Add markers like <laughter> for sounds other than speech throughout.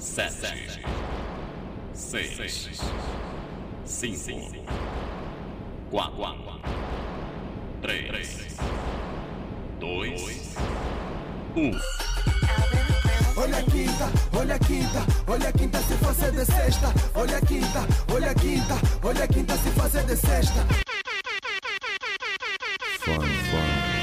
sete, seis, cinco, quatro, três, dois, um. Olha quinta, olha quinta, olha quinta se fazer de sexta. Olha quinta, olha quinta, olha quinta se fazer de sexta. Fun, fun.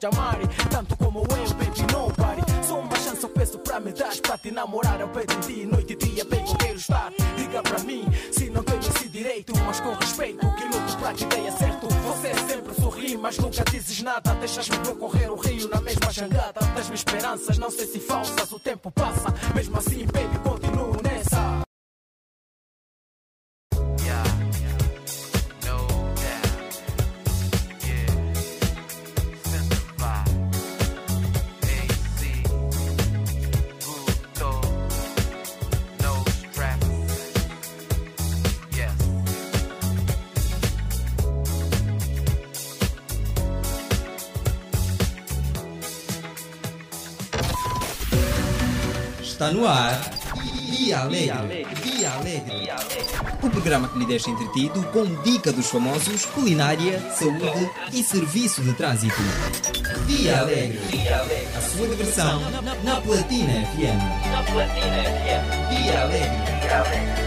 jamari. manter-se entretido com dica dos famosos, culinária, saúde e serviço de trânsito. Dia Alegre. A sua diversão na Platina FM. Na Platina FM. Dia Alegre. Dia Alegre.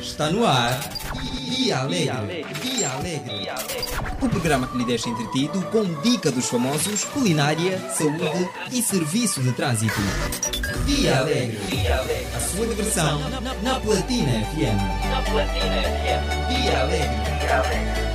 Está no ar. Via Alegre. Via Alegre. O programa que lhe deixa entretido com dica dos famosos, culinária, saúde e serviço de trânsito. Via Alegre. A sua diversão na Platina FM. Na Platina FM. Via Alegre.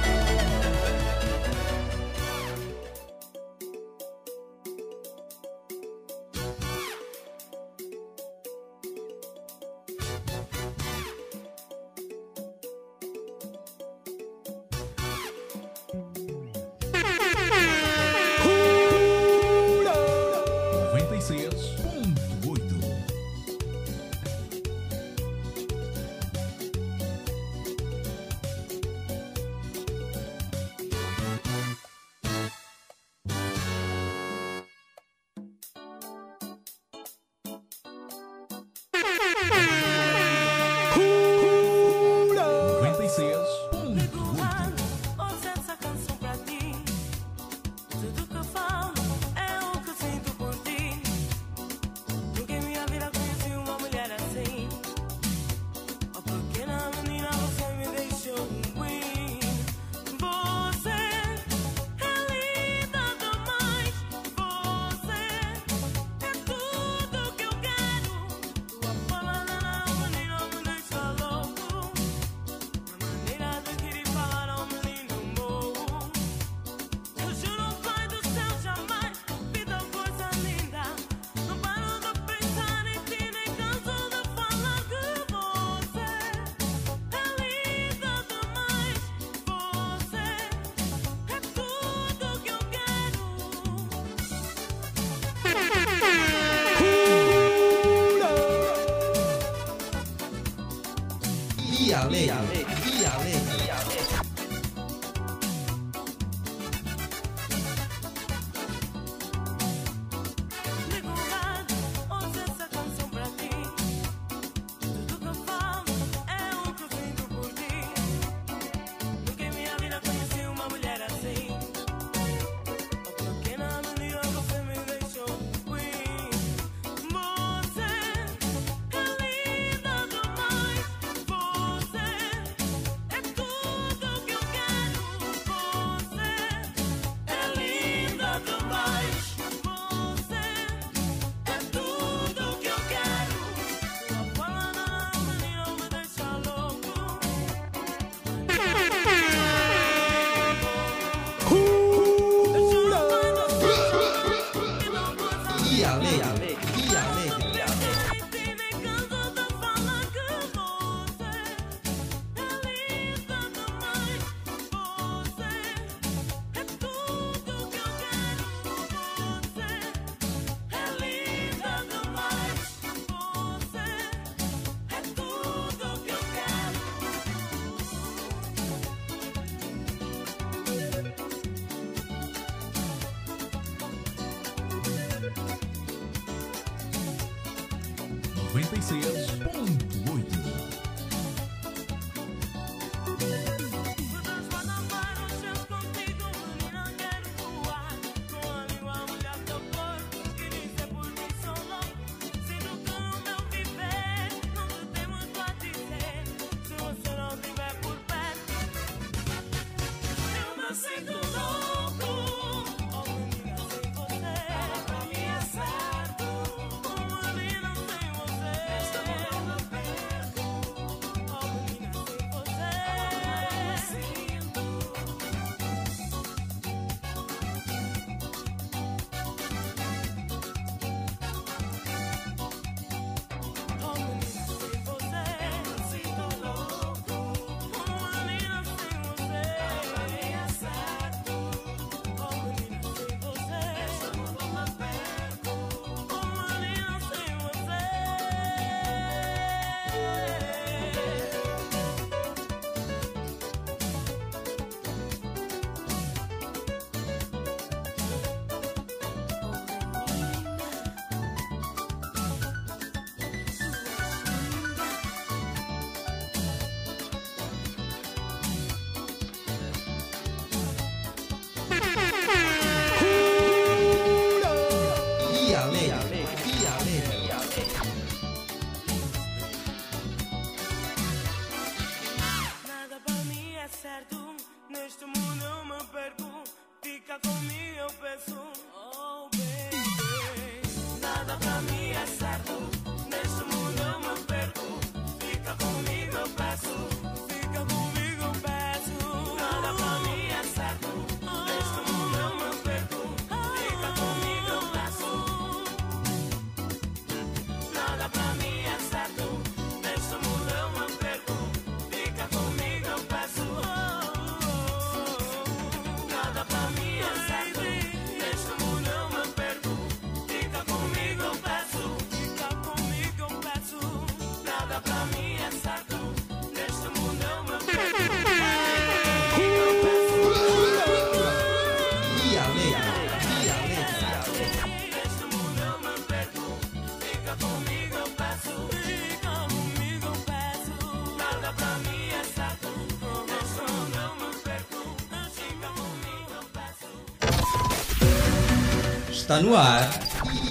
Está no ar.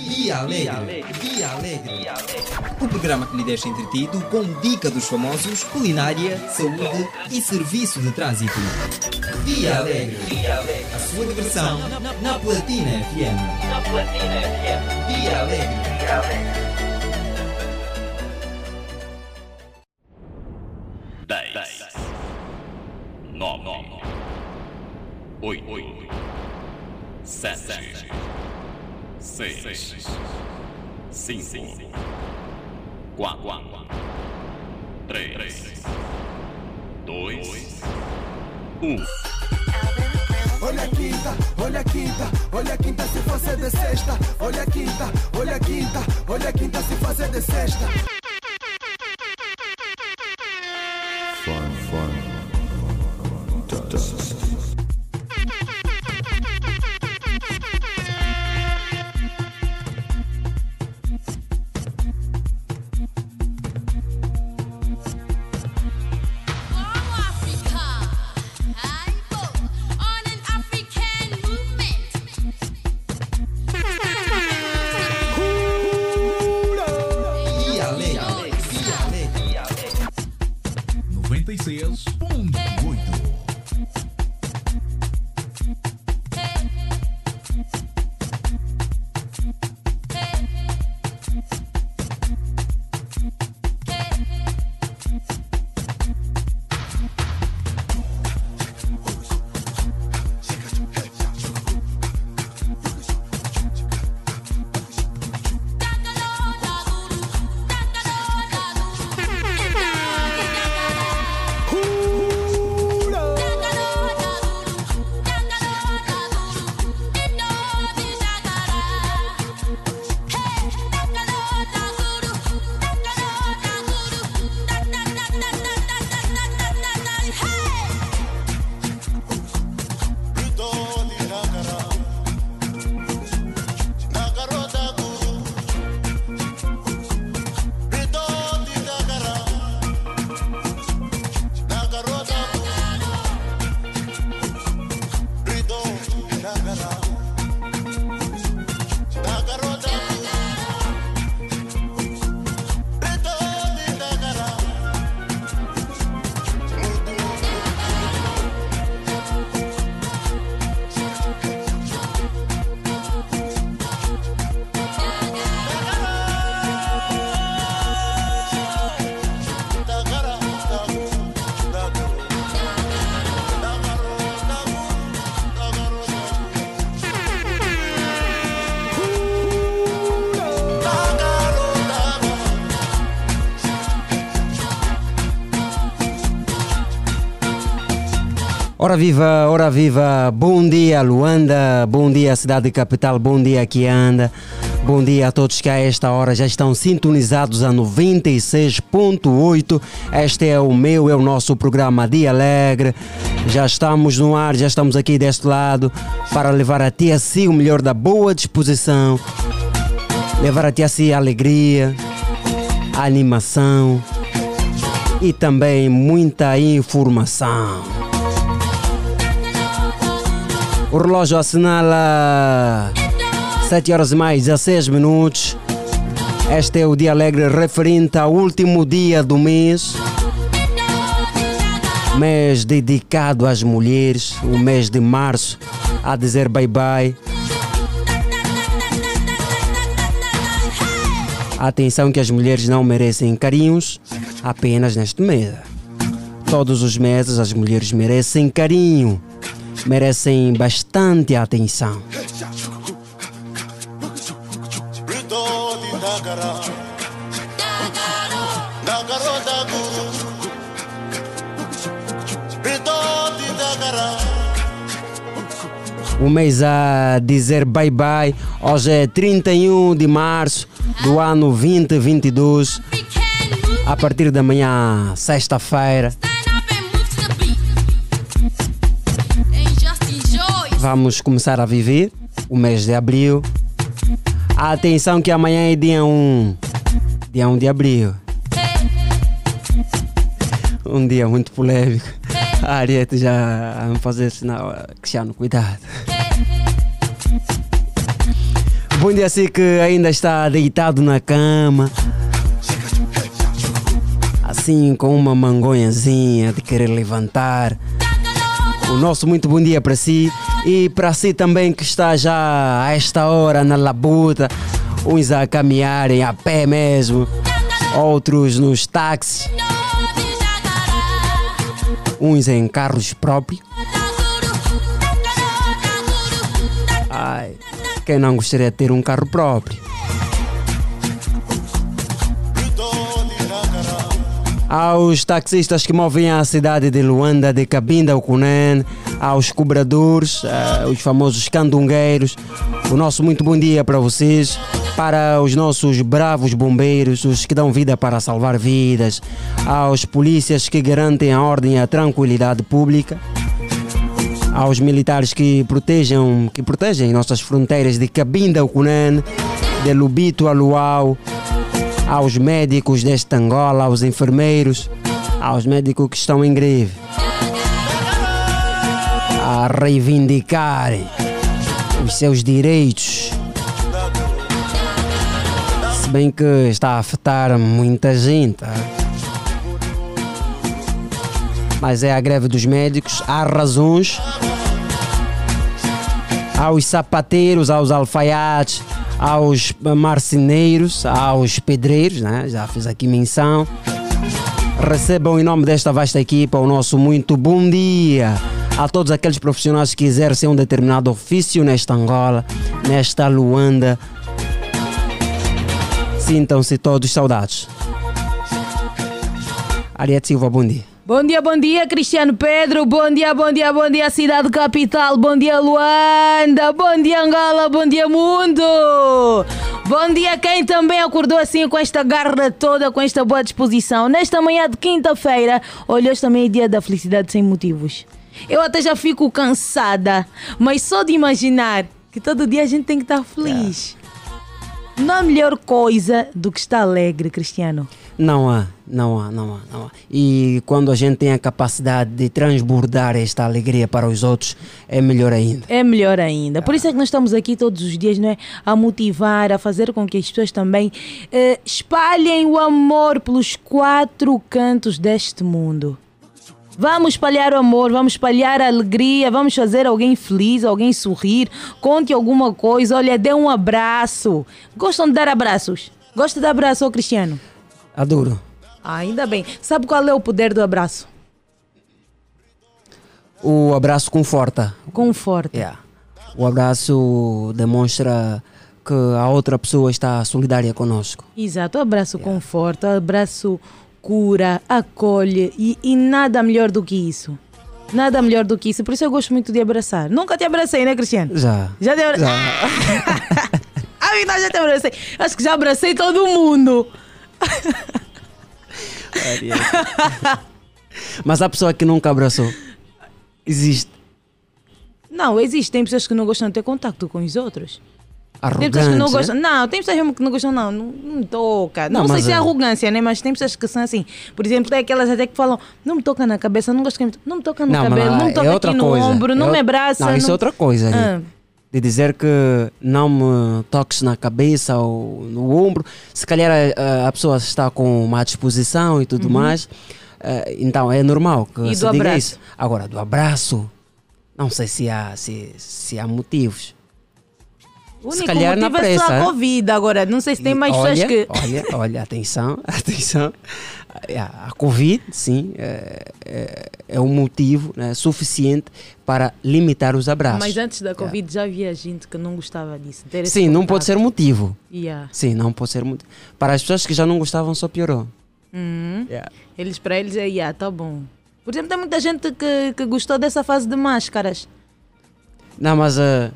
Dia Alegre. Dia Alegre. O programa que lhe deixa entretido com dica dos famosos, culinária, saúde e serviço de trânsito. Dia Alegre. A sua diversão na Platina FM. Dia Alegre. dez, seis, cinco, quatro, três, dois, um. Ora viva, ora viva, bom dia Luanda, bom dia cidade capital, bom dia Kianda, bom dia a todos que a esta hora já estão sintonizados a 96.8. Este é o meu, é o nosso programa Dia Alegre. Já estamos no ar, já estamos aqui deste lado para levar a ti assim o melhor da boa disposição, levar a ti assim a alegria, a animação e também muita informação. O relógio assinala 7 horas e mais 16 minutos. Este é o dia alegre referente ao último dia do mês. Mês dedicado às mulheres, o mês de março, a dizer bye bye. Atenção que as mulheres não merecem carinhos apenas neste mês. Todos os meses as mulheres merecem carinho, merecem bastante atenção. O mês a dizer bye bye. Hoje é 31 de março do ano 2022. African movement. A partir da manhã, sexta-feira, vamos começar a viver o mês de abril. Atenção que amanhã é dia 1. Dia 1 de abril. Um dia muito polêmico. A Ariete já a me fazer sinal. ah, Cristiano, cuidado. Bom dia, assim que ainda está deitado na cama. Assim, com uma mangonhazinha de querer levantar. O nosso muito bom dia para si e para si também que está já a esta hora na labuta, uns a caminharem a pé mesmo, outros nos táxis, uns em carros próprios. Ai, quem não gostaria de ter um carro próprio? Aos taxistas que movem a cidade de Luanda, de Cabinda, Okunen, aos cobradores, eh, os famosos candungueiros. O nosso muito bom dia para vocês, para os nossos bravos bombeiros, os que dão vida para salvar vidas, aos polícias que garantem a ordem e a tranquilidade pública aos militares que protegem, que protegem nossas fronteiras de Cabinda ao Cunan, de Lubito a Luau, aos médicos desta Angola, aos enfermeiros, aos médicos que estão em greve, a reivindicarem os seus direitos. Se bem que está a afetar muita gente. ah. Mas é a greve dos médicos, há razões. Aos sapateiros, aos alfaiates, aos marceneiros, aos pedreiros, né? já fiz aqui menção. Recebam em nome desta vasta equipa o nosso muito bom dia a todos aqueles profissionais que exercem um determinado ofício nesta Angola, nesta Luanda. Sintam-se todos saudados. Ariete Silva, bom dia. Bom dia, bom dia, Cristiano Pedro. Bom dia, bom dia, bom dia, cidade capital. Bom dia, Luanda. Bom dia, Angola. Bom dia, mundo. Bom dia, quem também acordou assim com esta garra toda, com esta boa disposição. Nesta manhã de quinta-feira, olha, hoje também é dia da felicidade sem motivos. Eu até já fico cansada, mas só de imaginar que todo dia a gente tem que estar feliz. Não há melhor coisa do que estar alegre, Cristiano. Não há, não há, não há, não há. E quando a gente tem a capacidade de transbordar esta alegria para os outros, é melhor ainda. É melhor ainda. Por isso é que nós estamos aqui todos os dias, não é? A motivar, a fazer com que as pessoas também eh, espalhem o amor pelos quatro cantos deste mundo. Vamos espalhar o amor, vamos espalhar a alegria, vamos fazer alguém feliz, alguém sorrir, conte alguma coisa, olha, dê um abraço. Gostam de dar abraços? Gosta de dar abraço, Cristiano? Adoro. Ah, ainda bem. Sabe qual é o poder do abraço? O abraço conforta. Conforta. Yeah. O abraço demonstra que a outra pessoa está solidária conosco. Exato, o abraço conforta, o abraço cura, acolhe e, e nada melhor do que isso. Nada melhor do que isso. Por isso eu gosto muito de abraçar. Nunca te abracei, né, Cristiano? Já. Já te abracei. Ah, então já te abracei. Acho que já abracei todo mundo. Mas a pessoa que nunca abraçou. Existe. Não, existe. Tem pessoas que não gostam de ter contato com os outros. Tem pessoas que não Arrogante. gostam. né? Não, tem pessoas mesmo que não gostam, não. Não, não me toca. Não, Não, sei se é é- arrogância, né? Mas tem pessoas que são assim. Por exemplo, tem aquelas até que falam: não me toca na cabeça, não gosto que me Não me toca no Não, cabelo, não me toca é aqui no coisa. ombro, não É me ou- abraça. Não, isso é outra coisa. ali. Ah. De dizer que não me toques na cabeça ou no ombro. Se calhar a, a pessoa está com má disposição e tudo mais. eh, então é normal que Uhum. E se diga abraço? isso. Agora, do abraço, não sei se há, se, se há motivos. O Se único calhar na motivo é só pressa, a hein? Covid. Agora, não sei se tem mais olha, pessoas que. Olha, olha, atenção, <laughs> atenção. A Covid, sim, é, é, é um motivo né, suficiente para limitar os abraços. Mas antes da Covid já havia gente que não gostava disso. Sim, não pode ser motivo. Yeah. Sim, não pode ser motivo. Para as pessoas que já não gostavam, só piorou. Uhum. Yeah. Eles, para eles, é, yeah, tá bom. Por exemplo, tem muita gente que, que gostou dessa fase de máscaras. Não, mas eh,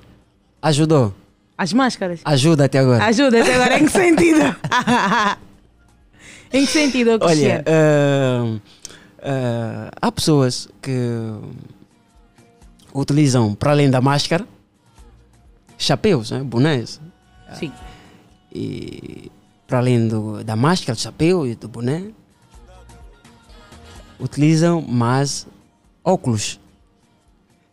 ajudou. As máscaras. Ajuda até agora. Ajuda, até agora em que sentido? <laughs> Em que sentido, Olha, Cristiano? ah, ah, há pessoas que utilizam, para além da máscara, chapéus, né? bonés. Sim. E para além do, da máscara, do chapéu e do boné, utilizam mais óculos.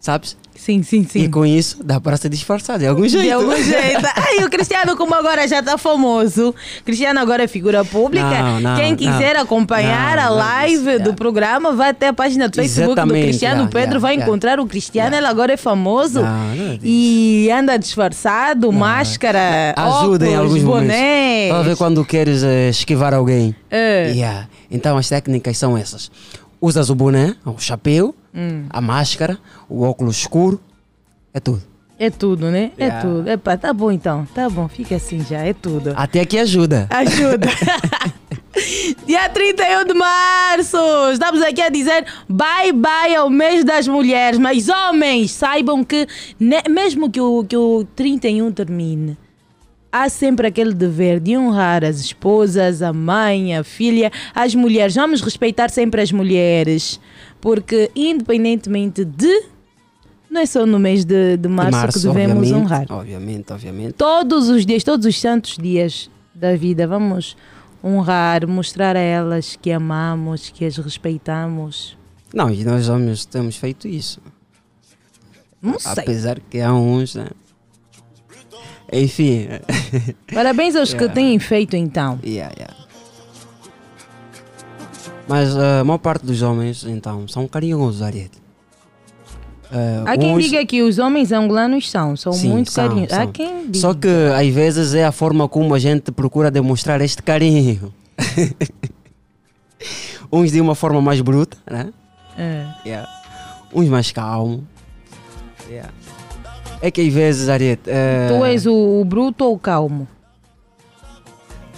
Sabes? Sim, sim, sim. E com isso dá para se disfarçar de algum jeito. De algum jeito. <laughs> Ai, o Cristiano, como agora já está famoso, Cristiano agora é figura pública. Não, não, Quem quiser não. acompanhar a live do programa, vai até a página do Facebook do Exatamente, Cristiano yeah, Pedro, vai encontrar o Cristiano, ele agora é famoso e anda disfarçado, máscara, Ajuda em óculos, alguns momentos. bonés. Para ver quando queres eh, esquivar alguém. É. Yeah. Então as técnicas são essas. Usas o boné, o chapéu, Hum. a máscara, o óculos escuro, é tudo. É tudo, né? É Yeah. tudo. Epá, tá bom então, tá bom, fica assim já, é tudo. Até que ajuda. Ajuda. <laughs> Dia 31 de março, estamos aqui a dizer bye bye ao mês das mulheres. Mas homens, saibam que ne- mesmo que o, que o 31 termine, há sempre aquele dever de honrar as esposas, a mãe, a filha, as mulheres. Vamos respeitar sempre as mulheres, porque independentemente de. Não é só no mês de, de março, De março, que devemos obviamente, honrar Obviamente, obviamente. todos os dias, todos os santos dias da vida, vamos honrar, mostrar a elas que amamos, que as respeitamos. Não, e nós homens temos feito isso. Não sei. Apesar que há uns, né? Enfim. Parabéns aos que Yeah. <laughs> têm feito então. Yeah, yeah. Mas a maior parte dos homens, então, são carinhosos, Ariete. Eh, Há quem uns- diga que os homens angolanos são, são Sim, muito são, carinhosos. Há são. quem diga. Só que às vezes é a forma como a gente procura demonstrar este carinho. <laughs> Uns de uma forma mais bruta, né? É. Yeah. Uns mais calmo. Yeah. É que às vezes, Ariete. eh, Tu és o, o bruto ou o calmo?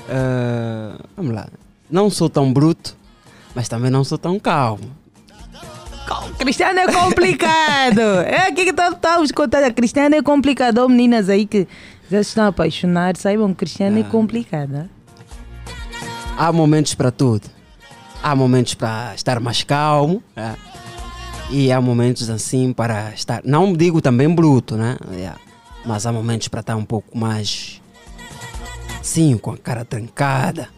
eh, vamos lá. Não sou tão bruto, mas também não sou tão calmo. Cristiano é complicado. <laughs> é aqui que tá, estamos contando. Cristiano é complicado. Meninas aí que já estão apaixonadas, saibam que Cristiano é complicado. né? Há momentos para tudo. Há momentos para estar mais calmo. né? E há momentos assim para estar. Não digo também bruto, né? Yeah. Mas há momentos para estar um pouco mais. Sim, com a cara trancada.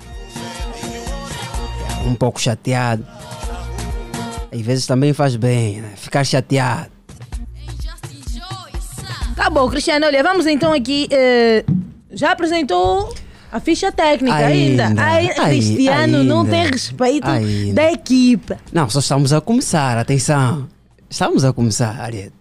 Um pouco chateado. Às vezes também faz bem, né? Ficar chateado. Tá bom, Cristiano, olha, vamos então aqui. eh, já apresentou a ficha técnica ainda. Ainda, Ai, Cristiano não ainda, tem respeito ainda. da equipa. Não, só estamos a começar, atenção. Estamos a começar, Ariete.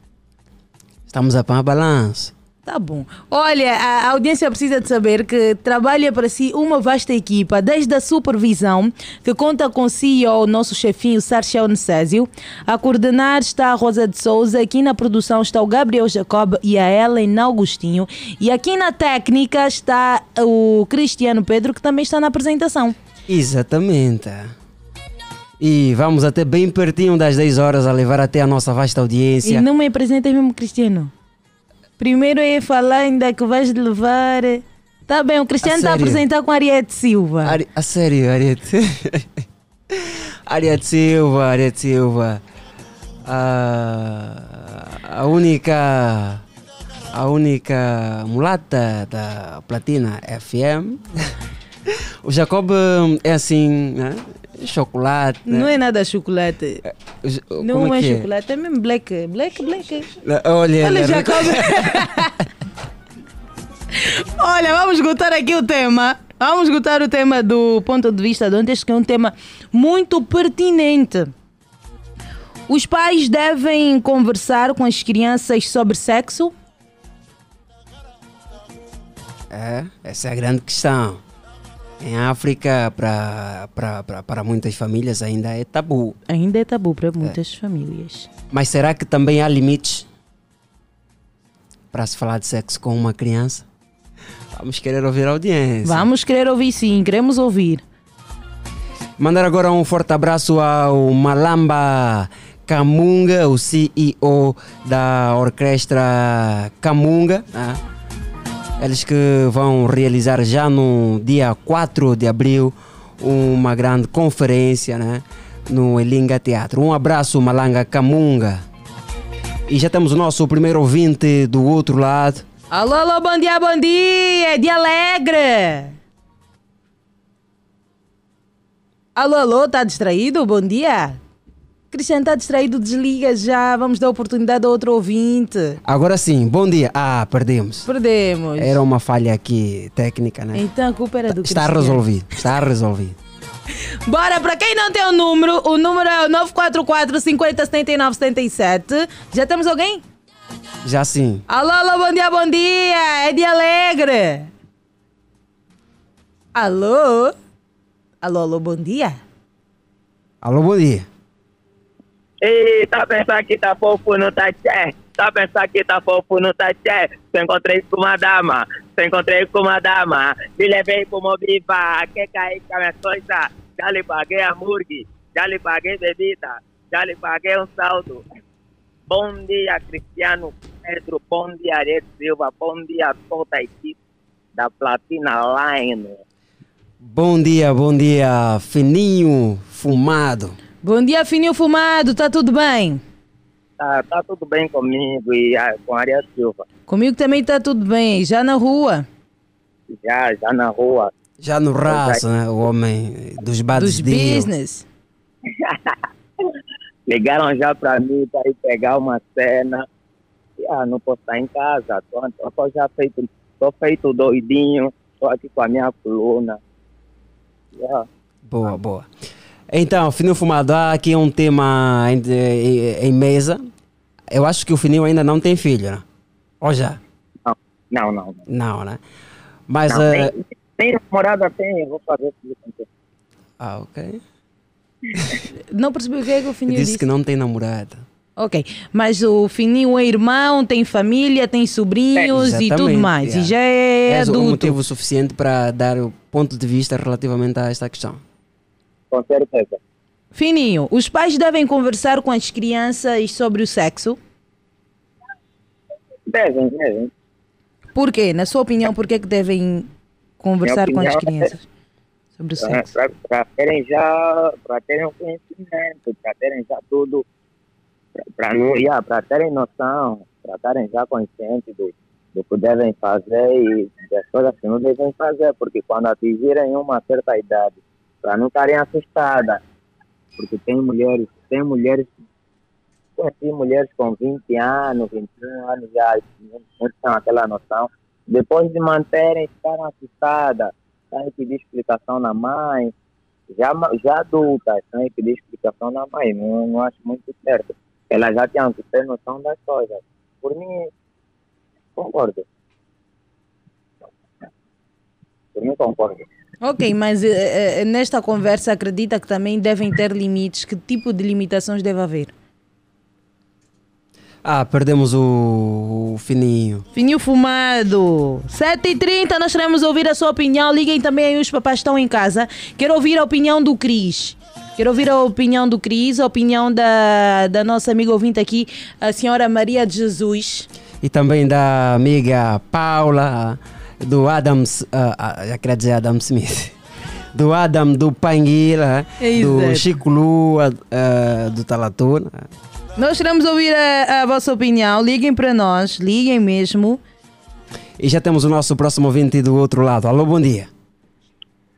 Estamos a pôr a balança. Tá bom. Olha, a audiência precisa de saber que trabalha para si uma vasta equipa, desde a supervisão, que conta com o CEO, nosso chefinho Sarchel Necésio. A coordenar está a Rosa de Souza, aqui na produção está o Gabriel Jacob e a Ellen Augustinho. E aqui na técnica está o Cristiano Pedro, que também está na apresentação. Exatamente. E vamos até bem pertinho das 10 horas a levar até a nossa vasta E audiência. não me apresenta mesmo, Cristiano. Primeiro ia falar ainda que vais levar. Tá bem, o Cristiano está a sério? apresentar com a Ariete Silva. Ari- a sério, Ariete. <laughs> Ariete Silva, Ariete Silva. A, a única. A única mulata da Platina FM. <laughs> O Jacob hum, é assim, né? Chocolate. Não é nada chocolate. Os- Não como é que chocolate, é mesmo black. Black, black. Olha, Olha, ele- Jacob. Olha, vamos escutar aqui o tema. Vamos escutar o tema do ponto de vista de ontem, que é um tema muito pertinente. Os pais devem conversar com as crianças sobre sexo? É, essa é a grande questão. Em África, para, muitas famílias, ainda é tabu. Ainda é tabu para muitas famílias. Mas será que também há limites para se falar de sexo com uma criança? Vamos querer ouvir a audiência. Vamos querer ouvir sim, queremos ouvir. Mandar agora um forte abraço ao Malamba Camunga, o CEO da orquestra Camunga. né? Eles que vão realizar já no dia 4 de abril uma grande conferência né, no Elinga Teatro. Um abraço, Malanga Camunga. E já temos o nosso primeiro ouvinte do outro lado. Alô, alô, bom dia, bom dia! De Alegre! Alô, alô, tá distraído? Bom dia! Cristiano tá distraído, desliga já. Vamos dar oportunidade a outro ouvinte. Agora sim, bom dia. Ah, perdemos. Perdemos. Era uma falha aqui técnica, né? Então a culpa era do Está Cristiano. resolvido, está resolvido. <laughs> Bora, pra quem não tem o número, o número é o 944 50 79 77. Já temos alguém? Já sim. Alô, alô, bom dia, bom dia! É de Alegre! Alô? Alô, alô, bom dia? Alô, bom dia. Ei, tá pensando que tá fofo no tachê? Tá pensando que tá fofo no tachê? Se encontrei com uma dama, se encontrei com uma dama, me levei pro Mobiva, quer cair com a minha coisa? Já lhe paguei a murgue, já lhe paguei bebida, já lhe paguei um saldo. Bom dia, Cristiano Pedro, bom dia, Ariel Silva, bom dia a toda a equipe da Platina Line. Bom dia, bom dia, fininho, fumado. Bom dia, fininho fumado, tá tudo bem? Tá, tá tudo bem comigo e ah, com a Ariel Silva. Comigo também tá tudo bem, já na rua. Já, já na rua. Já no raço, né? O homem dos bados Dos business. <laughs> Ligaram já pra mim para ir pegar uma cena. E, ah, não posso estar em casa. Tô, tô, já feito, tô feito doidinho. Tô aqui com a minha coluna. Já. Boa, boa. Então, Fininho Fumado, há aqui um tema em, em- em mesa. Eu acho que o Fininho ainda não tem filho, né? Ou já? Não, não, não. Não, né? Mas. Não, eh, tem, tem namorada, tem. eu Vou fazer com você. Ah, ok. <laughs> Não percebi o que é que o Fininho Disse disse. que não tem namorada. Ok, mas o Fininho é irmão, tem família, tem sobrinhos e tudo mais. E yeah. já é És o adulto. motivo suficiente para dar o ponto de vista relativamente a esta questão. Com certeza. Fininho, os pais devem conversar com as crianças sobre o sexo? Devem, devem. Por quê? Na sua opinião, por que, é que devem conversar com as opinião é- crianças sobre o sexo? Para terem já, para terem um conhecimento, para terem já tudo, para yeah, terem noção, para estarem já conscientes do, do que devem fazer e das coisas que não devem fazer, porque quando atingirem uma certa idade, para não estarem assustadas, porque tem mulheres, tem mulheres, conheci mulheres com 20 anos, 21 anos já, não, têm aquela noção, depois de manterem, ficaram assustadas, têm que pedir explicação na mãe, já, já adultas, têm que pedir explicação na mãe, não, não acho muito certo. Elas já tinham que ter noção das coisas. Por mim, concordo. Por mim, concordo. Ok, mas eh, eh, nesta conversa acredita que também devem ter limites. Que tipo de limitações deve haver? Ah, perdemos o, o Fininho. Fininho fumado. 7h30, nós queremos ouvir a sua opinião. Liguem também aí, os papais estão em casa. Quero ouvir a opinião do Cris. Quero ouvir a opinião do Cris, a opinião da, da nossa amiga ouvinte aqui, a senhora Maria de Jesus. E também da amiga Paula, do Adam, já queria dizer Adam Smith, do Adam do Panguila, do Exato. Chico Lua, ah, do Talatuna. Nós queremos ouvir a, a vossa opinião. Liguem para nós, liguem mesmo. E já temos o nosso próximo ouvinte do outro lado. Alô, bom dia.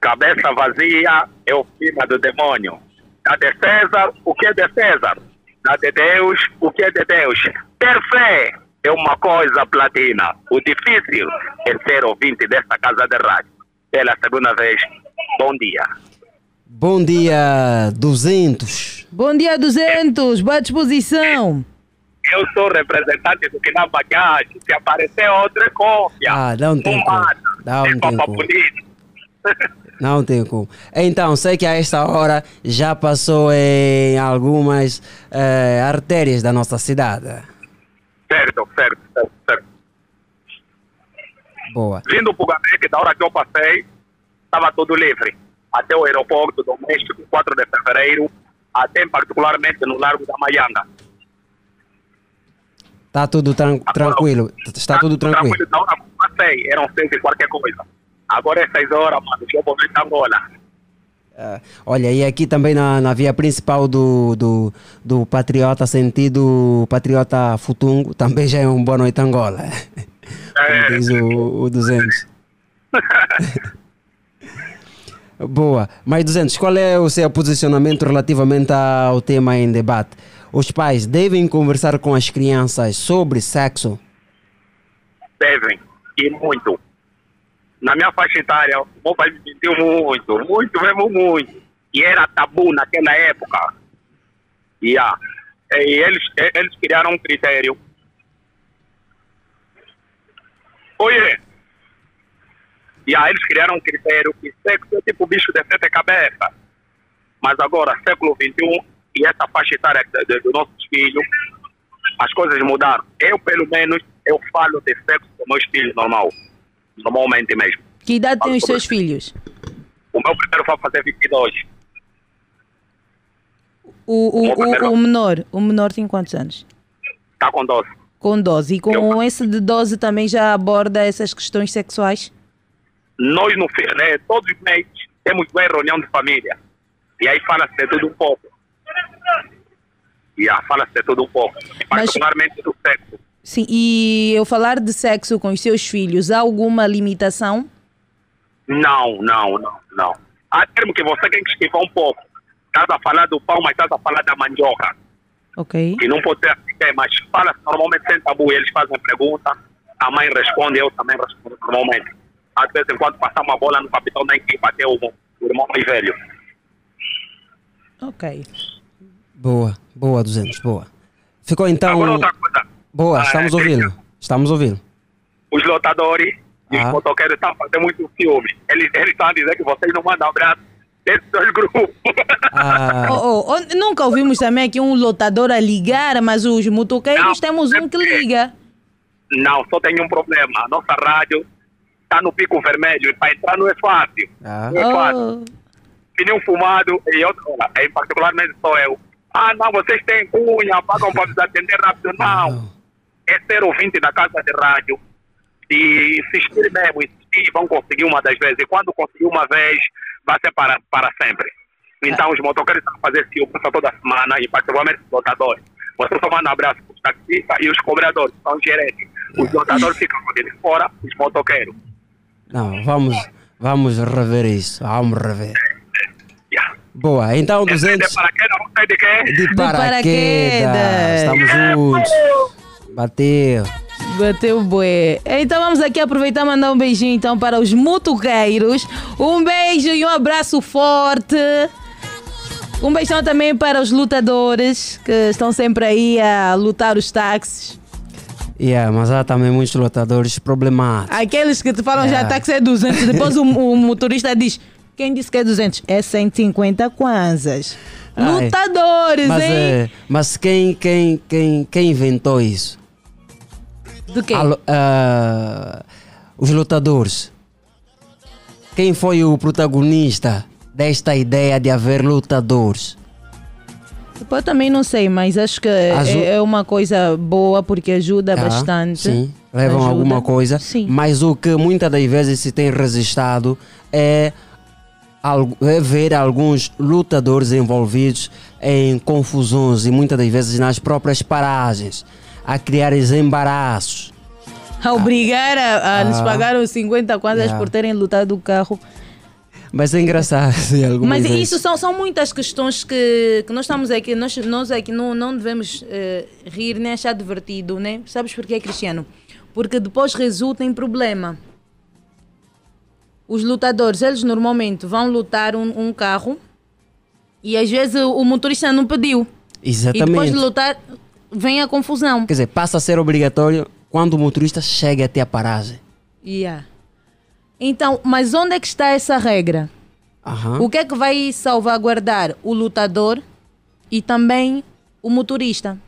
Cabeça vazia é o filho do demônio. Dá de César o que é de César. Dá de Deus o que é de Deus. Ter fé é uma coisa platina. O difícil é ser ouvinte desta casa de rádio. Pela segunda vez, bom dia. Bom dia, 200. Bom dia, 200. Boa disposição. Eu sou representante do que na bagagem. Se aparecer outra cópia, Ah, não tem como. Não tem papo como. bonito. <laughs> Não tem como. Então, sei que a esta hora já passou em algumas eh, artérias da nossa cidade. Certo, certo, certo, certo. Boa. Vindo para o Gabec, da hora que eu passei, estava tudo livre. Até o aeroporto doméstico, 4 de fevereiro, até particularmente no Largo da Maianga. Está tudo tran- tranquilo. Está tudo tranquilo. Da hora que eu passei, eram seis e qualquer coisa. Agora é seis horas, mano, eu vou ver Angola. Ah, olha, e aqui também na, na via principal do, do, do Patriota, sentido Patriota Futungo, também já é um boa noite Angola. Como diz o, o 200. <laughs> Boa. Mais 200, qual é o seu posicionamento relativamente ao tema em debate? Os pais devem conversar com as crianças sobre sexo? Devem, e muito. Na minha faixa etária, o meu pai me mentiu muito, muito mesmo muito. E era tabu naquela época. E, ah, e eles, eles criaram um critério. Oye! E aí eles criaram um critério que sexo é tipo bicho de sete cabeças. Mas agora, século XXI, e essa faixa etária dos nossos filhos, as coisas mudaram. Eu, pelo menos, eu falo de sexo com meus filhos normal. Normalmente mesmo. Que idade têm os seus filhos? O meu primeiro vai fazer 22. O, o, o, o menor, o menor tem quantos anos? Está com 12. Com 12. E com esse de 12 também já aborda essas questões sexuais? Nós, no, né, todos os meses, temos uma reunião de família. E aí fala-se de tudo um pouco. E ah, fala-se de tudo um pouco. E particularmente do sexo. Sim, e eu falar de sexo com os seus filhos, há alguma limitação? Não, não, não, não. Há termo que você tem que esquivar um pouco. Estás a falar do pão, mas estás a falar da mandioca. Ok. que não pode ser assim, é, mas fala normalmente sem tabu, eles fazem pergunta, a mãe responde, eu também respondo normalmente. Às vezes, enquanto passar uma bola no capitão da equipa, até o, o irmão mais velho. Ok. Boa, boa 200, boa. Ficou então... Agora outra coisa, Boa, Ah, estamos é, ouvindo. Estamos ouvindo. os lotadores e Ah. os motoqueiros estão fazendo muito ciúme. Eles, eles estão a dizer que vocês não mandam abraço desses dois grupos. Ah, Oh, oh, nunca ouvimos também aqui um lotador a ligar, mas os motoqueiros temos um que liga. Não, só tem um problema. A nossa rádio está no pico vermelho e para entrar não é fácil. Ah. Não é fácil. Oh, pneu fumado e outro, em particularmente sou eu. Ah, não, vocês têm cunha, pagam para nos atender rápido. Não. É ser ouvinte da casa de rádio e insistir mesmo, insistir, vão conseguir uma das vezes. E quando conseguir uma vez, vai ser para, para sempre. Então, os motoqueiros estão a fazer ciúme toda semana, e particularmente os lotadores. Você só manda abraço para os taxistas e os cobradores, são os gerentes. Os lotadores ficam de fora, os motoqueiros. não, vamos, vamos rever isso. Vamos rever. Boa, então 200 De paraquedas, não sei de quê? de paraquedas. Estamos juntos. Bateu. Bateu bué. Então vamos aqui aproveitar e mandar um beijinho então para os motoqueiros. Um beijo e um abraço forte. Um beijão também para os lutadores que estão sempre aí a lutar os táxis. Yeah, mas há também muitos lotadores problemáticos. Aqueles que te falam já Yeah. táxi é 200, depois o, o motorista diz: quem disse que é 200? É 150 kwanzas. Ai, Lutadores, Mas, hein? é, mas quem, quem, quem, quem inventou isso? Do quê? Alô, ah, os lutadores. Quem foi o protagonista desta ideia de haver lutadores? Eu também não sei, mas acho que Aju- é, é uma coisa boa porque ajuda Ah, bastante. Sim, levam Ajuda. alguma coisa. Sim. Mas o que muitas das vezes se tem registrado é, é ver alguns lutadores envolvidos em confusões e muitas das vezes nas próprias paragens, a criar embaraços. A obrigar a, a nos Ah. pagar os 50 kwanzas Yeah. por terem lutado o carro. Mas é engraçado. <laughs> Mas vezes. isso são, são muitas questões que, que nós estamos aqui, nós, nós aqui não, não devemos eh, rir nem achar divertido, né? Sabes porquê, Cristiano? Porque depois resulta em problema. Os lutadores, eles normalmente vão lutar um, um carro e às vezes o, o motorista não pediu. E depois Exatamente. de lutar, vem a confusão. Quer dizer, passa a ser obrigatório quando o motorista chega até a paragem. Yeah. Então, mas onde é que está essa regra? Aham. O que é que vai salvaguardar o lutador e também o motorista?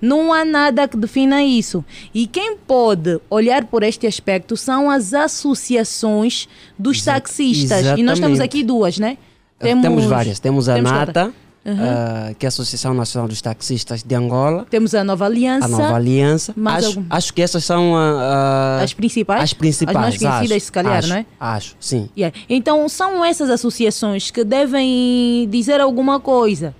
Não há nada que defina isso. E quem pode olhar por este aspecto são as associações dos taxistas. E nós temos exatamente. aqui duas, né? Temos, várias. Temos a temos Nata, Uhum. ah, que é a Associação Nacional dos Taxistas de Angola, Temos a Nova Aliança. a Nova Aliança. Acho, algum? acho que essas são ah, ah, As principais? As principais. As mais conhecidas, acho, se calhar, acho, não é? Acho, sim. Yeah. Então são essas associações que devem dizer alguma coisa.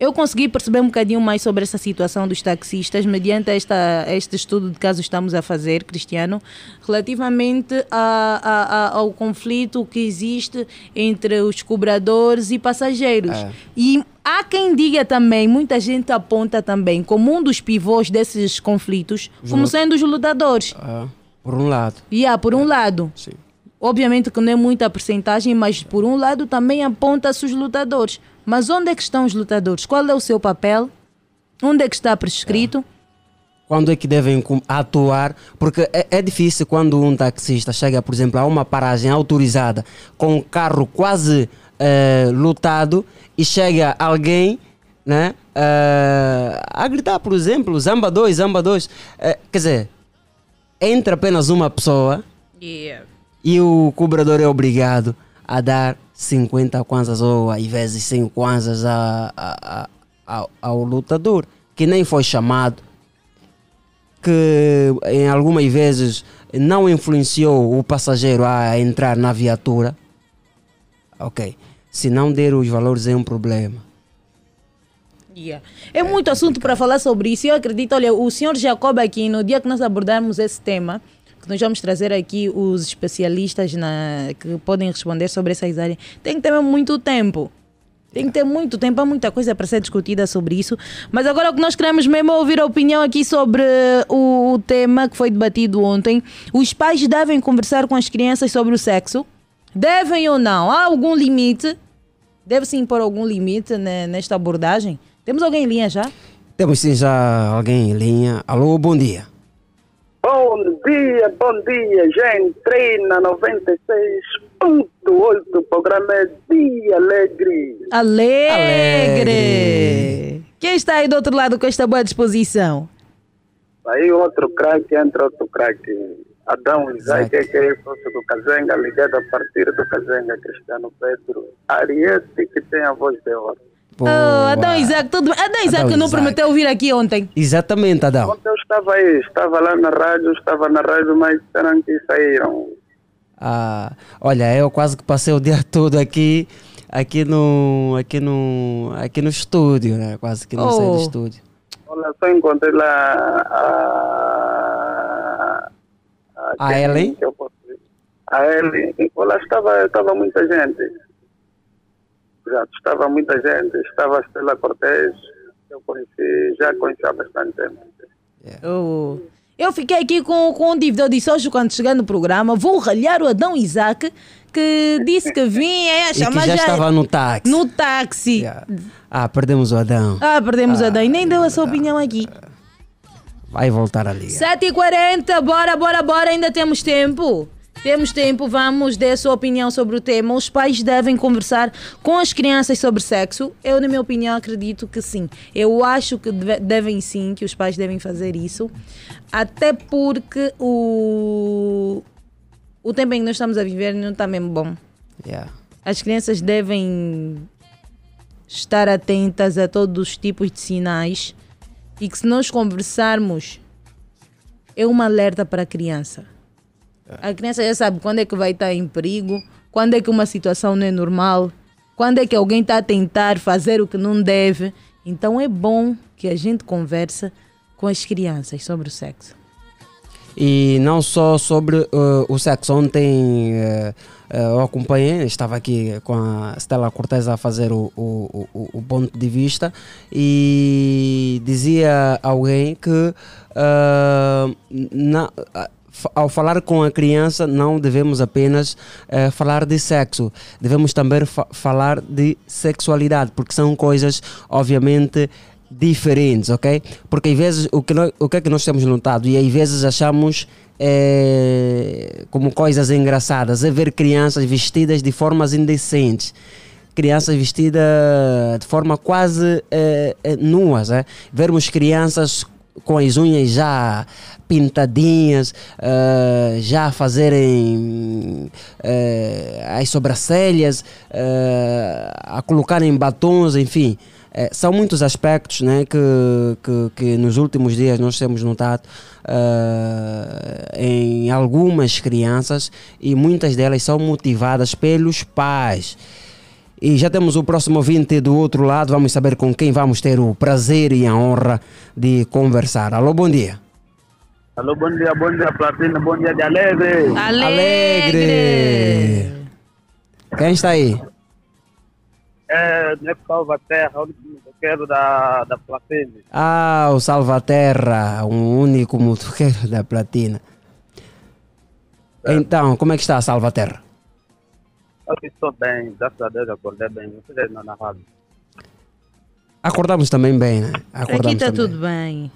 Eu consegui perceber um bocadinho mais sobre essa situação dos taxistas mediante esta, este estudo de caso que estamos a fazer, Cristiano, relativamente a- a- a- ao conflito que existe entre os cobradores e passageiros. É. E há quem diga também, muita gente aponta também como um dos pivôs desses conflitos, como sendo os lutadores. Ah, por um lado. E há, por um lado. Sim. Obviamente que não é muita porcentagem, mas por um lado também aponta-se os lutadores. Mas onde é que estão os lutadores? Qual é o seu papel? Onde é que está prescrito? Quando é que devem atuar? Porque é, é difícil quando um taxista chega, por exemplo, a uma paragem autorizada com um carro quase eh, lotado e chega alguém né, eh, a gritar, por exemplo, Zamba 2, Zamba 2. Eh, quer dizer, entra apenas uma pessoa e o cobrador é obrigado a dar 50 kwanzas ou às vezes 100 kwanzas a, a, a- ao- lutador que nem foi chamado que em algumas vezes não influenciou o passageiro a entrar na viatura. Ok. Se não der os valores é um problema. Yeah. É muito assunto para falar sobre isso. Eu acredito, olha, o senhor Jacob aqui, no dia que nós abordarmos esse tema, que nós vamos trazer aqui os especialistas na, que podem responder sobre essas áreas, tem que ter mesmo muito tempo. Tem que ter muito tempo, há muita coisa para ser discutida sobre isso. Mas agora o que nós queremos mesmo é ouvir a opinião aqui sobre o, o tema que foi debatido ontem. Os pais devem conversar com as crianças sobre o sexo? Devem ou não? Há algum limite? Deve-se impor algum limite né, nesta abordagem? Temos alguém em linha já? Temos sim já alguém em linha. Alô, bom dia. Bom dia, bom dia, gente. Treina 96.8, programa é Dia Alegre. Alegre. Alegre. Quem está aí do outro lado com esta boa disposição? Aí outro craque, entra outro craque. Adão Isaac, que é sócio do Cazenga, ligado a partir do Cazenga, Cristiano Pedro. Ariete, que tem a voz de ouro. Oh, Adão Isaac, tudo bem? Adão Isaac Adão não Isaac. prometeu vir aqui ontem. Exatamente, Adão. Ontem eu estava aí, estava lá na rádio, estava na rádio, mas disseram que saíram. Ah, olha, eu quase que passei o dia <laughs> todo aqui, aqui no, aqui no, aqui no estúdio, né? Quase que não saí do Oh. estúdio. Olha, só encontrei lá a. A quem Ellen? que eu posso dizer? A Ellen. Olha, estava, estava muita gente. Já estava muita gente. Estava a Estela Cortez. Eu conheci, já conheci há bastante tempo. Oh. Eu fiquei aqui com, com um dívida. Eu disse hoje, quando chegar no programa, vou ralhar o Adão Isaac, que disse que vinha é, E que chamar já estava no táxi. no táxi. Ah, perdemos o Adão. Ah, perdemos o Adão e nem deu a sua opinião aqui. Vai voltar a ligar. 7h40, bora, bora, bora, ainda temos tempo. Temos tempo, vamos dar a sua opinião sobre o tema. Os pais devem conversar com as crianças sobre sexo? Eu, na minha opinião, acredito que sim. Eu acho que deve- devem sim, que os pais devem fazer isso. Até porque o, o tempo em que nós estamos a viver não está mesmo bom. Yeah. As crianças devem estar atentas a todos os tipos de sinais e que se nós conversarmos é uma alerta para a criança. A criança já sabe quando é que vai estar em perigo, quando é que uma situação não é normal, quando é que alguém está a tentar fazer o que não deve. Então é bom que a gente conversa com as crianças sobre o sexo. E não só sobre uh, o sexo. Ontem uh, uh, eu acompanhei, estava aqui com a Stella Cortez a fazer o, o, o, o ponto de vista e dizia alguém que uh, na- ao falar com a criança não devemos apenas eh, falar de sexo, devemos também fa- falar de sexualidade, porque são coisas obviamente diferentes, ok? Porque às vezes o que, nós, o que é que nós temos notado e às vezes achamos eh, como coisas engraçadas é ver crianças vestidas de formas indecentes crianças vestidas de forma quase eh, eh, nuas, eh? vermos crianças com as unhas já pintadinhas, eh, já fazerem eh, as sobrancelhas, eh, a colocarem batons, enfim. Eh, são muitos aspectos né, que, que, que nos últimos dias nós temos notado em algumas crianças e muitas delas são motivadas pelos pais. E já temos o próximo ouvinte do outro lado, vamos saber com quem vamos ter o prazer e a honra de conversar. Alô, bom dia. Alô, bom dia, bom dia, Platina, bom dia de Alegre. Alegre. Quem está aí? É, Neco Salva Terra, o único motoqueiro da, da Platina. Ah, o Salvaterra, um único motoqueiro da platina. Então, como é que está a Salvaterra? Estou bem, graças a Deus acordei bem. Vocês não na rádio. Acordamos também bem, né? Acordamos Aqui está tudo bem.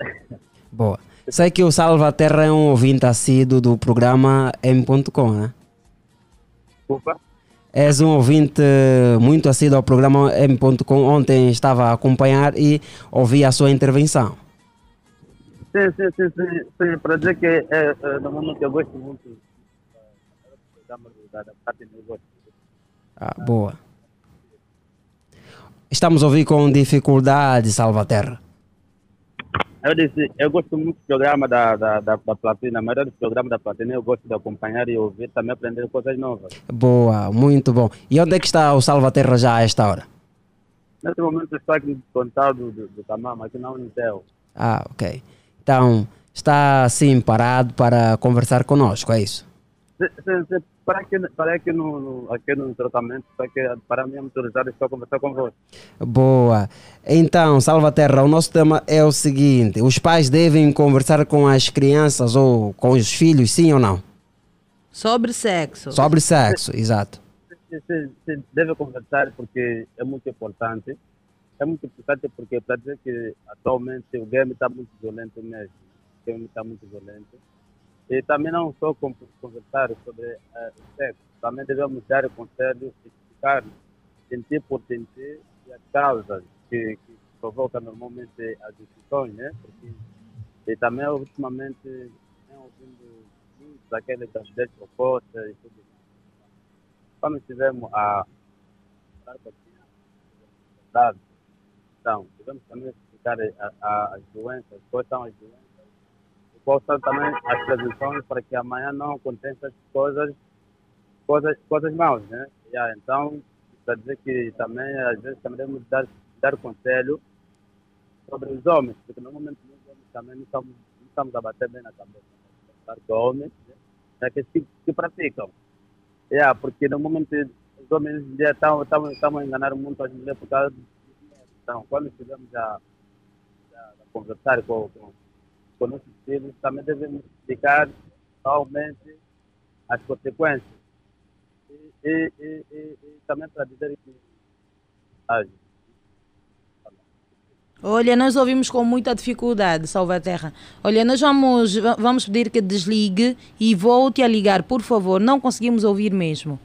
<laughs> Boa. Sei que o Salvaterra é um ouvinte assíduo do programa M.com, né? Desculpa. És um ouvinte muito assíduo ao programa M.com. Ontem estava a acompanhar e ouvi a sua intervenção. Sim, sim, sim, sim, sim. Para dizer que é, é, no momento eu gosto muito da. Ah, boa. Estamos a ouvir com dificuldade, Salvaterra. Eu disse, eu gosto muito do programa da, da, da, da Platina, a maioria dos programas da Platina eu gosto de acompanhar e ouvir, também aprender coisas novas. Boa, muito bom. E onde é que está o Salvaterra já a esta hora? Nesse momento estou aqui no contato do, do, do Tamama, aqui na Unitel. Ah, ok. Então, está assim parado para conversar conosco, é isso? Se- se- se- Para que, para que no, no, aqui no tratamento, para, que, para mim autorizar, estou a conversar com você. Boa. Então, Salvaterra, o nosso tema é o seguinte: os pais devem conversar com as crianças ou com os filhos, sim ou não? Sobre sexo. Sobre sexo, exato. Se, se, se deve conversar porque é muito importante. É muito importante porque para dizer que atualmente o game está muito violento mesmo. O game está muito violento. E também não só con- conversar sobre eh, o sexo, também devemos dar conselhos, explicar, sentir por sentir as causas que, que provocam normalmente as discussões, né? Porque, e também ultimamente tenho ouvindo muito daqueles das 10 propostas e tudo isso. Quando estivemos a então, devemos também explicar a- a- as doenças, quais são as doenças são também as prevenções para que amanhã não aconteçam coisas, coisas, coisas maus, né? Yeah, então, para dizer que também, às vezes, também devemos dar, dar conselho sobre os homens, porque normalmente nós homens também não estamos, não estamos a bater bem na cabeça. Claro que homens, né, que, que, que praticam. Yeah, porque normalmente os homens estão, estão, estão a enganar muito as mulheres por causa do dinheiro. Então, quando estivermos a, a, a conversar com, com, com nossos filhos, também devemos explicar realmente as consequências. E, e, e, e, também para dizer que ah, Olha, nós ouvimos com muita dificuldade, Salvaterra. Olha, nós vamos, va- vamos pedir que desligue e volte a ligar, por favor. Não conseguimos ouvir mesmo.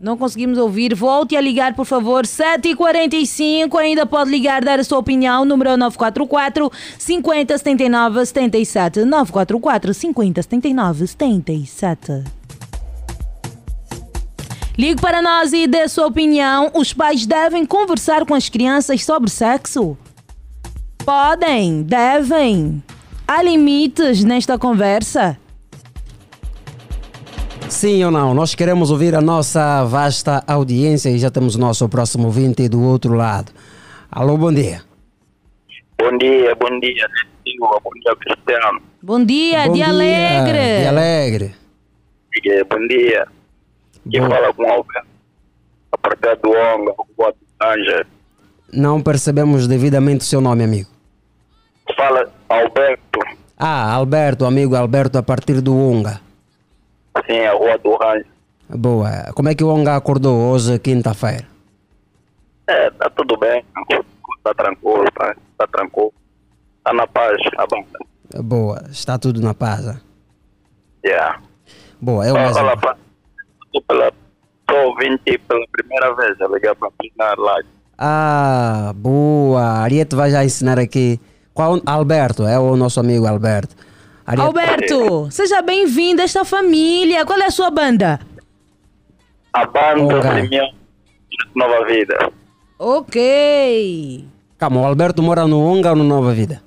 Não conseguimos ouvir. Volte a ligar, por favor. 7h45. Ainda pode ligar, dar a sua opinião. Número é 944 50 79 77. 944 50 79 77. Ligue para nós e dê a sua opinião. Os pais devem conversar com as crianças sobre sexo? Podem, devem. Há limites nesta conversa? Sim ou não? Nós queremos ouvir a nossa vasta audiência e já temos o nosso próximo ouvinte do outro lado. Alô, bom dia. Bom dia, bom dia, Silva, bom dia, Cristiano. Bom dia, bom de dia, alegre. De alegre. Bom dia. Quem fala com o Alberto? A partir do Onga, do Ângelo. Não percebemos devidamente o seu nome, amigo. Fala Alberto, Ah, Alberto, amigo Alberto, a partir do Onga. Sim, a Rua do Ângelo. Boa. Como é que o Onga acordou hoje, quinta-feira? É, tá tudo bem, tá tranquilo, tá, tá tranquilo. Tá na paz, tá bom. Boa. Está tudo na paz. ah? Yeah. Boa, eu Olha, mesmo. Olha, tô pela, tô ouvindo pela primeira vez, eu liguei pra na live. Ah, boa. Ariete vai já ensinar aqui. Qual Alberto? É o nosso amigo Alberto. Alberto, seja bem-vindo a esta família. Qual é a sua banda? A banda Ok. Premium Nova Vida. Ok. Calma, o Alberto mora no Onga ou no Nova Vida?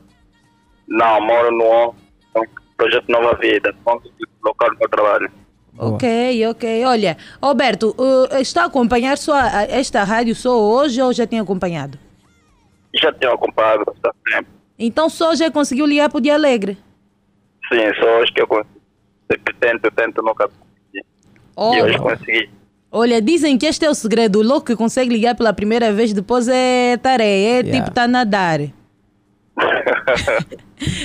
Não, moro no ON, no Projeto Nova Vida, ponto de local do meu trabalho. Ok, ok. Olha, Alberto, uh, está a acompanhar só esta rádio só hoje ou já tinha acompanhado? Já tenho acompanhado bastante tempo. Então só já conseguiu ligar para o Dia Alegre? Sim, só hoje que eu consigo. Sempre tento, tento, nunca consegui. E hoje Olha, consegui. olha, dizem que este é o segredo. O louco que consegue ligar pela primeira vez, depois é tareia, é Yeah. tipo tá a nadar. <laughs>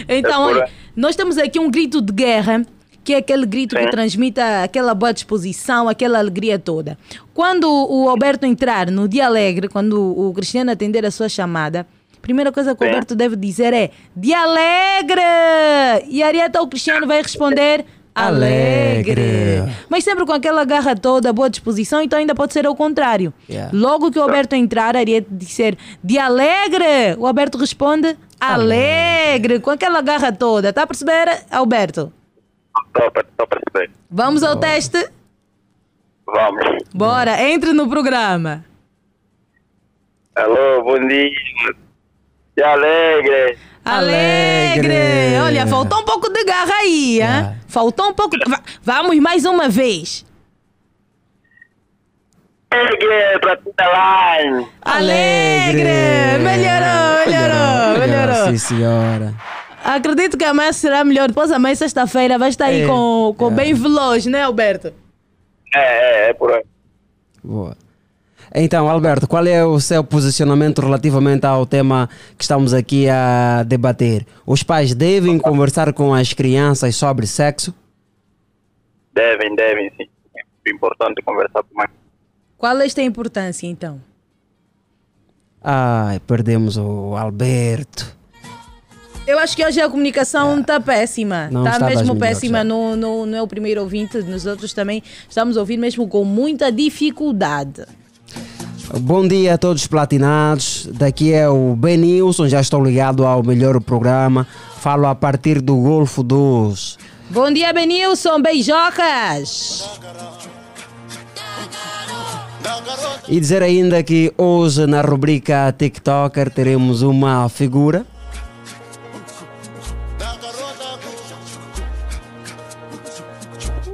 Então, É olha, nós temos aqui um grito de guerra, que é aquele grito que Sim. transmite aquela boa disposição, aquela alegria toda. Quando o Alberto entrar no dia alegre, quando o Cristiano atender a sua chamada, primeira coisa que o Sim. Alberto deve dizer é dia alegre! E a Arieta o Cristiano vai responder <laughs> alegre. Mas sempre com aquela garra toda, boa disposição, então ainda pode ser ao contrário. Yeah. Logo que o Alberto entrar, a Ariete disser de alegre, o Alberto responde alegre, com aquela garra toda. Tá a perceber, Alberto? Estou a perceber. Vamos ao teste? Vamos. Bora, entre no programa. Alô, bom dia. Que alegre. Alegre! Alegre. Olha, faltou um pouco de garra aí, hein? Yeah. Faltou um pouco. Va- vamos mais uma vez. Alegre para toda line. Alegre! Melhorou, melhorou, melhorou. Sim, senhora. Acredito que amanhã será melhor. Depois amanhã, sexta-feira, vai estar aí É, com, com é. bem veloz, né, Alberto? É, é, é por aí. Boa. Então, Alberto, qual é o seu posicionamento relativamente ao tema que estamos aqui a debater? Os pais devem conversar com as crianças sobre sexo? Devem, devem, sim. É importante conversar com mais. Qual é esta importância, então? Ai, perdemos o Alberto. Eu acho que hoje a comunicação está péssima. Não Está mesmo péssima. é. No, no, não é o primeiro ouvinte, nos outros também estamos a ouvir mesmo com muita dificuldade. Bom dia a todos platinados. Daqui é o Benilson, já estou ligado ao melhor programa. Falo a partir do Golfo dos. Bom dia, Benilson. Beijocas. E dizer ainda que hoje na rubrica TikToker teremos uma figura.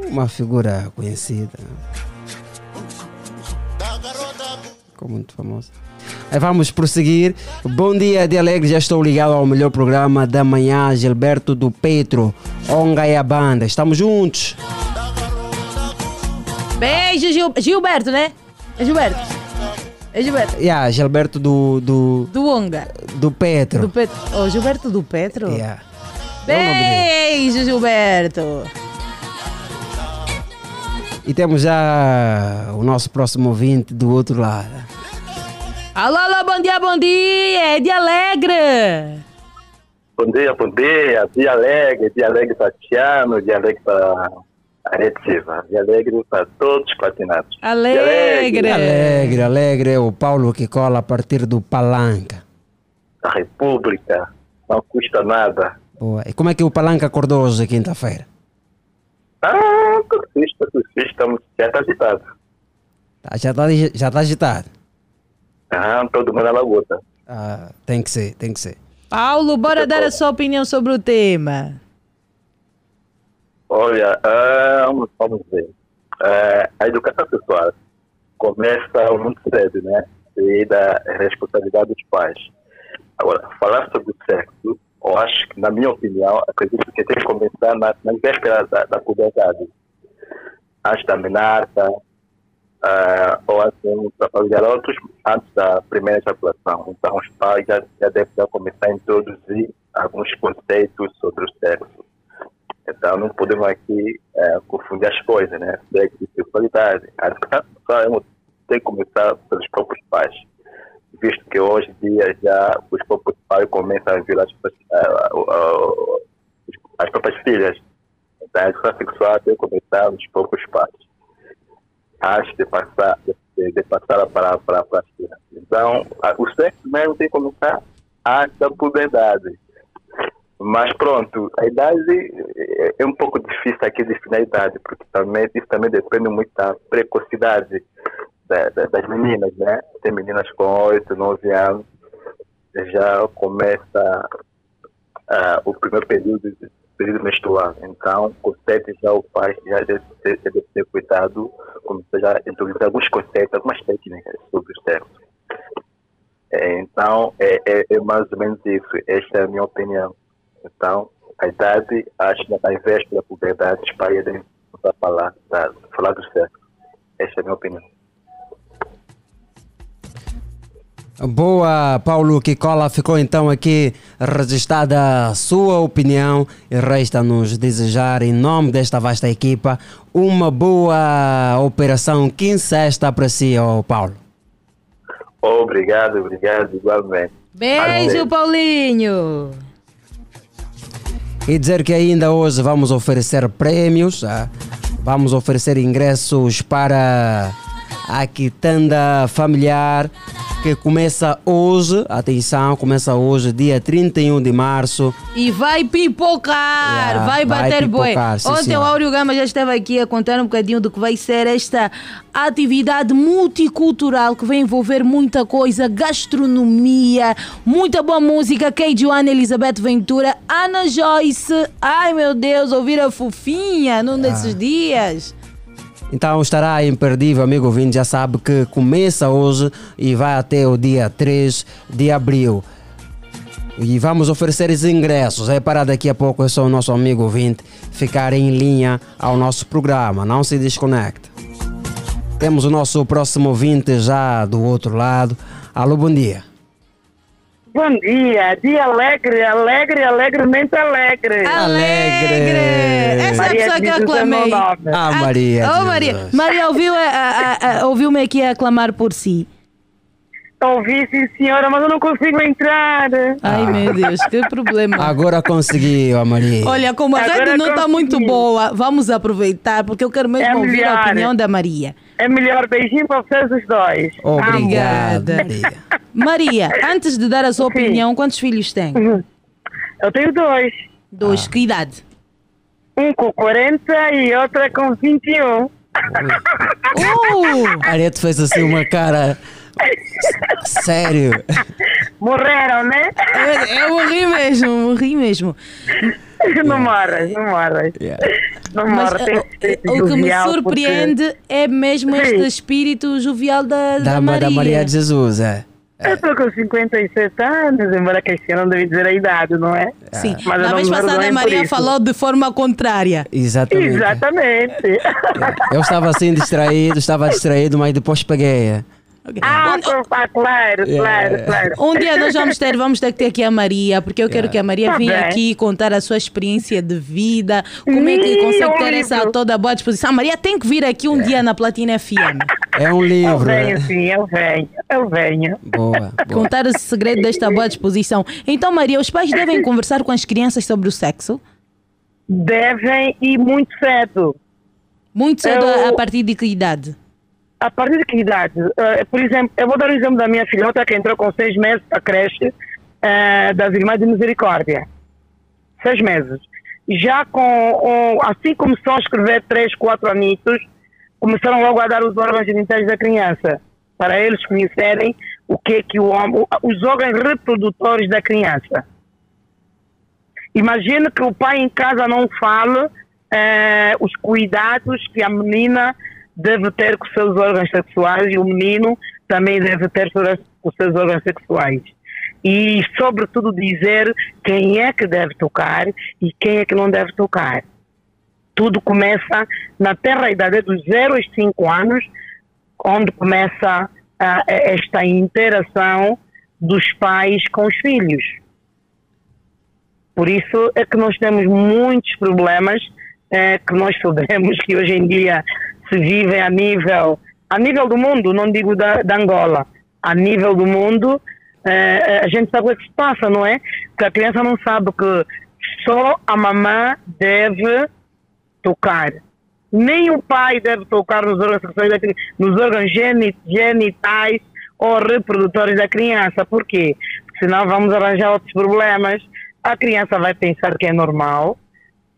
Uma figura conhecida. Ficou muito famosa. Vamos prosseguir. Bom dia de alegre, já estou ligado ao melhor programa da manhã, Gilberto do Petro, Onga e a banda. Estamos juntos. Beijo, Gil- Gilberto, né? É Gilberto. É Gilberto. Yeah, Gilberto do, do, Do Onga. do Petro. Do Petro. Oh, Gilberto do Petro? Yeah. Beijo, Gilberto. E temos já o nosso próximo ouvinte do outro lado. Alô, alô, bom dia, bom dia. É de Alegre. Bom dia, bom dia. Dia alegre, dia alegre para Tiano, dia alegre para Aretiva, dia alegre para todos os platinados. Alegre. Alegre, alegre. É o Paulo que cola a partir do Palanca. A República, não custa nada. Boa. E como é que o Palanca acordou hoje, quinta-feira? Ah, tudo fixe, tudo fixe, já está agitado. Tá, já está já tá agitado. Ah, todo mundo na lagoa. Ah, tem que ser, tem que ser. Paulo, bora dar a sua opinião sobre o tema. Olha, vamos, ver. Ah, a educação sexual começa muito cedo, né? E da responsabilidade dos pais. Agora, falar sobre o sexo, eu acho que, na minha opinião, acredito que tem que começar na, na véspera da, da puberdade. Antes da menarca, ah, ou assim, para os garotos, antes da primeira ejaculação. Então, os pais já, já devem começar a introduzir alguns conceitos sobre o sexo. Então, não podemos aqui eh, confundir as coisas, né? Sexo e sexualidade. A educação tem que começar pelos próprios pais. Visto que hoje em dia já os próprios pais começam a violar as, ah, as próprias filhas. Então, a educação sexual tem que começar nos próprios pais. Antes de passar, de, de passar para, para, para as crianças. Então, a- o sexo mesmo tem que começar antes da puberdade. Mas pronto, a idade é- é um pouco difícil aqui definir a idade, porque também, isso também depende muito da precocidade da- da- das meninas, né? Tem meninas com 8, 9 anos, já começa ah, o primeiro período, período menstrual. Então, 7 já o pai já deve ter, deve ter cuidado, começar já introduzir alguns conceitos, algumas técnicas sobre o sexo. É, então, é, é, é mais ou menos isso. Esta é a minha opinião. Então, a idade, acho que ao invés da puberdade, os pais devem falar, falar do sexo. Esta é a minha opinião. Boa, Paulo Kikola. Ficou então aqui registrada a sua opinião e resta-nos desejar, em nome desta vasta equipa, uma boa operação quinzesta para si, ó Paulo. Obrigado, obrigado, igualmente. Beijo, Paulinho. E dizer que ainda hoje vamos oferecer prêmios, ah, vamos oferecer ingressos para a quitanda familiar que começa hoje, atenção, começa hoje, dia 31 de março. E vai pipocar, Yeah, vai bater boi. sim, Ontem o. Áureo Gama já esteve aqui a contar um bocadinho do que vai ser esta atividade multicultural que vai envolver muita coisa, gastronomia, muita boa música. Kay Joana, Elizabeth Ventura, Ana Joyce. Ai meu Deus, ouvir a fofinha num desses dias. Então estará imperdível, amigo ouvinte, já sabe que começa hoje e vai até o dia 3 de abril. E vamos oferecer os ingressos. É para daqui a pouco, é só o nosso amigo ouvinte ficar em linha ao nosso programa. Não se desconecte. Temos o nosso próximo ouvinte já do outro lado. Alô, bom dia. Bom dia, dia alegre, alegre, alegremente alegre. Alegre! Essa é a pessoa que eu aclamei. Ah, Maria. Oh, Maria. Maria ouviu, a- a- a- ouviu-me aqui a clamar por si. Ouvi, sim, senhora, mas eu não consigo entrar. Ai, meu Deus, que problema. Agora conseguiu, a Maria. Olha, como a Agora rede não está muito boa, vamos aproveitar, porque eu quero mesmo É ouvir a opinião da Maria. É melhor beijinho para vocês os dois. Obrigada. Maria, <laughs> antes de dar a sua opinião, quantos filhos tem? Eu tenho dois. Dois, que idade? Um com 40 e outra com 21. Uh! A <laughs> Arete fez assim uma cara. Sério? Morreram, né? Eu, eu morri mesmo, morri mesmo. <laughs> Não morras, não morras. <laughs> Não Mas morras. eh, o que me surpreende é mesmo este espírito jovial da, da, Da, Maria. da Maria de Jesus, é. Eu estou com 57 anos, embora que este ano não deve dizer a idade, não é? Sim, Mas na não vez passada a Maria falou de forma contrária. Exatamente. Exatamente. Eu estava assim distraído, estava distraído, mas depois peguei. É. Ah, ah, claro, claro, claro. Um dia nós vamos ter, vamos ter que ter aqui a Maria, porque eu quero que a Maria Tá venha bem. aqui contar a sua experiência de vida, como é que consegue um ter essa toda boa disposição. A Maria tem que vir aqui um dia na Platina FM. É um Eu livro. venho, é. sim, eu venho, eu venho. Boa, <laughs> boa. Contar o segredo desta boa disposição. Então, Maria, os pais devem <laughs> conversar com as crianças sobre o sexo? Devem e muito cedo. Muito cedo, Eu- a partir de que idade? A partir de que idade? Eh, por exemplo, eu vou dar o exemplo da minha filhota que entrou com seis meses a creche eh, das Irmãs de Misericórdia. Seis meses. Já com, o- assim começou a escrever três, quatro anitos, começaram logo a dar os órgãos genitais da criança, para eles conhecerem o que é que o homem, os órgãos reprodutores da criança. Imagine que o pai em casa não fale eh, os cuidados que a menina deve ter com os seus órgãos sexuais e o menino também deve ter com os seus órgãos sexuais. E, sobretudo, dizer quem é que deve tocar e quem é que não deve tocar. Tudo começa na terra idade dos 0 aos 5 anos, onde começa ah, esta interação dos pais com os filhos. Por isso é que nós temos muitos problemas eh, que nós sabemos que hoje em dia se vivem a nível, a nível do mundo, não digo da, da Angola, a nível do mundo, eh, a gente sabe o que se passa, não é? Que a criança não sabe que só a mamã deve tocar. Nem o pai deve tocar nos órgãos, nos órgãos geni- genitais ou reprodutores da criança. Por quê? Porque senão vamos arranjar outros problemas. A criança vai pensar que é normal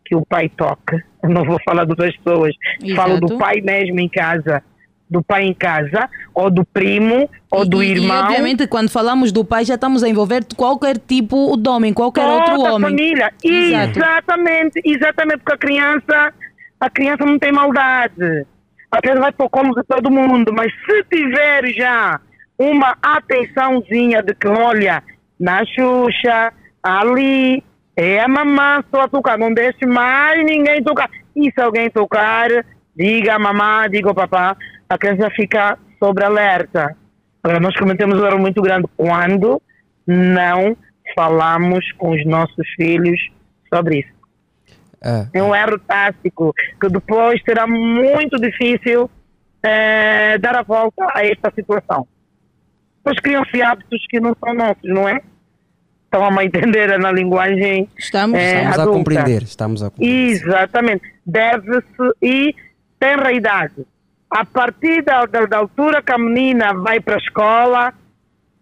que o pai toque. Eu não vou falar de outras pessoas. Falo do Exato. pai mesmo em casa. Do pai em casa, ou do primo, ou do E- irmão. E obviamente quando falamos do pai já estamos a envolver qualquer tipo de homem, qualquer outro Toda a homem. família. Exato. Exatamente, exatamente, porque a criança, a criança não tem maldade. A criança vai para o colo de todo mundo, mas se tiver já uma atençãozinha de que, olha, na Xuxa, ali, é a mamãe só a tocar, não deixe mais ninguém tocar. E se alguém tocar, diga a mamãe, diga ao papá, a criança fica sobre alerta. Agora, nós cometemos um erro muito grande quando não falamos com os nossos filhos sobre isso. Ah, É um erro tático que depois será muito difícil eh, dar a volta a esta situação. Pois criam-se hábitos que não são nossos, não é? Estão a entender na linguagem Estamos, eh, estamos a adulta. compreender, estamos a compreender. Exatamente. Deve-se e tem a idade. A partir da, da, da altura que a menina vai para a escola,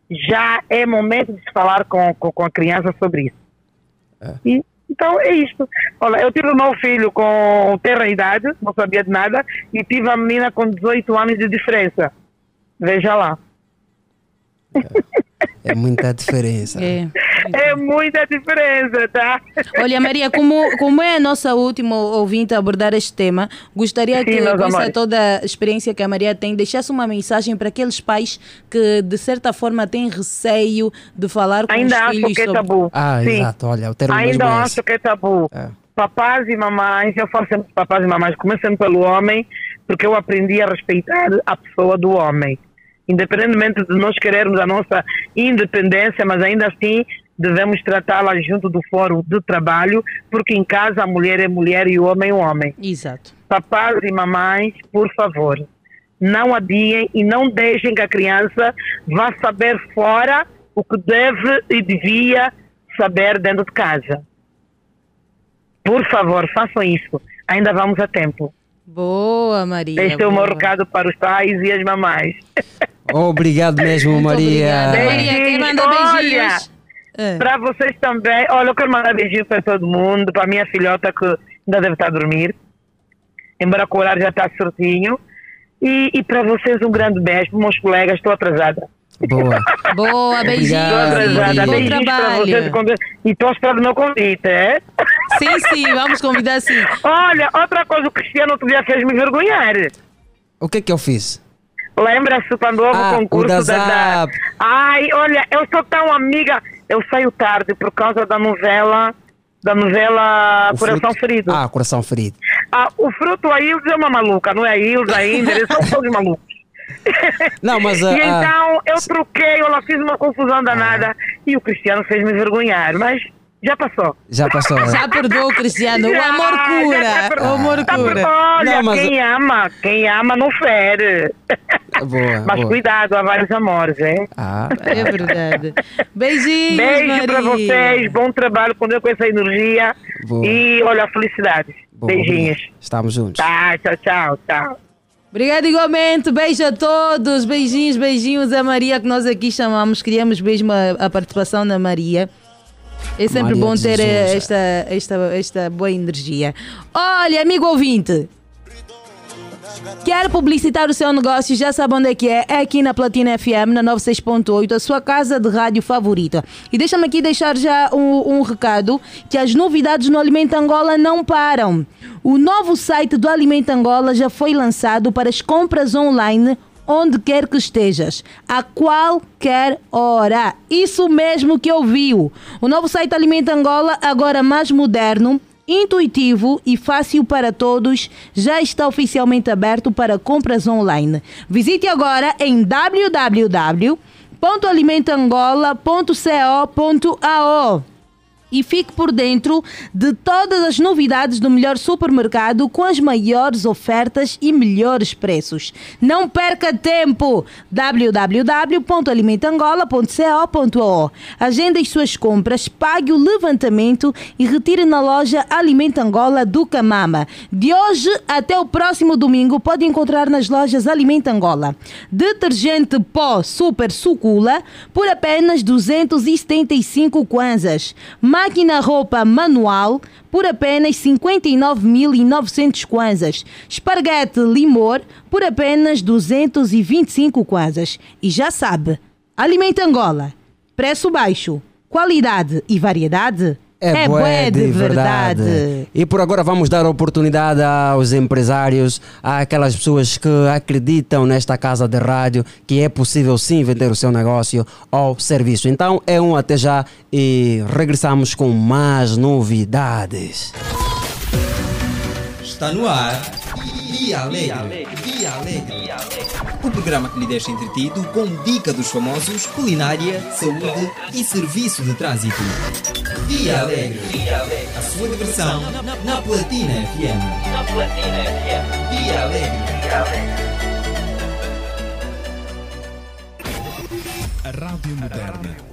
já é momento de se falar com, com, com a criança sobre isso. E, então é isto. Olha, eu tive o meu filho com terra idade, não sabia de nada, e tive a menina com 18 anos de diferença. Veja lá. É muita diferença. É. É muita diferença, tá? Olha, Maria, como, como é a nossa última ouvinte a abordar este tema, gostaria Sim, que, com essa toda a experiência que a Maria tem, deixasse uma mensagem para aqueles pais que, de certa forma, têm receio de falar com Ainda os acho filhos que é sobre... tabu. Ah, Sim. exato, olha, o termo Ainda mesmo é esse. acho que é tabu. É. Papás e mamães, eu falo sempre papás e mamães, começando pelo homem, porque eu aprendi a respeitar a pessoa do homem. Independentemente de nós querermos a nossa independência, mas ainda assim devemos tratá-la junto do fórum de trabalho, porque em casa a mulher é mulher e o homem é homem. Exato. Papás e mamães, por favor, não adiem e não deixem que a criança vá saber fora o que deve e devia saber dentro de casa. Por favor, façam isso. Ainda vamos a tempo. Boa, Maria. Deixe o meu recado para os pais e as mamães. Obrigado mesmo, Maria. obrigada. Maria, quem manda Olha, beijinhos? É. para vocês também. Olha, eu quero mandar beijinhos para todo mundo, para a minha filhota que ainda deve estar a dormir. Embora o horário já está certinho. E, e para vocês um grande beijo, para os meus colegas, estou atrasada. Boa. <laughs> Boa, beijinhos. Estou Obrigado. Bom Beijinhos para trabalho. E estou esperando o meu convite, é? Sim, sim, vamos convidar sim. <laughs> Olha, outra coisa, o Cristiano outro dia fez me vergonhar. O que é que eu fiz? Lembra-se quando houve Ah, o o concurso da da, Zap. Ai, olha, eu sou tão amiga. Eu saio tarde por causa da novela, da novela O Coração fruto- Ferido. Ah, coração ferido. Ah, o fruto a Ilza é uma maluca, não é a Ilza ainda, eles são todos malucos. <laughs> Não, mas <laughs> e ah, ah, então eu troquei, eu lá fiz uma confusão danada e o Cristiano fez me vergonhar, mas já passou. já passou. Já perdoou, Cristiano. O Já, amor já cura. O amor cura. Olha, Não, mas- quem ama, quem ama não fere. Boa, <laughs> Mas boa. cuidado, há vários amores, hein? Ah, É verdade. Beijinhos, Beijo Maria. para vocês, bom trabalho com com essa energia. Boa. E olha, felicidades. boa, Beijinhos. Estamos juntos. Tá, tchau, tchau, tchau. Obrigada igualmente, beijo a todos, beijinhos, beijinhos a Maria que nós aqui chamamos, queríamos mesmo a, a participação da Maria. É sempre Maria bom ter esta, esta, esta boa energia. Olha, amigo ouvinte, quer publicitar o seu negócio, já sabe onde é que é, é aqui na Platina FM, na 96.8, a sua casa de rádio favorita. E deixa-me aqui deixar já um, um recado, que as novidades no Alimento Angola não param. O novo site do Alimento Angola já foi lançado para as compras online onde quer que estejas, a qualquer hora. Isso mesmo que ouviu. O novo site Alimento Angola, agora mais moderno, intuitivo e fácil para todos, já está oficialmente aberto para compras online. Visite agora em www.alimentoangola.co.ao e fique por dentro de todas as novidades do melhor supermercado com as maiores ofertas e melhores preços. Não perca tempo! www.alimentangola.co.o Agende as suas compras, pague o levantamento e retire na loja Alimenta Angola do Camama. De hoje até o próximo domingo pode encontrar nas lojas Alimenta Angola. Detergente pó Super Sucula por apenas 275 kwanzas. Máquina roupa manual por apenas 59.900 kwanzas. Esparguete Limor por apenas 225 kwanzas. E já sabe, Alimenta Angola. Preço baixo, qualidade e variedade É, bué de verdade. E por agora vamos dar oportunidade aos empresários, àquelas pessoas que acreditam nesta casa de rádio que é possível sim vender o seu negócio ou serviço. Então é um até já e regressamos com mais novidades. Está no ar. Dia Alegre. Dia Alegre. O programa que lhe deixa entretido com dica dos famosos, culinária, saúde e serviço de trânsito. Dia Alegre. A sua diversão na Platina FM. Na Platina FM. Dia Alegre. A Rádio Moderna.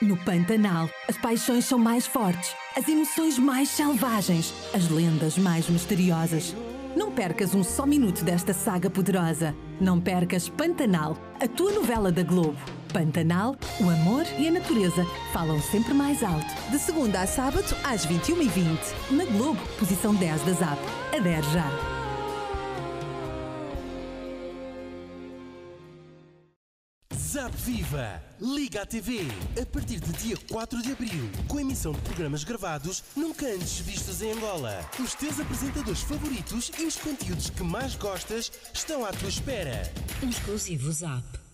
No Pantanal, as paixões são mais fortes, as emoções mais selvagens, as lendas mais misteriosas. Não percas um só minuto desta saga poderosa. Não percas Pantanal, a tua novela da Globo. Pantanal, o amor e a natureza falam sempre mais alto. De segunda a sábado, às 21h20. Na Globo, posição 10 da ZAP. Adere já. Zap Viva! Liga à TV! A partir de dia 4 de abril, com emissão de programas gravados nunca antes vistos em Angola. Os teus apresentadores favoritos e os conteúdos que mais gostas estão à tua espera. Exclusivo Zap.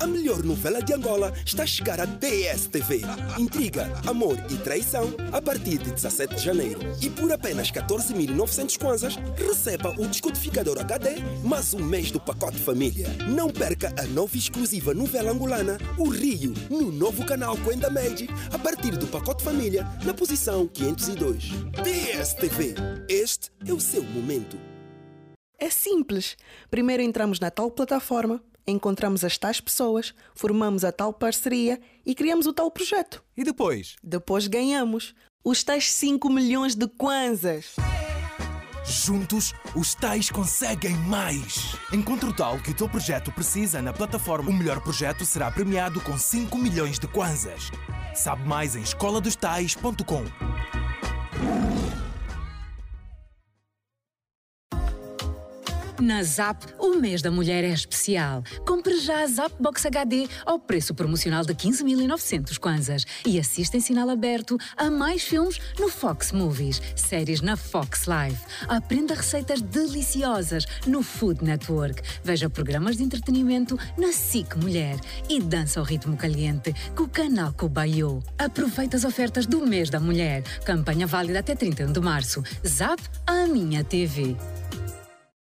A melhor novela de Angola está a chegar à DSTV. Intriga, amor e traição a partir de 17 de janeiro. E por apenas 14.900 kwanzas, receba o descodificador HD mais um mês do pacote família. Não perca a nova exclusiva novela angolana, O Rio, no novo canal Coenda Magic, a partir do pacote família, na posição 502. DSTV. Este é o seu momento. É simples. Primeiro entramos na tal plataforma, encontramos as tais pessoas, formamos a tal parceria e criamos o tal projeto. E depois? Depois ganhamos os tais 5 milhões de kwanzas. Juntos, os tais conseguem mais. Encontre o tal que o teu projeto precisa na plataforma. O melhor projeto será premiado com 5 milhões de kwanzas. Sabe mais em escoladostais.com. Na Zap, o mês da mulher é especial. Compre já a Zap Box HD ao preço promocional de 15.900 kwanzas e assista em sinal aberto a mais filmes no Fox Movies, séries na Fox Live. Aprenda receitas deliciosas no Food Network. Veja programas de entretenimento na SIC Mulher e dança ao ritmo caliente com o canal Cobayo. Aproveite as ofertas do mês da mulher. Campanha válida até 31 de março. Zap, a minha TV.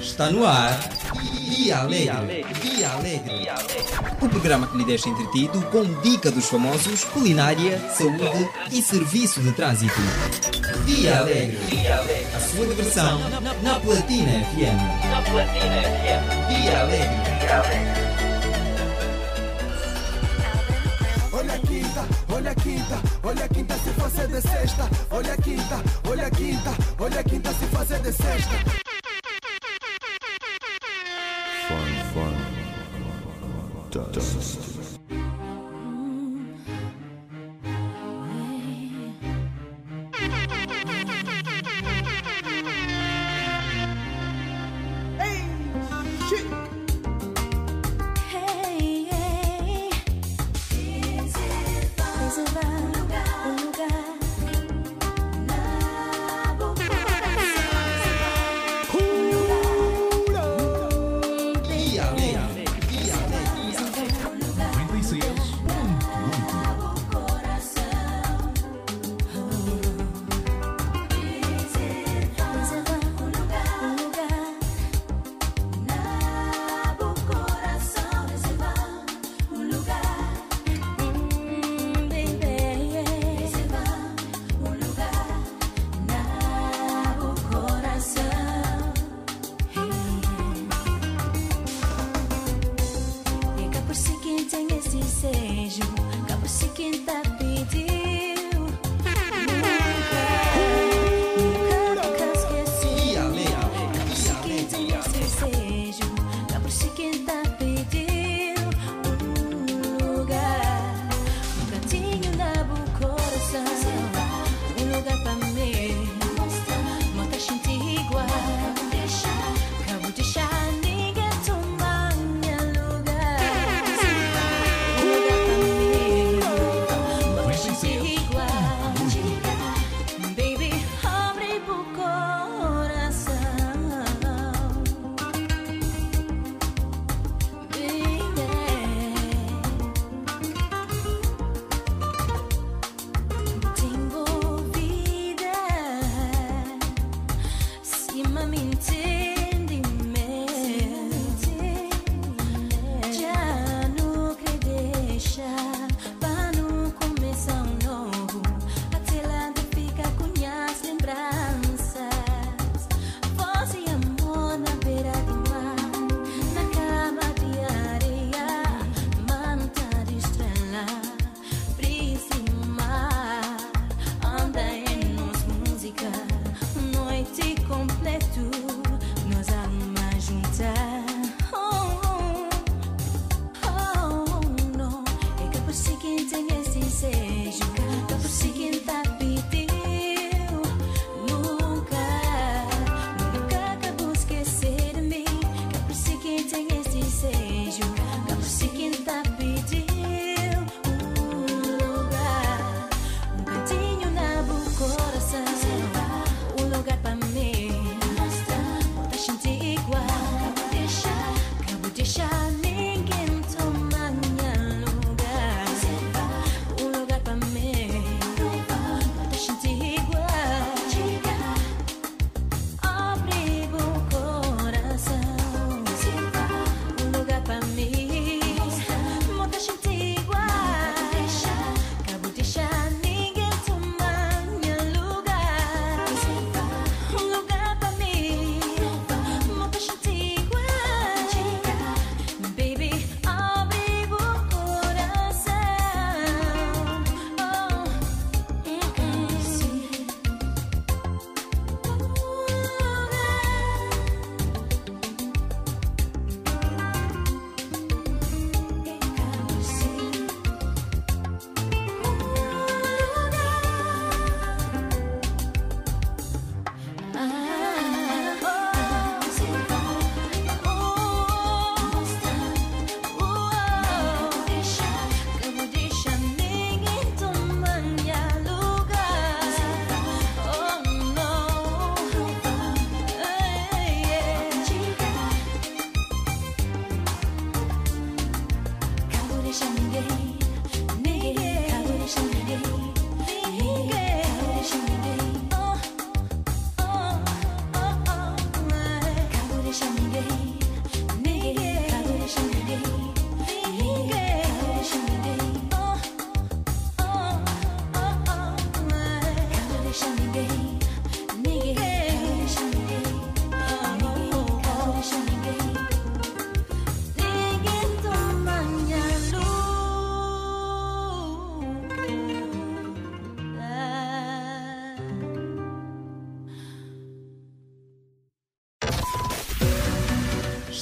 Está no ar. Dia Alegre. Dia Alegre. O programa que lhe deixa entretido com dica dos famosos, culinária, saúde e serviço de trânsito. Dia Alegre. A sua diversão na Platina FM. Na Platina FM. Dia Alegre. Olha a quinta, olha olha a quinta se fazer de sexta. Olha a quinta, olha a quinta, olha a quinta se fazer de sexta. Fun, dust.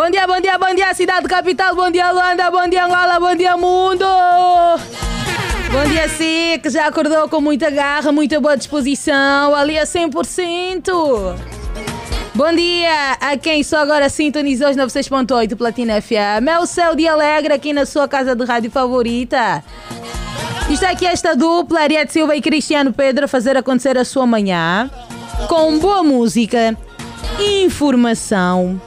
Bom dia, bom dia, bom dia, cidade capital, bom dia, Luanda, bom dia, Angola, bom dia, mundo! Bom dia, si, que já acordou com muita garra, muita boa disposição, ali a 100%. Bom dia a quem só agora sintonizou os 96.8 Platina FM. É o céu de alegre aqui na sua casa de rádio favorita. Está aqui esta dupla, Ariete Silva e Cristiano Pedro, a fazer acontecer a sua manhã com boa música, informação,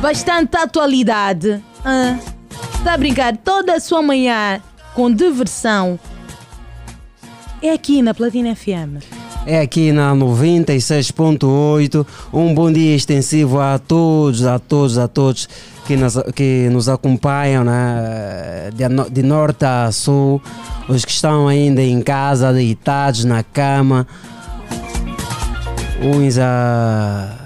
bastante atualidade. Ah, está a brincar? Toda a sua manhã com diversão é aqui na Platina FM. É aqui na 96.8. Um bom dia extensivo a todos, a todos, a todos que nos, que nos acompanham né? de, de norte a sul. Os que estão ainda em casa, deitados na cama. Uns a,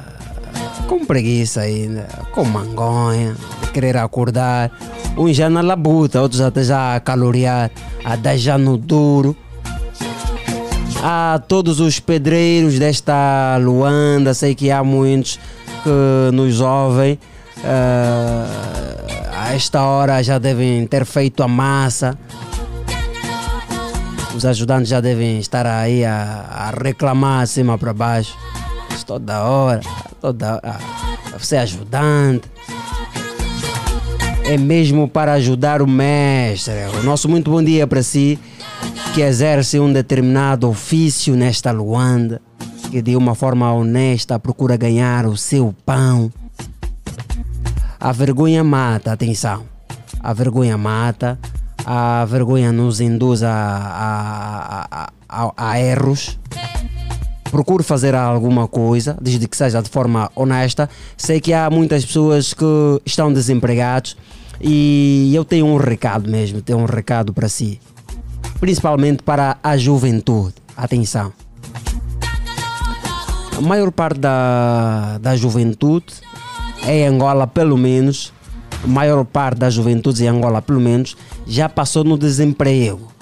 com preguiça ainda, com mangonha, querer acordar. Uns já na labuta, outros até já a calorear, a dar já no duro a todos os pedreiros desta Luanda, sei que há muitos que nos ouvem. eh, a esta hora já devem ter feito a massa. Os ajudantes já devem estar aí a, a reclamar acima para baixo. Toda hora, toda hora. Você é ajudante. É mesmo para ajudar o mestre. O nosso muito bom dia para si que exerce um determinado ofício nesta Luanda, que de uma forma honesta procura ganhar o seu pão. A vergonha mata, atenção. A vergonha mata, a vergonha nos induz a, a, a, a erros. Procure fazer alguma coisa, desde que seja de forma honesta. Sei que há muitas pessoas que estão desempregados e eu tenho um recado mesmo, tenho um recado para si principalmente para a juventude. Atenção. a maior parte da, da juventude em Angola, pelo menos, a maior parte da juventude em Angola, pelo menos, já passou no desemprego.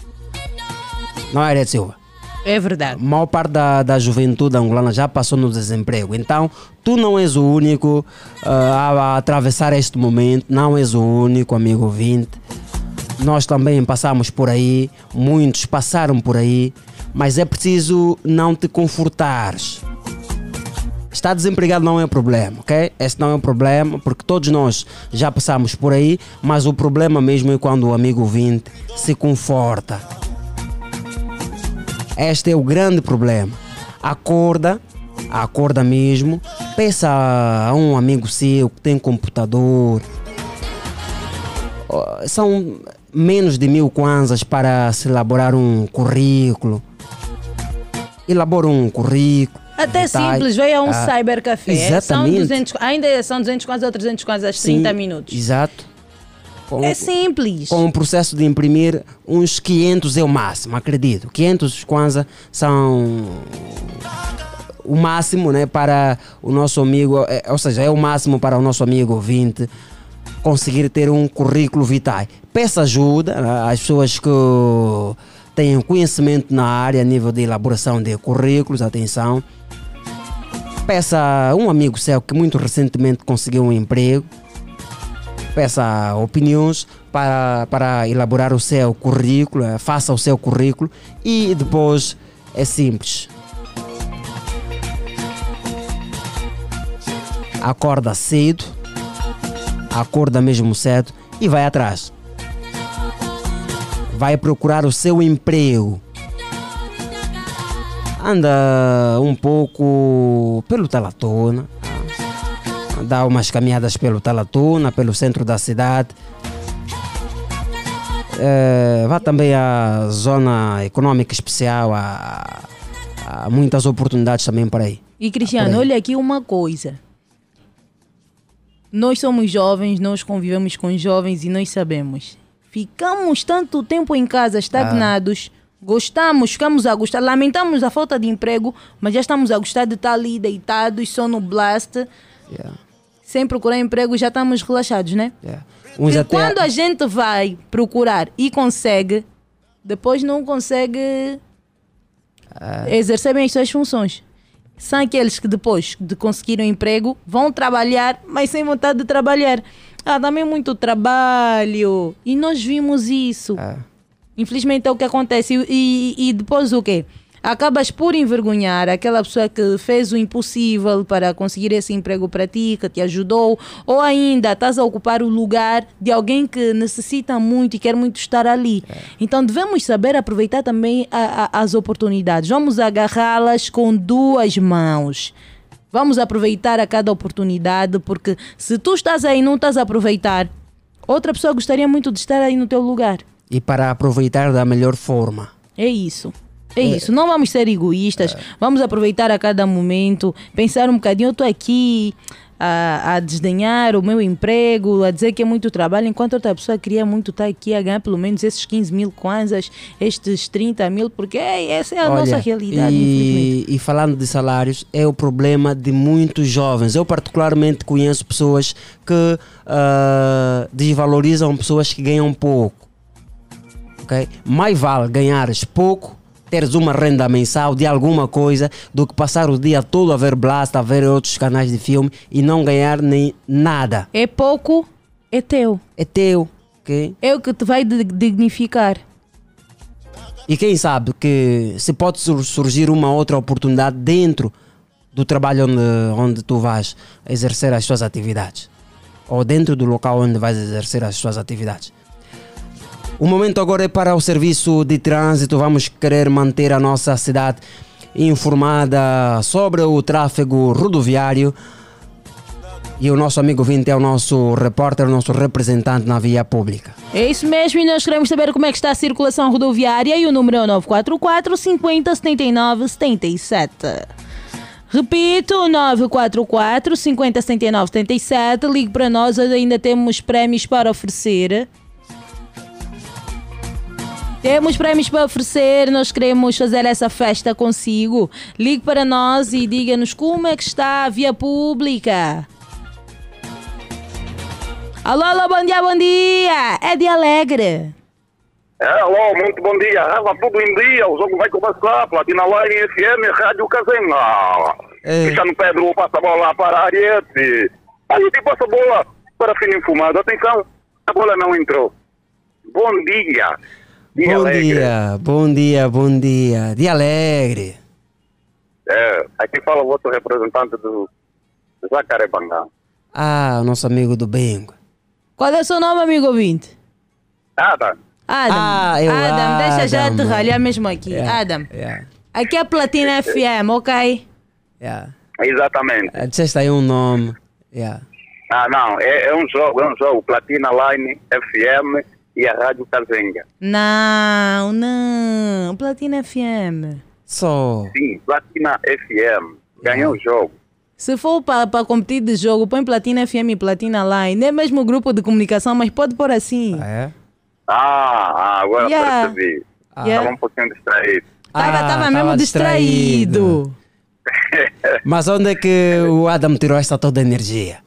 Não é, Silva? É verdade. A maior parte da, da juventude angolana já passou no desemprego. Então, tu não és o único ah, a atravessar este momento, não és o único, amigo ouvinte. Nós também passamos por aí, muitos passaram por aí, mas é preciso não te confortares. Estar desempregado não é problema, ok? Esse não é um problema, porque todos nós já passamos por aí, mas o problema mesmo é quando o amigo ouvinte se conforta. Este é o grande problema. Acorda, acorda mesmo, peça a um amigo seu que tem computador. São menos de mil kwanzas para se elaborar um currículo. Elabora um currículo. Até detalhe. simples, veio a um Ah, cybercafé. São Exatamente. 200, ainda são 200 quase ou 300 quase às 30 Sim, minutos. Exato. Com- É simples. Com o processo de imprimir, uns 500 é o máximo, acredito. 500 kwanza são o máximo né, para o nosso amigo, é, ou seja, é o máximo para o nosso amigo ouvinte conseguir ter um currículo vitae. Peça ajuda né, às pessoas que têm conhecimento na área a nível de elaboração de currículos, atenção. Peça a um amigo seu que muito recentemente conseguiu um emprego peça opiniões para, para elaborar o seu currículo, eh, faça o seu currículo e depois é simples. Acorda cedo, acorda mesmo cedo e vai atrás. Vai procurar o seu emprego. Anda um pouco pelo Talatona, dá umas caminhadas pelo Talatuna, pelo centro da cidade. Eh, vá também à zona econômica especial, há, há muitas oportunidades também por aí. E Cristiano, olha aqui uma coisa. Nós somos jovens, nós convivemos com jovens e nós sabemos. Ficamos tanto tempo em casa estagnados, gostamos, ficamos a gostar, lamentamos a falta de emprego, mas já estamos a gostar de estar ali deitados, só no blast, Yeah, sem procurar emprego, já estamos relaxados, né? yeah. Uns E quando a gente vai procurar e consegue, depois não consegue Ah. exercer bem as suas funções. São aqueles que depois de conseguir um emprego vão trabalhar, mas sem vontade de trabalhar. Ah, também muito trabalho. E nós vimos isso. Infelizmente é o que acontece. E, e- e depois o quê? Acabas por envergonhar aquela pessoa que fez o impossível para conseguir esse emprego para ti, que te ajudou, ou ainda estás a ocupar o lugar de alguém que necessita muito e quer muito estar ali. Então devemos saber aproveitar também a- a- as oportunidades. Vamos agarrá-las com duas mãos. Vamos aproveitar a cada oportunidade, porque se tu estás aí e não estás a aproveitar, outra pessoa gostaria muito de estar aí no teu lugar. e para aproveitar da melhor forma. É isso. É isso. Não vamos ser egoístas. Vamos aproveitar a cada momento, pensar um bocadinho. Eu estou aqui a, a desdenhar o meu emprego, a dizer que é muito trabalho, enquanto outra pessoa queria muito estar aqui a ganhar pelo menos esses 15 mil kwanzas, estes 30 mil, porque é, essa é a nossa realidade, e, e falando de salários, é o problema de muitos jovens. Eu, particularmente, conheço pessoas que ah, desvalorizam pessoas que ganham pouco. ok? Mais vale ganhares pouco, teres uma renda mensal de alguma coisa, do que passar o dia todo a ver Blast, a ver outros canais de filme e não ganhar nem nada. É pouco, é teu. É teu. ok? É o que te vai di- dignificar. E quem sabe que se pode sur- surgir uma outra oportunidade dentro do trabalho onde, onde tu vais exercer as tuas atividades. Ou dentro do local onde vais exercer as tuas atividades. O momento agora é para o serviço de trânsito. Vamos querer manter a nossa cidade informada sobre o tráfego rodoviário. E o nosso amigo Vinte é o nosso repórter, o nosso representante na via pública. É isso mesmo, e nós queremos saber como é que está a circulação rodoviária e o número é o 944 50 79 77. Repito, 944 50 79 77. Ligue para nós, ainda temos prémios para oferecer. Temos prêmios para oferecer, nós queremos fazer essa festa consigo. Ligue para nós e diga-nos como é que está a via pública. Alô, alô, bom dia, bom dia! É de Alegre. É, alô, muito bom dia. Estava tudo em dia, o jogo vai começar. Platina Line FM, Rádio Casenha. Cristiano Pedro passa a bola para a Ariete. Ariete passa a bola para Fino Infumado. Atenção, a bola não entrou. Bom dia. Dia Bom alegre. dia, bom dia, bom dia. Dia alegre. É, aqui fala o outro representante do Jacarebangá. Ah, o nosso amigo do Bengo. Qual é o seu nome, amigo ouvinte? Nada. Adam. Ah, eu, Adam, deixa já Adam. te ralhar mesmo aqui. Yeah, Adam. yeah. Aqui é Platina FM, ok? Yeah. Exatamente. Ah, Disseste aí um nome. Yeah. Ah, não, é, é um jogo, é um jogo. Platina Line FM e a Rádio Casenga. Não, não. Platina FM. Só. Sim, Platina FM. Ganhou o jogo. Se for para competir de jogo, põe Platina FM e Platina Line. É mesmo grupo de comunicação, mas pode pôr assim. é? Ah, ah, agora Yeah. percebi. Ah. Estava um pouquinho distraído. Tava, Ah, tava mesmo tava distraído. Mas onde é que o Adam tirou essa toda energia?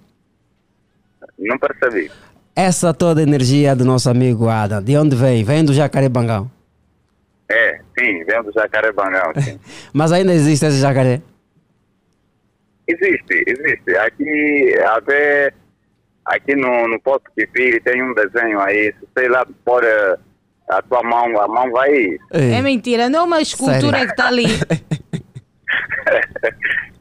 Não percebi. Essa toda energia do nosso amigo Adam, de onde vem? Vem do Jacarebangão. É, sim, vem do Jacarebangão, sim. <laughs> Mas ainda existe esse jacaré? Existe, existe. Aqui, até aqui no, no Porto Pipi tem um desenho aí. Se sei lá pôr eh, a tua mão, a mão vai. É mentira, não é uma escultura Sério? que está ali. <laughs>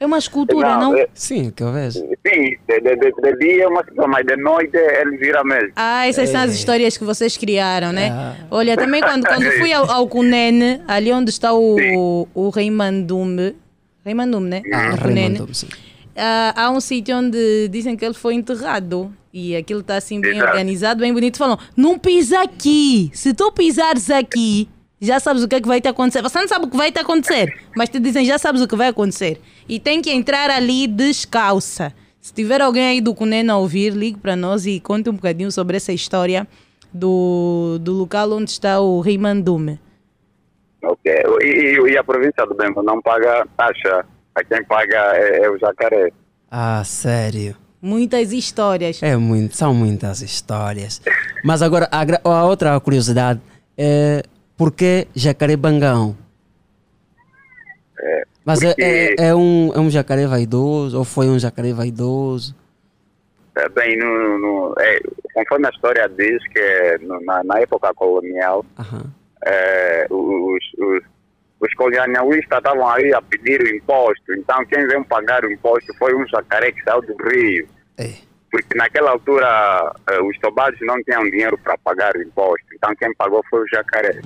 É uma escultura, Não, não? é- Sim, vejo. Sim, de, de, de, de dia é uma coisa, mas de noite ele vira mesmo. Ah, essas É. são as histórias que vocês criaram, né? Ah. Olha, também quando, quando <laughs> fui ao, ao Cunene, ali onde está o, o Rei Mandume, Rei Mandume, né? Ah, No Rei Cunene. Mandume, sim. Ah, há um sítio onde dizem que ele foi enterrado e aquilo está assim bem Exato. organizado, bem bonito. Falam, não pisa aqui. Se tu pisares aqui, já sabes o que é que vai te acontecer. Você não sabe o que vai te acontecer, mas te dizem, já sabes o que vai acontecer. E tem que entrar ali descalça. Se tiver alguém aí do Cunena a ouvir, ligue para nós e conte um bocadinho sobre essa história do, do local onde está o Rei Mandume. Ok. E, e, e a província do Bembo não paga taxa. A quem paga é, é o jacaré. Ah, sério. Muitas histórias. É muito, são muitas histórias. Mas agora, a, a outra curiosidade é por que Jacarebangão? É, Mas é, porque- é, é um, é um jacaré vaidoso ou foi um jacaré vaidoso? É, bem, no, no- é, conforme a história diz que é no- na, na época colonial, é, os, os, os colonialistas estavam aí a pedir o imposto. Então, quem veio pagar o imposto foi um jacaré que saiu do rio. Porque naquela altura os tobados não tinham dinheiro para pagar o imposto. Então, quem pagou foi o jacaré.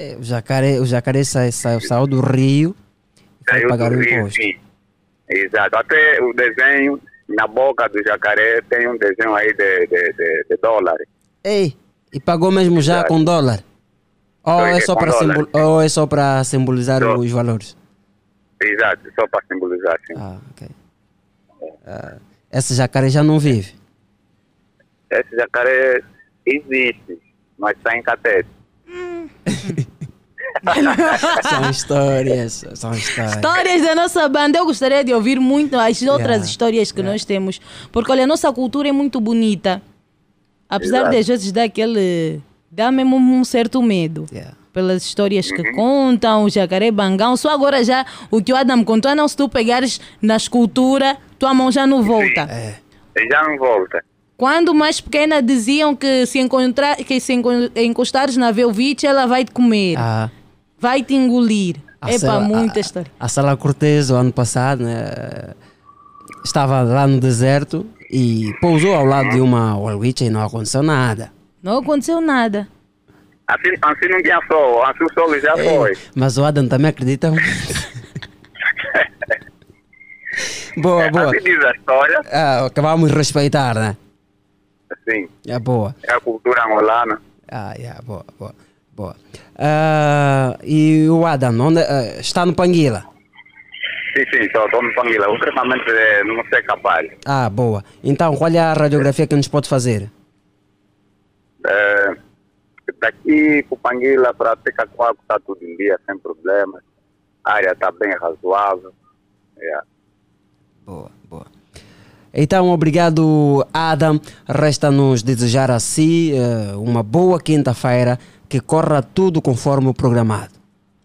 É, o jacaré, o jacaré sai, sai, saiu do rio e foi Saiu pagar o imposto. sim. Exato. Até o desenho, na boca do jacaré, tem um desenho aí de, de, de, de dólares. Ei, e pagou mesmo já com dólar? Ou é só para dólar. simbol, ou é só para simbolizar Só. os valores? Exato, só para simbolizar, sim. Ah, ok. Ah, esse jacaré já não vive. Esse jacaré existe, mas está em catete. <laughs> São histórias, são histórias. Histórias da nossa banda. Eu gostaria de ouvir muito as outras Yeah, histórias que nós temos. Porque, olha, a nossa cultura é muito bonita. Apesar Exato. de às vezes dar aquele. dá mesmo um certo medo. Pelas histórias que contam, o jacaré bangão. Só agora já o que o Adam contou, não se tu pegares na escultura, tua mão já não volta. E já não volta. Quando mais pequena diziam que se, encontrar, que se enco- encostares na Velvite, ela vai te comer. Ah, Vai te engolir. A É para muita história. a Sala Cortez, o ano passado, né, estava lá no deserto e pousou ao lado de uma Walwich e não aconteceu nada. Não aconteceu nada. Assim, assim não tinha sol, assim o sol já foi. Mas o Adam também acredita <laughs> boa, boa. Assim diz a história, Ah, acabamos de respeitar, né? Sim, É boa. é a cultura angolana. Ah, yeah, boa, boa, boa. Ah, e o Adam, onde, ah, está no Panguila? Sim, sim, estou, estou no Panguila. Ultimamente eh, não sei capaz. Ah, boa. Então, qual é a radiografia que nos pode fazer? Eh, daqui para Panguila para Tecacoaco está tudo em dia, sem problemas. A área está bem razoável. Yeah. Então, obrigado, Adam. Resta-nos desejar a si eh, uma boa quinta-feira, que corra tudo conforme o programado.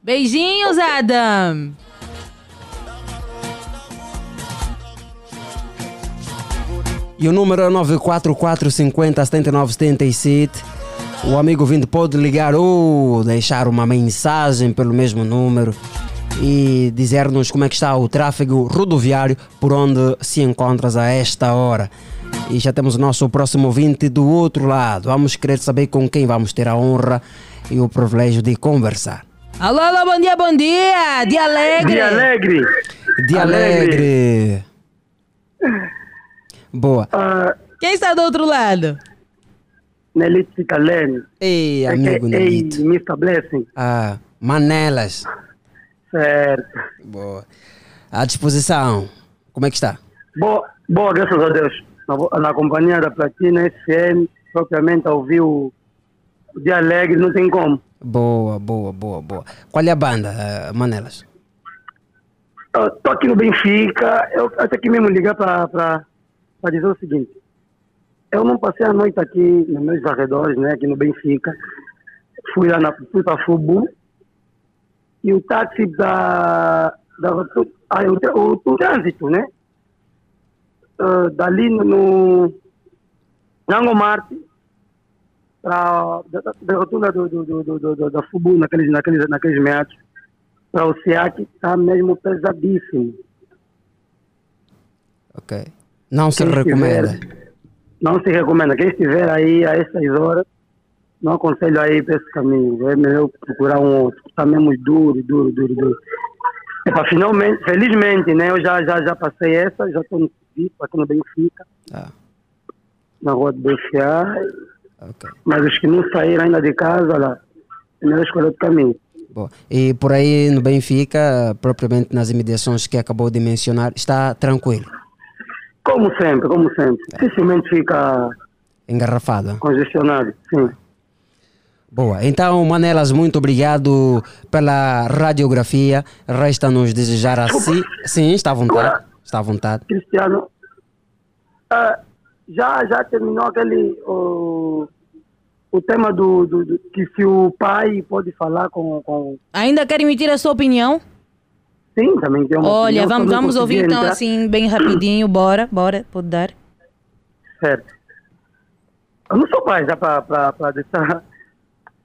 Beijinhos, Adam. E o número é 944 50 79 77. O amigo vindo pode ligar ou deixar uma mensagem pelo mesmo número e dizer-nos como é que está o tráfego rodoviário por onde se encontras a esta hora. E já temos o nosso próximo ouvinte do outro lado. Vamos querer saber com quem vamos ter a honra e o privilégio de conversar. Alô, alô, bom dia, bom dia. Dia alegre. Dia alegre. De alegre. Boa. Quem está do outro lado? Nelite Calene. Ei, amigo Ei, Nelito. Mr. Blessing. Ah, Manelas. Certo. Boa. À disposição. Como é que está? Boa, boa, graças a Deus. Na, na companhia da Platina FM, propriamente ouvir o, o Dia Alegre, não tem como. Boa, boa, boa, boa. Qual é a banda, eh, Manelas? Estou aqui no Benfica, eu até que mesmo ligar para dizer o seguinte. Eu não passei a noite aqui nos meus arredores, né, aqui no Benfica. Fui lá na, fui para Fubu e o táxi da, da ah, o, o, o trânsito, né? Ah, dali no, Nango Marte para da, da- da rotunda do, do, do, do, da Fubu naqueles naqueles naqueles meados para o SEAC está mesmo pesadíssimo. Ok. Não se Quem recomenda. estiver- não se recomenda. Quem estiver aí a essas horas, não aconselho aí para esse caminho. É melhor procurar um outro. Está mesmo duro, duro, duro, duro. Epa, finalmente, felizmente, né? Eu já, já, já passei essa, já estou no serviço aqui no Benfica. Ah. Na rua do BCA. Mas os que não saíram ainda de casa, lá, é melhor escolher outro caminho. Boa. E por aí no Benfica, propriamente nas imediações que acabou de mencionar, está tranquilo, Como sempre, como sempre. Dificilmente fica engarrafado. congestionado. Sim. Boa. Então, Manelas, muito obrigado pela radiografia. Resta-nos desejar a si. Sim, está à vontade. Está à vontade. Cristiano, ah, já, já terminou aquele o, o tema do, do, do- que se o pai pode falar com, com Ainda quer emitir a sua opinião? sim também tem uma Olha, opinião, vamos, vamos ouvir consegui então entrar. assim, bem rapidinho. Bora, bora, pode dar. certo eu não sou pai já para deixar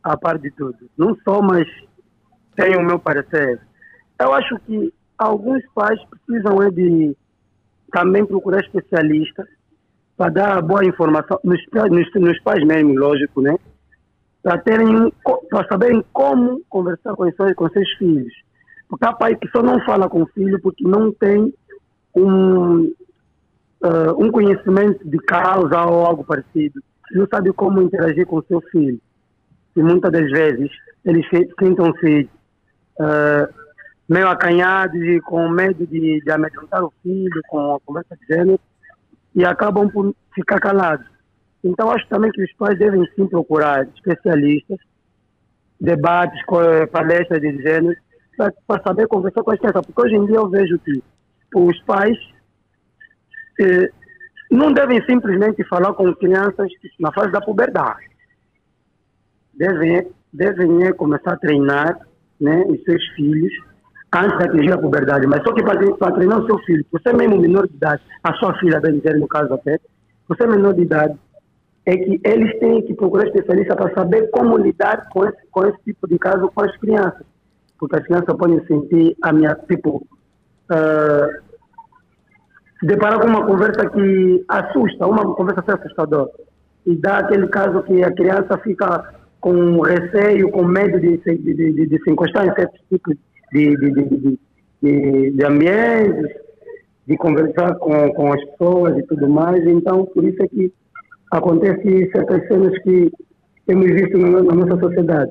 a par de tudo não sou mas tenho o meu parecer eu acho que alguns pais precisam é de também procurar especialistas para dar boa informação nos, nos, nos pais mesmo, lógico, né? Para terem, para saberem como conversar com seus, com seus filhos. Porque há pai que só não fala com o filho porque não tem um, ah, um conhecimento de causa ou algo parecido. Não sabe como interagir com o seu filho. E muitas das vezes eles se- sintam-se ah, meio acanhados e com medo de, de amedrontar o filho com a conversa de gênero e acabam por ficar calados. Então, acho também que os pais devem sim procurar especialistas, debates, palestras de gênero, para saber conversar com as crianças. Porque hoje em dia eu vejo que os pais eh, não devem simplesmente falar com crianças na fase da puberdade. Devem, devem é, começar a treinar né, os seus filhos antes de atingir a puberdade. Mas só que para, para treinar o seu filho, você mesmo menor de idade, a sua filha, bem dizer, no caso até, você menor de idade, é que eles têm que procurar especialista para saber como lidar com esse, com esse tipo de caso com as crianças. Porque as crianças podem sentir a minha, tipo, ah, se deparar com uma conversa que assusta, uma conversa assustadora. E dá aquele caso que a criança fica com receio, com medo de se, de, de, de se encostar em certos tipos de, de, ambientes, de conversar com, com as pessoas e tudo mais. Então, por isso é que acontece certas cenas que temos visto na, na nossa sociedade.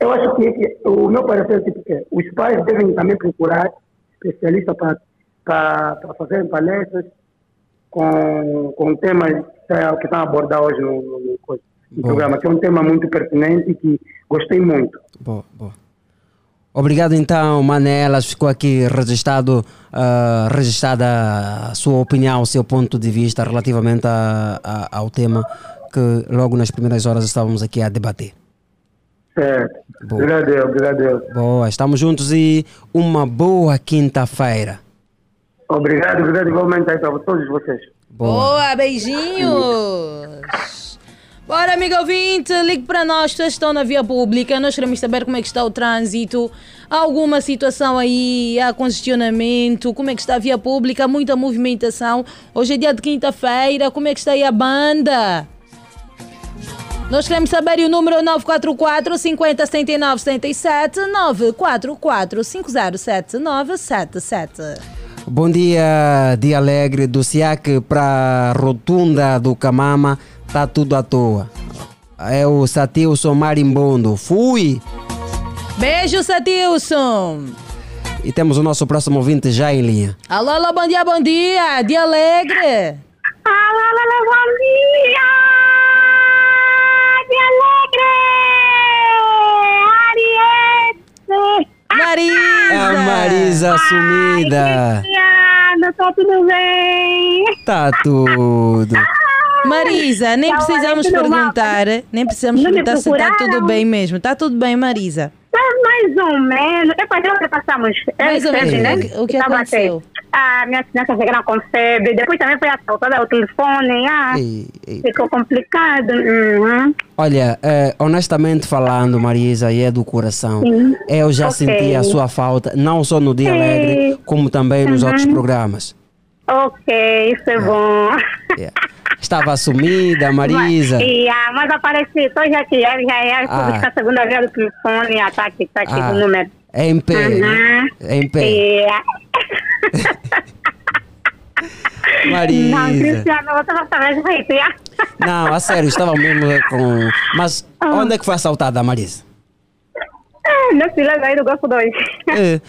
Eu acho que, que o meu parecer é tipo que os pais devem também procurar especialistas para para fazer palestras com, com temas eh, que estão a abordar hoje no, no, no no Boa. programa, que é um tema muito pertinente e que gostei muito. Boa, boa. Obrigado então, Manelas. Ficou aqui registrado, ah, registrada a sua opinião, o seu ponto de vista relativamente a- a- ao tema que logo nas primeiras horas estávamos aqui a debater. Certo. Boa. Obrigado, obrigado. Boa, estamos juntos e uma boa quinta-feira. Obrigado, obrigado igualmente aí para todos vocês. Boa, beijinhos. Bora, amigo ouvinte, ligue para nós, vocês estão na via pública, nós queremos saber como é que está o trânsito, há alguma situação aí, há congestionamento, como é que está a via pública, muita movimentação. Hoje é dia de quinta-feira, como é que está aí a banda? Nós queremos saber o número é 944 50 79 77 944 507 977. Bom dia, dia alegre do SIAC para a Rotunda do Camama, tá tudo à toa. É o Satilson Marimbondo. Fui! Beijo, Satilson. E temos o nosso próximo ouvinte já em linha. Alô, alô, bom dia, bom dia. Dia alegre. Alô, alô, bom dia! Dia alegre! Ariete! A Marisa sumida. Cristiano, tá tudo bem? Tá tudo. Marisa, nem Tá precisamos perguntar, nem precisamos Não me perguntar se está procuraram? tudo bem mesmo. Tá tudo bem, Marisa. Tá mais ou menos. É para que passamos. É Mais ou menos. né? O que- Tava aconteceu? até- Ah, minha criança chegaram com febre. Depois também foi assaltada o telefone. Ah, Ei, ei. ficou complicado. Uhum. Olha, eh, honestamente falando, Marisa, e é do coração, Sim. eu já Ok. senti a sua falta, não só no Dia Sim. Alegre, como também nos Uhum. outros programas. Ok, isso é bom. Yeah. <laughs> Estava sumida, Marisa. Mas, yeah, mas apareci, estou já aqui, já, fui Ah. buscar a segunda vez do telefone, ah, tá aqui, tá aqui Ah, o número. É em pé, né? Uhum. É em pé. Yeah. <laughs> Não, Marisa. Cristiano, você não sabe yeah? Não, a sério, estava mesmo com. Mas Ah. onde é que foi assaltada, Marisa? É, Meu filho aí do Golfo 2. É.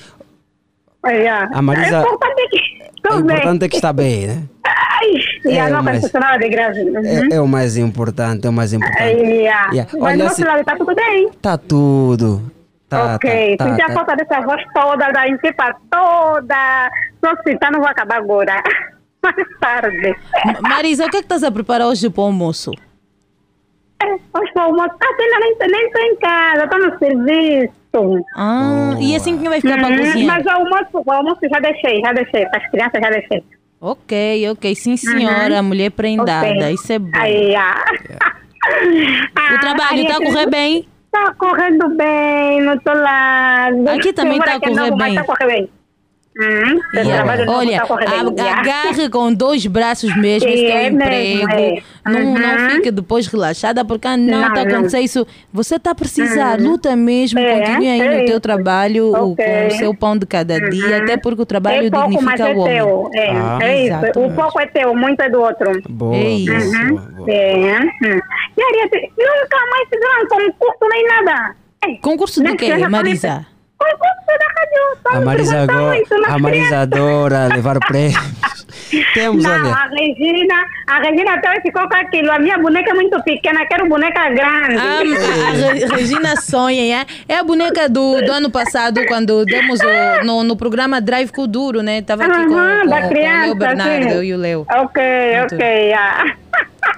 A Marisa- É importante que o importante é que está bem, né? Ai, É, não mas- aconteceu nada de grave. Uhum. É, é o mais importante, é o mais importante. Yeah. Yeah. Mas Olha, do se- outro lado está tudo bem. Tá tudo. Tá, ok, tá, senti tá, a tá. falta dessa voz toda, da equipa toda. Só se tá, não vou acabar agora. <laughs> Mais tarde. Marisa, o que é que estás a preparar hoje para o almoço? É, Hoje vou almoçar, ah, ainda nem, nem estou em casa, estou no serviço. Ah, e assim quem vai ficar para Uhum, cozinhar? Mas o almoço, o almoço já deixei, já deixei. Para as crianças já deixei. Ok, ok, sim senhora, Uhum. mulher prendada, Ok. isso é bom. Aí, ah. <laughs> O trabalho está a correr bem? Está correndo bem no teu lado. Aqui também tá que é novo, mas bem. Tá a correr bem. Hum, o Yeah. Olha, a correr bem. a- yeah. agarre com dois braços mesmo esse É mesmo, emprego. é. Não, não Uhum. fique depois relaxada, porque ah, não Não, está a não. acontecer isso. Você está a precisar, Uhum. luta mesmo, É, continue aí é no teu trabalho o- Ok. com o seu pão de cada dia, Uhum. até porque o trabalho é pouco, mas dignifica é o homem. teu. É, Ah. é isso. O Exatamente. pouco é teu, muito é do outro. Boa, É isso. Uhum. boa. É. hum. E Ariete, nunca mais fizeram concurso nem nada. É. Concurso de quê, Marisa? Só A me Marisa, perguntaram agora, isso nas a Marisa crianças. adora levar prêmios. <laughs> Temos, Não, olha. a Regina, a Regina até ficou com aquilo. A minha boneca é muito pequena, quero boneca grande. Ah, a Re- <laughs> Regina sonha, é? É a boneca do, do ano passado, quando demos o, no, no programa Drive com o Duro, né? Estava aqui com, com, da com o criança, Leo Bernardo, sim. e o Leo. Ok, Muito. ok. ah.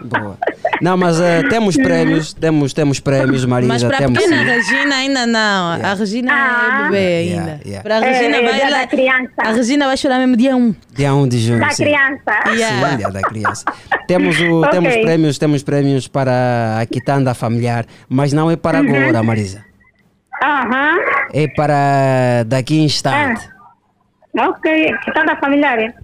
Boa. Não, mas eh, temos prémios, temos, temos prémios, Marisa. Mas para a temos pequena sim. Regina ainda não. A Regina é bebê ainda. Yeah, yeah. Para a É, Regina é, vai dia lá- da criança. A Regina vai chorar mesmo dia 1. Dia 1 de junho. Da sim. criança. Yeah. Sim, dia da criança. Temos, o, Ok. temos prémios, temos prémios para a quitanda familiar, mas não é para Uhum. agora, Marisa. Aham. É para daqui em instante. Ok. Toda a família.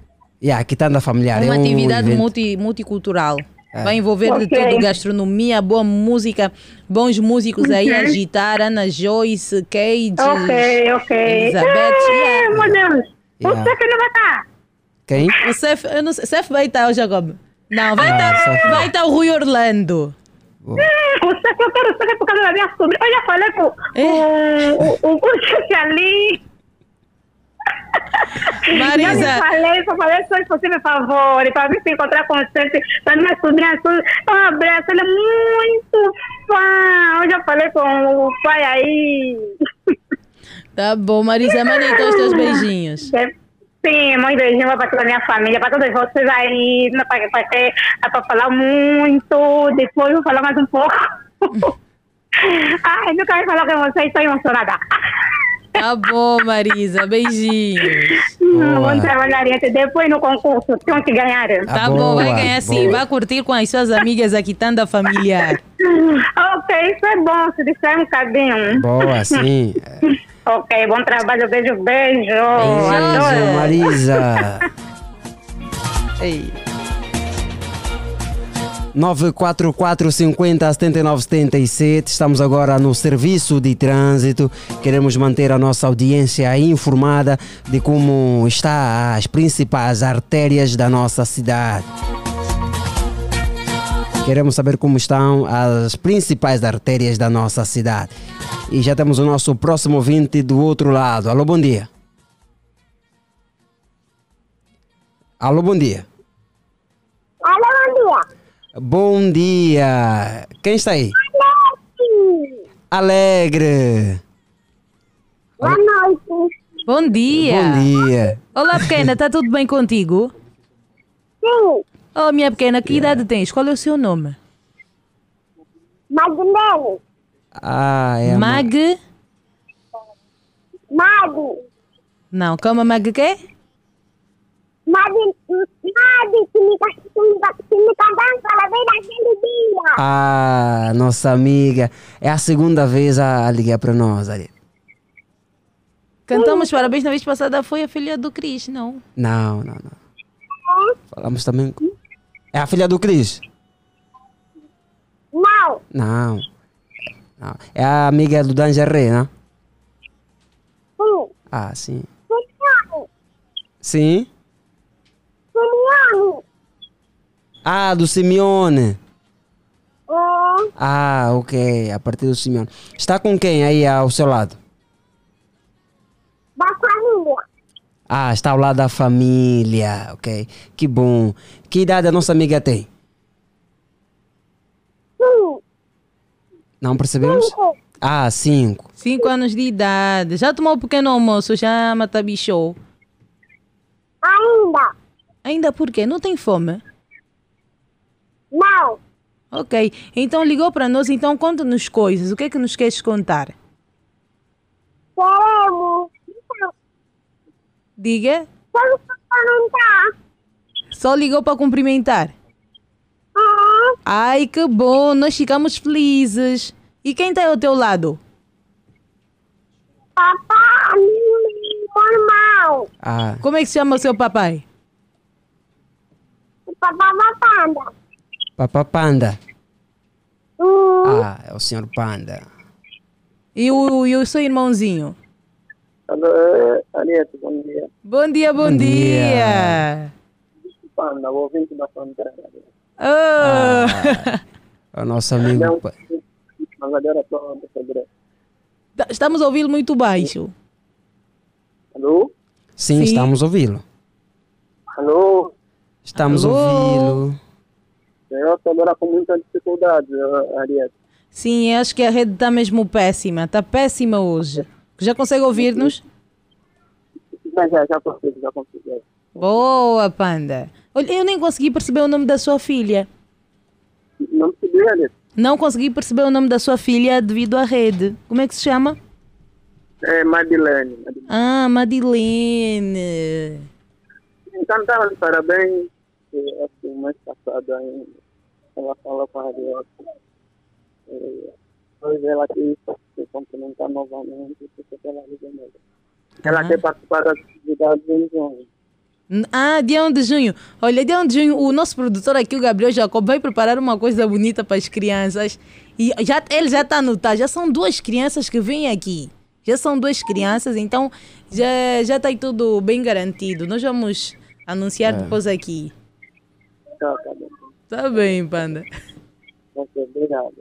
Yeah, a quitanda familiar Uma é um atividade evento- multi, multicultural. É. Vai envolver de Ok. tudo, gastronomia, boa música, bons músicos aí a agitar, Ana Joyce, Cage, Ok, ok. Elizabeth. É, yeah. meu Deus. Yeah. Você que não vai estar. Quem? O Cef, eu não sei, Cef vai estar, o Jacob. Não, vai Ah, estar Cef. vai estar o Rui Orlando. É, Você que eu quero saber por causa da minha sobrinha. Eu já falei com É. o, o, o, o ali. Marisa. Eu me falei, só falei se fosse possível favor, para mim se encontrar com você, para minha sobrinha, um abraço, ela é muito fã. Eu já falei com o pai aí. Tá bom, Marisa, manda então os teus beijinhos. Sim, muito beijinho para toda a minha família, para todos vocês aí, para, falar muito, depois eu vou falar mais um pouco. <laughs> Ai, nunca vai falar com vocês, estou emocionada. Tá bom, Marisa, beijinhos. Hum, Vamos trabalhar até depois no concurso, tenho que ganhar. Tá bom, vai ganhar sim. Vai curtir com as suas amigas aqui, tanda familiar. Ok, isso é bom, se distrai um bocadinho. Boa, sim. Ok, bom trabalho, beijo, beijo. Beijo, Adoro. Marisa. Ei. 944 50 79 77. Estamos agora no serviço de trânsito. Queremos manter a nossa audiência informada de como está as principais artérias da nossa cidade. Queremos saber como estão as principais artérias da nossa cidade. E já temos o nosso próximo ouvinte do outro lado. Alô, bom dia. Alô, bom dia. Bom dia. Quem está aí? Alegre. Boa noite. Bom dia. Bom dia. Olá, pequena, está tudo bem contigo? Sim. Oh, minha pequena, que idade tens? Qual é o seu nome? Magdalene. Ah, é Mag? Madi. Não, calma, Mag quê? Madi. Madi. Que me que me cantando parabéns naquele dia. Ah, nossa amiga. É a segunda vez a, a ligar para nós. ali. Cantamos parabéns na vez passada, foi a filha do Cris, não? Não, não, não. Falamos também. com- É a filha do Cris? Não. Não. Não. É a amiga do Dangeré, né? Sim. Ah, sim. Sim? Simeone. Ah, do Simeone. É. Ah, ok. A partir do Simeone. Está com quem aí ao seu lado? Da família. Ah, está ao lado da família. Ok. Que bom. Que idade a nossa amiga tem? Sim. Não percebemos? Cinco. Ah, cinco. Cinco anos de idade. Já tomou um pequeno almoço? Já mata bicho? Ainda. Ainda por quê? Não tem fome? Não. Ok. Então ligou para nós, então conta-nos coisas. O que é que nos queres contar? Queremos. Diga. Vamos comentar. Só ligou para cumprimentar? É. Ai, que bom. Nós ficamos felizes. E quem está ao teu lado? Papai. Meu irmão. Ah, Como é que se chama o seu papai? Panda. Papá Panda. Hum. Ah, é o senhor Panda. E o, e o seu irmãozinho? Alô, Ariete, bom dia. Bom dia, bom, Bom dia. dia. Panda, o ouvinte da fronteira. Ah. É <laughs> o nosso amigo. Mas agora estou. Tá- Estamos a ouvi-lo muito baixo. Alô? Sim, Sim. estamos a ouvi-lo. Alô? Estamos a Alô? ouvi-lo. Eu estou agora com muita dificuldade, Ariete. Sim, acho que a rede está mesmo péssima. Está péssima hoje. Já consegue ouvir-nos? Mas já, já consigo, já consigo. Boa, Panda. Olha, eu nem consegui perceber o nome da sua filha. Não percebi, Ariete. Não consegui perceber o nome da sua filha devido à rede. Como é que se chama? É Madeleine. Ah, Madeleine. Então, estava de parabéns. Acho que o mês passado ainda ela falou com a Ariete. Eh, Hoje ela quis se cumprimentar novamente, porque ela liga mesmo. Ela Ah. quer participar das atividades em junho. N- Ah, dia 1 de junho. Olha, dia 1 de junho, o nosso produtor aqui, o Gabriel Jacob, vai preparar uma coisa bonita para as crianças. E já, ele já está a anotar, já são duas crianças que vêm aqui. Já são duas crianças, então já já está tudo bem garantido. Nós vamos anunciar É. depois aqui. Tá, tá bem. Tá bem, Panda. Obrigado.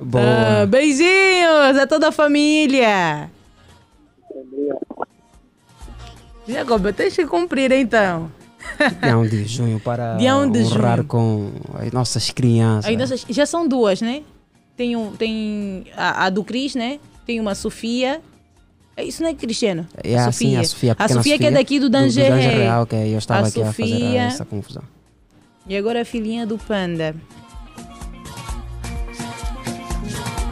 Boa. Ah, beijinhos a toda a família. Obrigado. Jacob, tens que cumprir então. Dia 1 de junho para Dia <laughs> 1 de honrar junho. com as nossas crianças. Aí nossas- já são duas, né? Tem, um, tem a, a do Cris, né? Tem uma Sofia. É, Isso não é Cristiano? É assim, a Sofia, a A pequena Sofia que é daqui do Danger. Danger, ah, ok, eu estava a aqui a fazer Sofia, essa confusão. E agora a filhinha do Panda.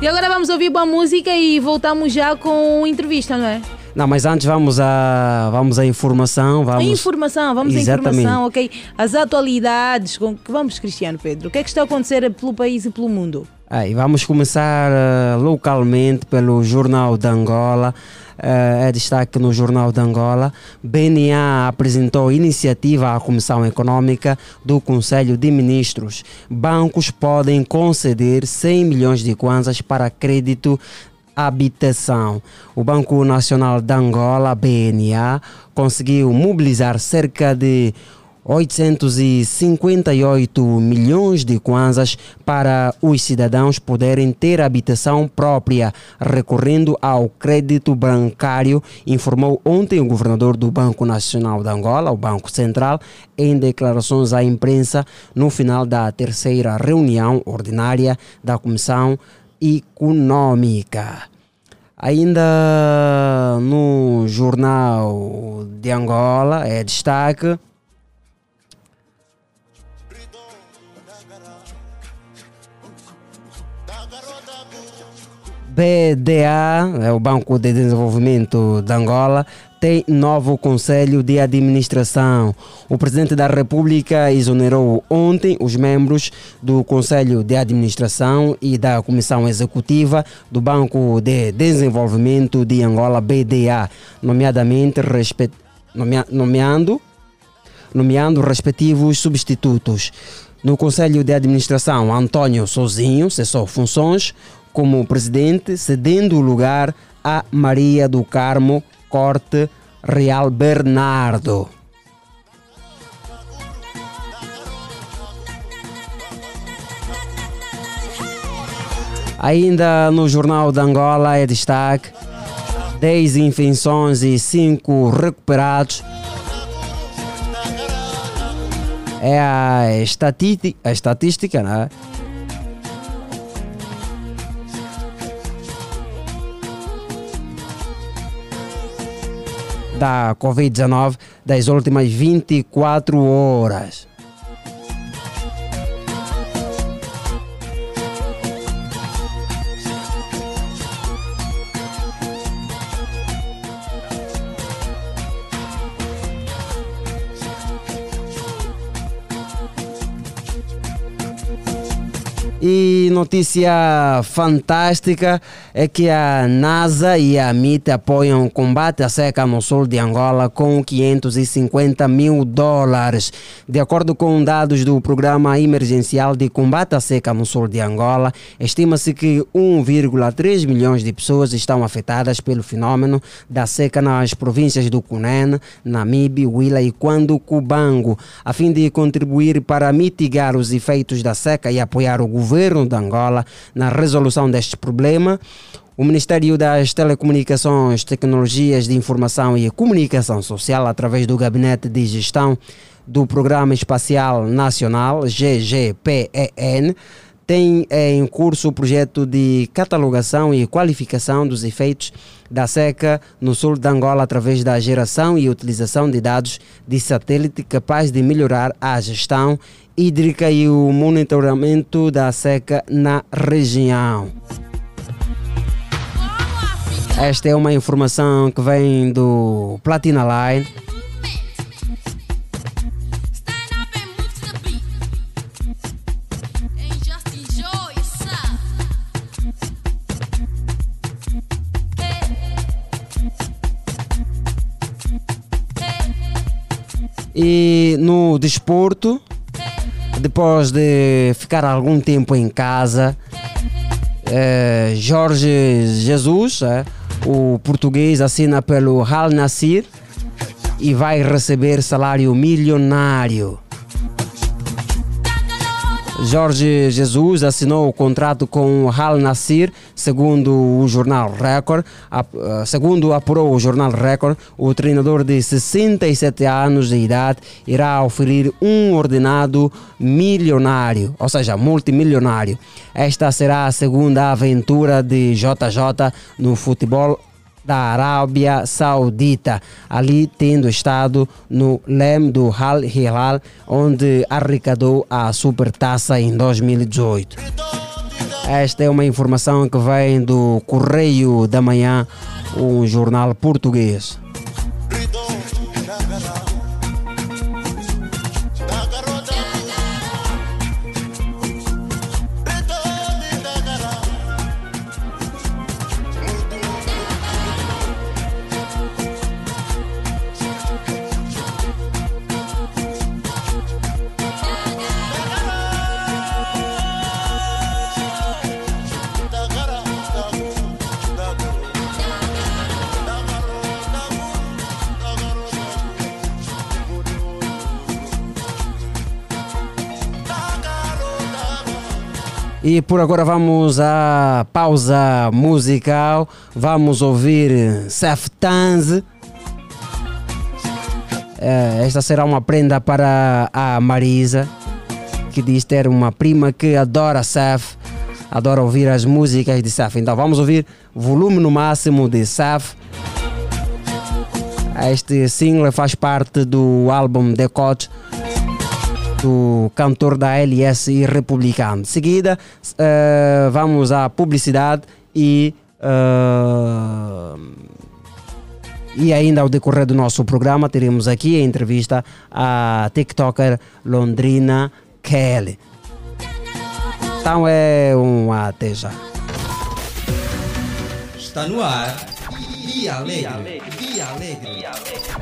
E agora vamos ouvir boa música e voltamos já com entrevista, não é? Não, mas antes vamos à vamos à informação, A vamos informação, vamos à Exatamente. informação, ok? As atualidades, com vamos, Cristiano Pedro. O que é que está a acontecer pelo país e pelo mundo? Ah, e vamos começar eh, localmente pelo Jornal de Angola. Eh, é destaque no Jornal de Angola. BNA apresentou iniciativa à Comissão Econômica do Conselho de Ministros. Bancos podem conceder 100 milhões de kwanzas para crédito habitação. O Banco Nacional de Angola, BNA, conseguiu mobilizar cerca de 858 milhões de kwanzas para os cidadãos poderem ter habitação própria, recorrendo ao crédito bancário, informou ontem o governador do Banco Nacional de Angola, o Banco Central, em declarações à imprensa no final da terceira reunião ordinária da Comissão Econômica. Ainda no Jornal de Angola, é destaque. BDA, é o Banco de Desenvolvimento de Angola, tem novo conselho de administração. O presidente da República exonerou ontem os membros do conselho de administração e da comissão executiva do Banco de Desenvolvimento de Angola, BDA, nomeadamente respe- nomea- nomeando nomeando respectivos substitutos. No Conselho de Administração, Antônio Sozinho cessou funções como presidente, cedendo o lugar a Maria do Carmo Corte Real Bernardo. Ainda no Jornal de Angola é destaque 10 infecções e 5 recuperados é a estatística, a estatística né? Da Covid-19 das últimas 24 horas. E notícia fantástica é que a NASA e a MIT apoiam o combate à seca no sul de Angola com 550 mil dólares. De acordo com dados do Programa Emergencial de Combate à Seca no sul de Angola, estima-se que 1,3 milhões de pessoas estão afetadas pelo fenômeno da seca nas províncias do Cunene, Namibe, Huila e Quando Cubango, a fim de contribuir para mitigar os efeitos da seca e apoiar o governo de Angola na resolução deste problema. O Ministério das Telecomunicações, Tecnologias de Informação e Comunicação Social, através do Gabinete de Gestão do Programa Espacial Nacional, GGPEN, tem em curso o projeto de catalogação e qualificação dos efeitos da seca no sul de Angola através da geração e utilização de dados de satélite capaz de melhorar a gestão hídrica e o monitoramento da seca na região. Esta é uma informação que vem do Platina Line. E no desporto, depois de ficar algum tempo em casa, eh, Jorge Jesus, eh, o português, assina pelo Al Nassr e vai receber salário milionário. Jorge Jesus assinou o contrato com o Al Nassr, segundo o jornal Record. Eh, Segundo apurou o jornal Record, o treinador de 67 anos de idade irá oferir um ordenado milionário, ou seja, multimilionário. Esta será a segunda aventura de JJ no futebol da Arábia Saudita, ali tendo estado no leme do Al Hilal, onde arrecadou a supertaça em 2018. Esta é uma informação que vem do Correio da Manhã, um jornal português. E por agora vamos à pausa musical. Vamos ouvir Seth Tanz. Eh, Esta será uma prenda para a Marisa, que diz ter uma prima que adora Seth, adora ouvir as músicas de Seth. Então vamos ouvir volume no máximo de Seth. Este single faz parte do álbum Decote do cantor da LS Republicano. De seguida, eh, vamos à publicidade e. eh, e ainda ao decorrer do nosso programa teremos aqui a entrevista à TikToker Londrina Kelly. Então é um até já. Está no ar. Dia Alegre. Dia Alegre.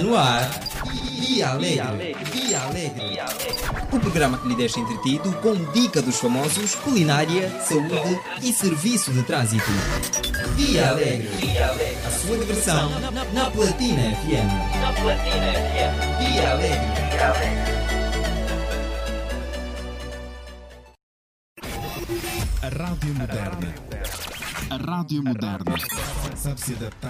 Está no ar. Via Alegre. Via Alegre. O programa que lhe deixa entretido com dica dos famosos, culinária, saúde e serviço de trânsito. Via Alegre. A sua diversão na Platina FM. Na Platina FM. Via Alegre. A Rádio Moderna. A Rádio Moderna sabe se adaptar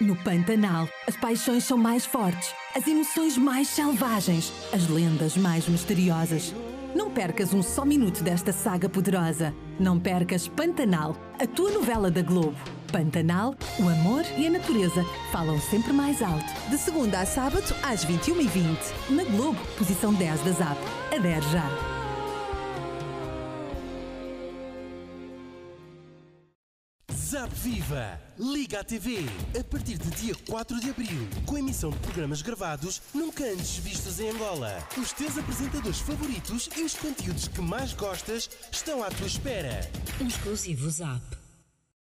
No Pantanal, as paixões são mais fortes, as emoções mais selvagens, as lendas mais misteriosas. Não percas um só minuto desta saga poderosa. Não percas Pantanal, a tua novela da Globo. Pantanal, o amor e a natureza falam sempre mais alto. De segunda a sábado, às 21h20. Na Globo, posição 10 da ZAP. Adere já. Zap Viva! Liga a TV! A partir de dia 4 de abril, com emissão de programas gravados nunca antes vistos em Angola. Os teus apresentadores favoritos e os conteúdos que mais gostas estão à tua espera. Exclusivo Zap.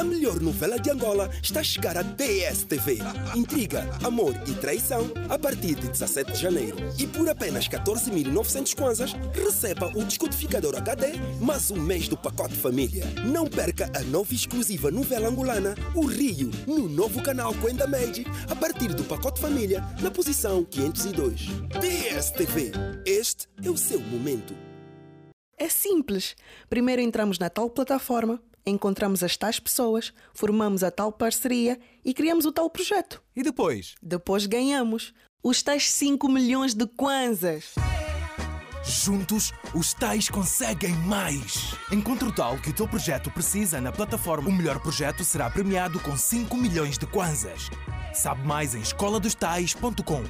A melhor novela de Angola está a chegar à DSTV. Intriga, amor e traição a partir de 17 de janeiro. E por apenas 14.900 kwanzas, receba o descodificador HD mais um mês do pacote família. Não perca a nova exclusiva novela angolana, O Rio, no novo canal Quenda Made, a partir do pacote família, na posição 502. DSTV. Este é o seu momento. É simples. Primeiro entramos na tal plataforma, encontramos as tais pessoas, formamos a tal parceria e criamos o tal projeto. E depois? Depois ganhamos os tais 5 milhões de kwanzas. Juntos, os tais conseguem mais. Encontre o tal que o teu projeto precisa na plataforma. O melhor projeto será premiado com 5 milhões de kwanzas. Sabe mais em escoladostais.com.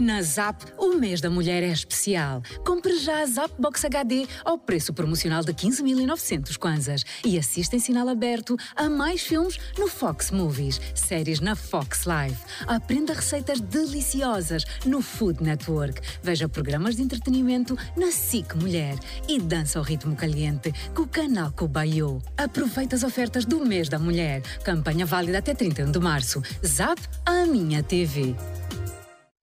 Na Zap, o mês da mulher é especial. Compre já a Zap Box HD ao preço promocional de 15.900 kwanzas e assista em sinal aberto a mais filmes no Fox Movies, séries na Fox Live. Aprenda receitas deliciosas no Food Network. Veja programas de entretenimento na SIC Mulher e dança ao ritmo caliente com o canal Cobayo. Aproveite as ofertas do mês da mulher. Campanha válida até 31 de março. Zap, a minha TV.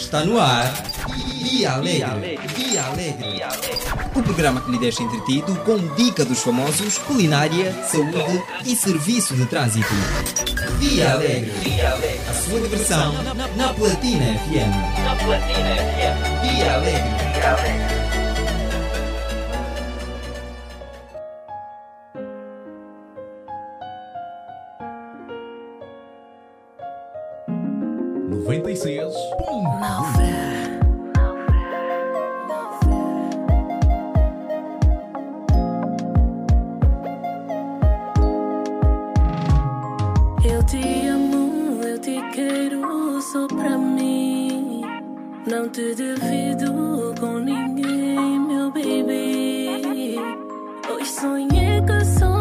Está no ar. Via Alegre. Via Alegre. O programa que lhe deixa entretido com dica dos famosos, culinária, saúde e serviço de trânsito. Via Alegre. A sua diversão na Platina FM. Na Platina FM. Via Alegre. Noventa e seis. Eu te amo, eu te quero só pra mim. Não te divido com ninguém, meu baby. Hoje sonhei que sou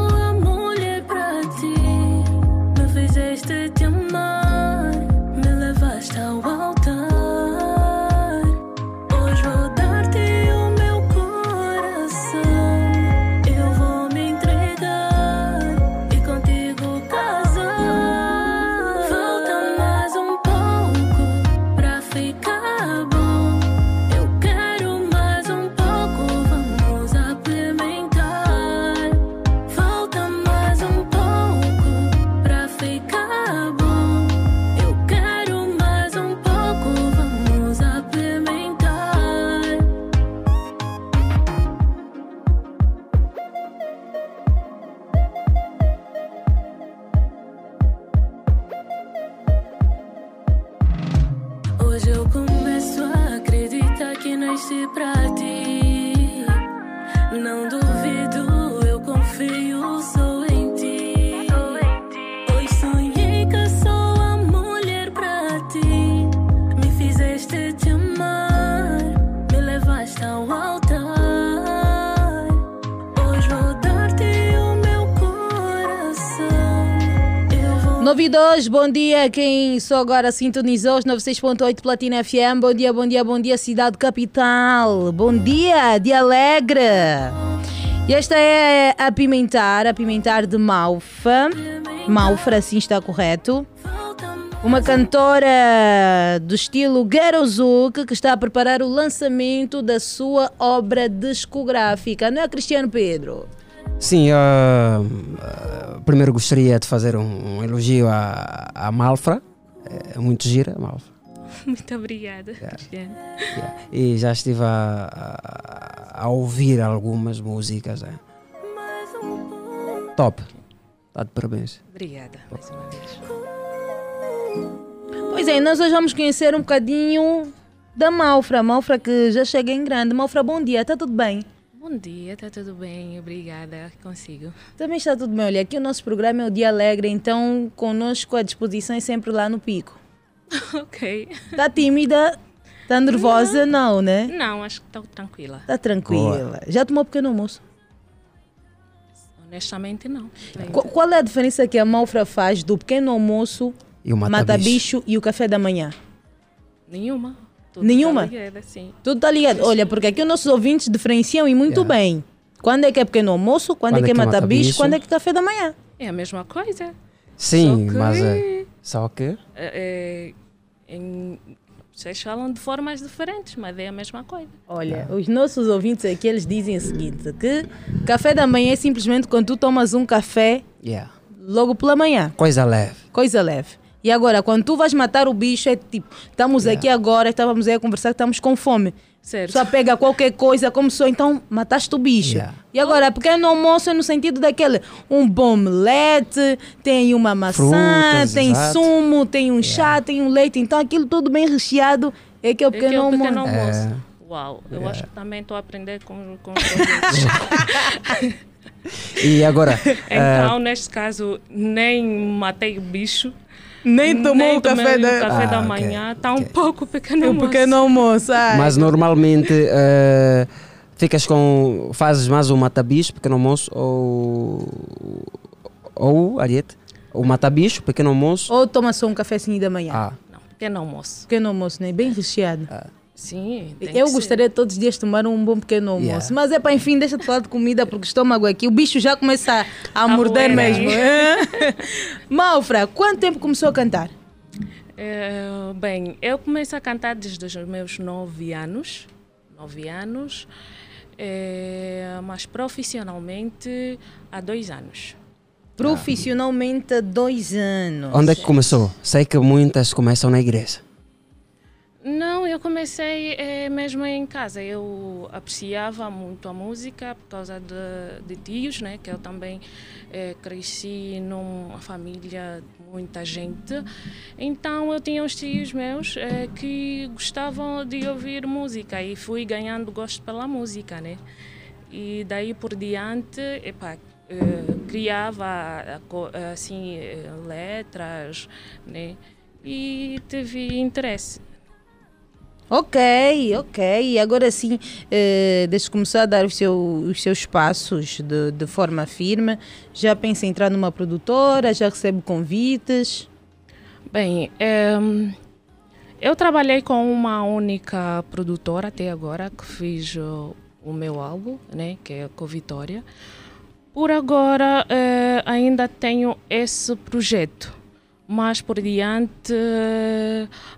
92, bom dia. Quem só agora sintonizou os 96.8 Platina FM. Bom dia, bom dia, bom dia, cidade capital. Bom dia, de Alegre. E esta é a Pimentar, a Pimentar de Malfa. Malfra, assim está correto. Uma cantora do estilo Gerozuk que está a preparar o lançamento da sua obra discográfica. Não é, Cristiano Pedro? Sim, ah, primeiro gostaria de fazer um, um elogio à, à Malfra. É muito gira, Malfra. <laughs> Muito obrigada, Cristiano. Yeah. E já estive a, a- a ouvir algumas músicas. é. Top. Está de parabéns. Obrigada, mais uma vez. Pois é, nós hoje vamos conhecer um bocadinho da Malfra. Malfra que já chega em grande. Malfra, bom dia, está tudo bem? Bom dia, tá tudo bem? Obrigada, consigo. Também está tudo bem. Olha, aqui o nosso programa é o Dia Alegre, então conosco a disposição é sempre lá no pico. <laughs> ok. Está tímida? Está nervosa? Não, né? Não, acho que estou tranquila. Está tranquila. Já tomou pequeno almoço? Honestamente, não. Qu- Qual é a diferença que a Malfra faz do pequeno almoço, E o mata-bicho. mata-bicho e o café da manhã? Nenhuma. Tudo Nenhuma? tá ligada, sim. Tudo tá ligado. Olha, porque aqui os nossos ouvintes diferenciam e muito bem. Quando é que é pequeno almoço, quando, é que é mata-bicho, mata-bicho? quando é que é café da manhã. É a mesma coisa. Sim, Só que- mas é. Só que. É, é, em- vocês falam de formas diferentes, mas é a mesma coisa. Olha, os nossos ouvintes aqui, eles dizem o seguinte, que café da manhã é simplesmente quando tu tomas um café Yeah. logo pela manhã. Coisa leve. Coisa leve. E agora, quando tu vais matar o bicho, é tipo, estamos aqui agora, estávamos aí a conversar que estamos com fome. Certo. Só pega qualquer coisa, como só, então mataste o bicho. Yeah. E agora, pequeno almoço é no sentido daquele, um bom omelete, tem uma maçã, Frutas, tem exato. sumo, tem um chá, tem um leite, então aquilo tudo bem recheado é que é o É que pequeno é o almoço. pequeno almoço. É. Uau, eu acho que também estou a aprender com, com os. <laughs> E agora. Então, ah, neste caso, nem matei o bicho. Nem tomou o tomei café o da- café Ah, da manhã. Está um pouco pequeno É um almoço. pequeno almoço. ai. mas normalmente ah, ficas com. Fazes mais o mata-bicho, pequeno almoço, ou. Ou, Ariete? O mata-bicho, pequeno almoço. Ou toma só um cafezinho da manhã. Ah, Não, pequeno almoço. Pequeno almoço, né? Bem recheado. Sim, tem Eu que gostaria de todos os dias tomar um bom pequeno almoço. Yeah. Mas é para, enfim, deixa de falar de comida, porque o estômago aqui, o bicho já começa a, a morder roer. mesmo. <laughs> Malfra, quanto tempo começou a cantar? ser. É, bem, eu comecei a cantar desde os meus nove anos. Nove anos. É, mas profissionalmente há dois anos. Profissionalmente há dois anos. onde é que começou? Sei que muitas começam na igreja. Não, eu comecei eh, mesmo em casa. Eu apreciava muito a música por causa de, de tios, né? Que eu também eh, cresci numa família de muita gente. Então eu tinha uns tios meus eh, que gostavam de ouvir música e fui ganhando gosto pela música, né? E daí por diante, epá, criava assim letras, né? E tive interesse. Ok, ok. Agora sim, eh, desde que começou a dar os, seu- os seus passos de, de forma firme, já pensa em entrar numa produtora, já recebe convites? Bem, ehm, eu trabalhei com uma única produtora até agora que fiz uh, o meu álbum, né, que é com Vitória. Por agora eh, ainda tenho esse projeto, mas por diante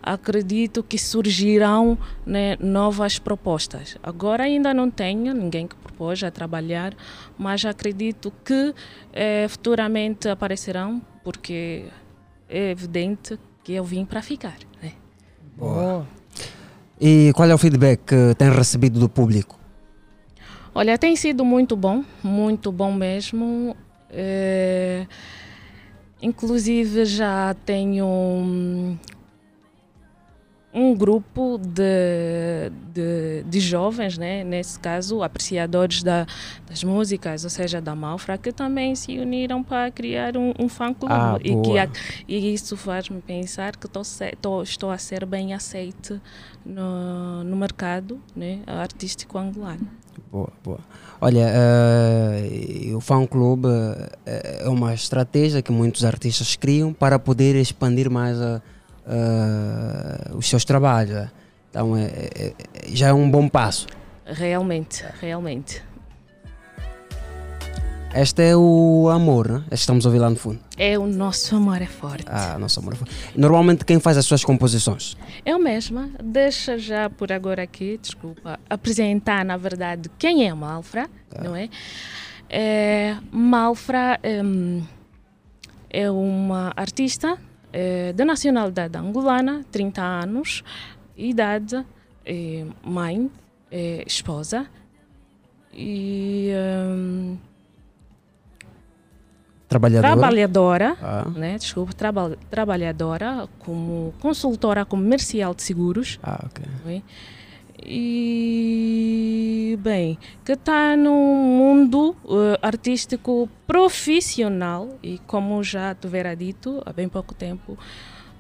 acredito que surgirão né, novas propostas. Agora ainda não tenho ninguém que propôs a trabalhar, mas acredito que eh, futuramente aparecerão, porque é evidente que eu vim para ficar. Né? Boa. E qual é o feedback que tem recebido do público? Olha, tem sido muito bom, muito bom mesmo. Eh, inclusive já tenho um, um grupo de, de, de jovens, né? nesse caso, apreciadores da, das músicas, ou seja, da Malfra, que também se uniram para criar um, um fã-clube. Ah, e, que e isso faz-me pensar que tô tô- estou a ser bem aceite no, no mercado né? artístico angolano. Boa, boa. Olha, eh, o fã-clube eh, é uma estratégia que muitos artistas criam para poder expandir mais a- os seus trabalhos. Então, é, é- é- já é um bom passo. Realmente, realmente. Este é o amor, né? Este estamos a ouvir lá no fundo. É o nosso amor é forte. Ah, nosso amor. Normalmente, quem faz as suas composições? Eu mesma, deixa já por agora aqui, desculpa, apresentar na verdade quem é a Malfra, não é? É, Malfra hum, é uma artista é, de nacionalidade angolana, 30 anos, idade, é, mãe, é, esposa e hum, Trabalhadora? trabalhadora, Ah. né? Desculpa, traba- trabalhadora como consultora comercial de seguros. Ah, ok. né? E bem, que está num mundo eh, artístico profissional e como já tivera dito há bem pouco tempo,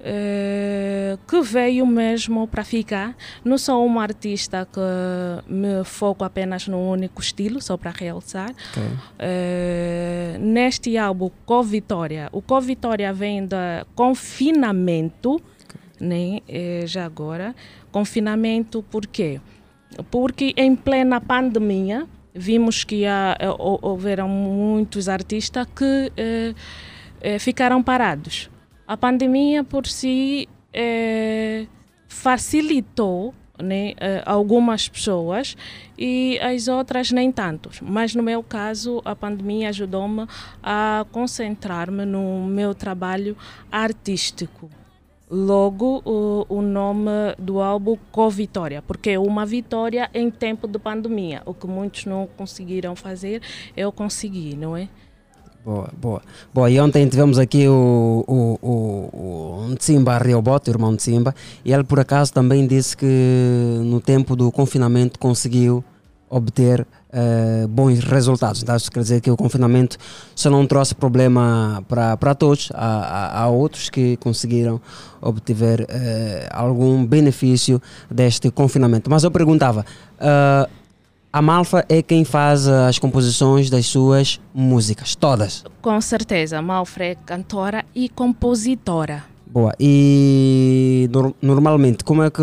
eh, que veio mesmo para ficar. Não sou uma artista que me foco apenas num único estilo, só para realçar. Eh, neste álbum Com Vitória, o Com Vitória vem da confinamento, né? eh, já agora. Confinamento por quê? Porque em plena pandemia vimos que há, hou- houveram muitos artistas que ficaram parados. A pandemia por si eh, facilitou né, eh, algumas pessoas e as outras nem tanto. Mas no meu caso, a pandemia ajudou-me a concentrar-me no meu trabalho artístico. Logo, o, o nome do álbum Co-Vitória, porque é uma vitória em tempo de pandemia. O que muitos não conseguiram fazer, eu consegui, não é? Boa, boa. Boa, e ontem tivemos aqui o, o, o, o Ntsimba Rioboto, o irmão Ntsimba, e ele por acaso também disse que no tempo do confinamento conseguiu obter eh, bons resultados. Então, isso quer dizer que o confinamento só não trouxe problema para todos, há, há, há outros que conseguiram obter eh, algum benefício deste confinamento. Mas eu perguntava, ah, a Malfa é quem faz as composições das suas músicas, todas. Com certeza, Malfre é cantora e compositora. Boa. E nor- normalmente, como é que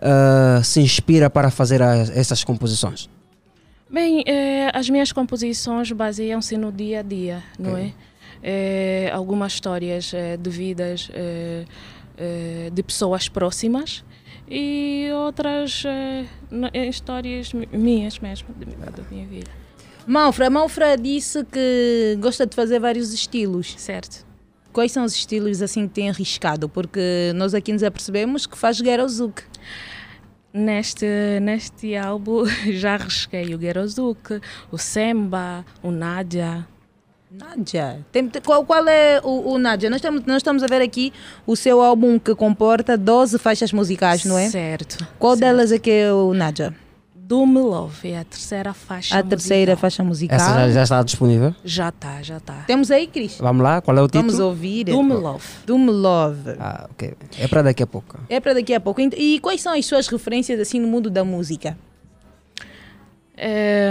ah, se inspira para fazer as- essas composições? Bem, eh, as minhas composições baseiam-se no dia a dia, não é? Eh, algumas histórias eh, de vidas eh, eh, de pessoas próximas e outras eh, eh, histórias mi- minhas mesmo, da minha vida. Malfra, Malfra disse que gosta de fazer vários estilos. Certo. Quais são os estilos assim que tem arriscado? Porque nós aqui nos apercebemos que faz Gerozuk. Neste, neste álbum <laughs> já arrisquei o Gerozuk, o Semba, o Nadia. Nádia. Tem, qual, qual é o, o Nádia? Nós estamos, nós estamos a ver aqui o seu álbum que comporta 12 faixas musicais, não é? Certo. Qual delas é que é o Nádia? Do Me Love, é a terceira faixa A terceira musical. faixa musical. Essa já, já está disponível? Já está, já está. Temos aí, Cris? Vamos lá, qual é o título? Vamos ouvir. Do Me Love. Do Me Love. Ah, ok. É para daqui a pouco. É para daqui a pouco. E quais são as suas referências assim no mundo da música? É,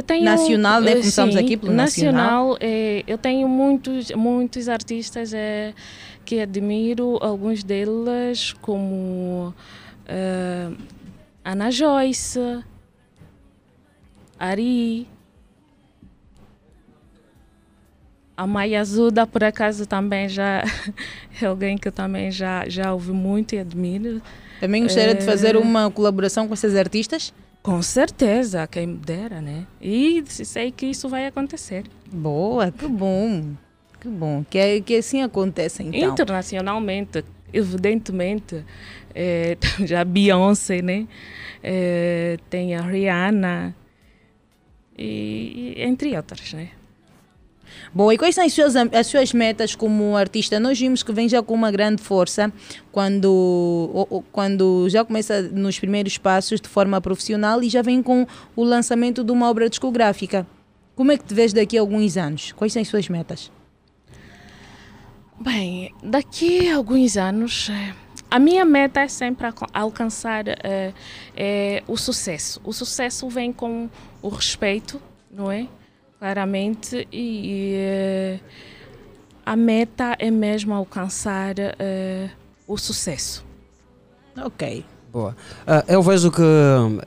tenho, Nacional, né? eh, Começamos sim, aqui pelo nacional. eh, eu tenho muitos, muitos artistas eh, que admiro, alguns deles como Ana Joyce, Ari, a Maia Azuda, por acaso, também já <laughs> é alguém que eu também já, já ouvi muito e admiro. Também gostaria de fazer uma colaboração com esses artistas? Com certeza, quem me dera, né? E sei que isso vai acontecer. Boa, que bom. Que bom. Que, é- que assim aconteça então. Internacionalmente, evidentemente, eh, <laughs> já a Beyoncé, né? Eh, tem a Rihanna, e entre outras, né? Boa, e quais são as suas, as suas metas como artista? Nós vimos que vem já com uma grande força quando, quando já começa nos primeiros passos de forma profissional e já vem com o lançamento de uma obra discográfica. Como é que te vês daqui a alguns anos? Quais são as suas metas? Bem, daqui a alguns anos, eh, a minha meta é sempre alca- alcançar eh, eh, o sucesso. O sucesso vem com o respeito, não é? Claramente, e eh, a meta é mesmo alcançar eh, o sucesso. Ok. Boa. Ah, eu vejo que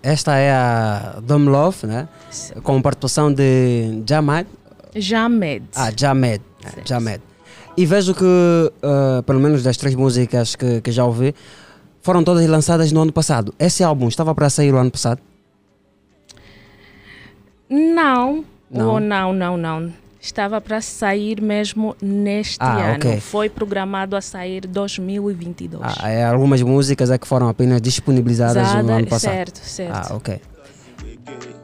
esta é a Dom Love, né? Com participação de Jamed. Jamed. Ah, Jamed. né? Jamed. E vejo que, ah, pelo menos das três músicas que, que já ouvi, foram todas lançadas no ano passado. Esse álbum estava para sair o ano passado? Não, Não? Oh, não, não, não. Estava para sair mesmo neste Ah, ano. ok. Foi programado a sair 2022. Ah, é, algumas músicas é que foram apenas disponibilizadas no Zada- ano passado. certo, certo. Ah, ok.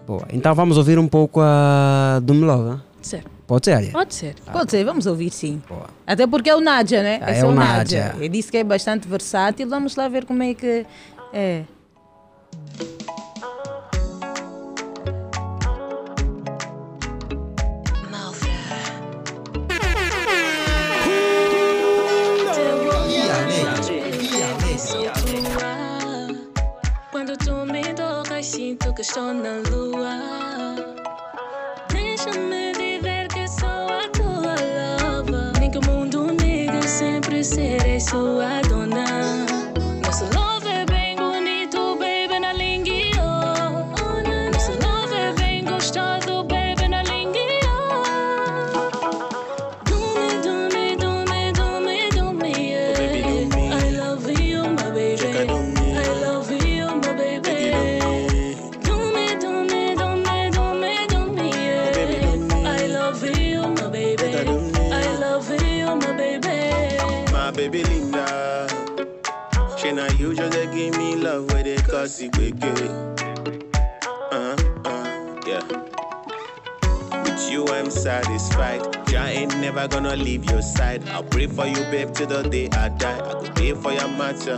Boa. Então vamos ouvir um pouco a Dom Love, né? Certo. Pode ser, Alia? Pode ser. Pode ser, vamos ouvir sim. Até porque é o Nádia, né? Ah, Esse é o Nádia. Ele disse que é bastante versátil. Vamos lá ver como é que é. Que estou na lua. Deixa-me viver que sou a tua lava. Nem que o mundo nega, sempre serei sua dona. Where they cause. Uh, uh, yeah. With you, I'm satisfied. Ja ain't never gonna leave your side. I'll pray for you, babe, till the day I die. I go there for your matter.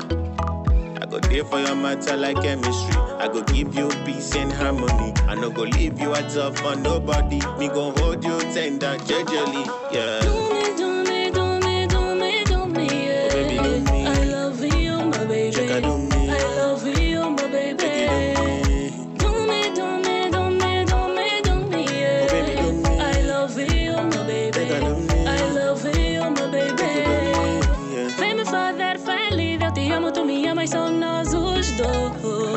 I go there for your matter like chemistry. I go give you peace and harmony. I no go leave you at all for nobody. Me go hold you tender, gingerly, yeah. Do me, do me,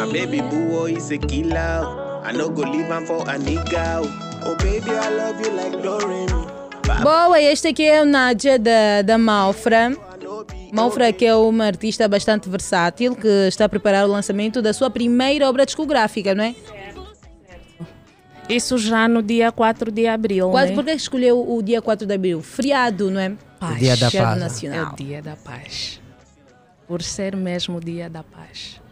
My baby boo is a killer. I no go leave him for a nigga. oh. Baby, I love you like Doremi. Boa, este aqui é o Nádia da, da Malfra. Malfra que é uma artista bastante versátil que está a preparar o lançamento da sua primeira obra discográfica, não é? Isso já no dia 4 de abril. Quase né? porque escolheu o dia 4 de abril? Feriado, não é? Paz. Dia da paz. nacional. É o dia da paz. Por ser mesmo o dia da paz.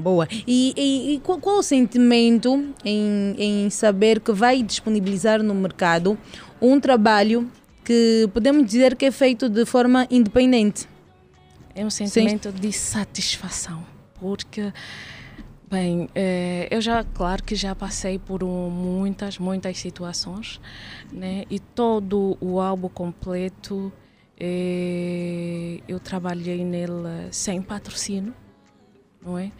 Boa. E, e- e qual, qual o sentimento em, em saber que vai disponibilizar no mercado um trabalho que podemos dizer que é feito de forma independente? É um sentimento de satisfação, porque, bem, eh, eu já, claro que já passei por muitas, muitas situações, né? E todo o álbum completo, eh, eu trabalhei nele sem patrocínio, não é?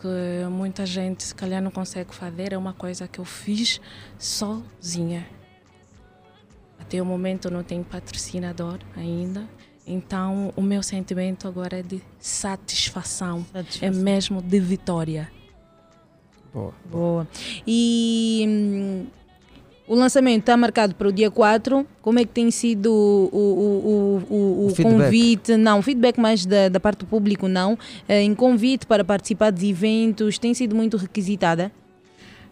Que muita gente, se calhar, não consegue fazer, é uma coisa que eu fiz sozinha. Até o momento não tenho patrocinador ainda. Então o meu sentimento agora é de satisfação, é mesmo de vitória. Boa. Boa. E hum, o lançamento está marcado para o dia 4. Como é que tem sido o, o, o, o, convite? Não, feedback mais da, da parte do público, não. Eh, em convite para participar de eventos, tem sido muito requisitada?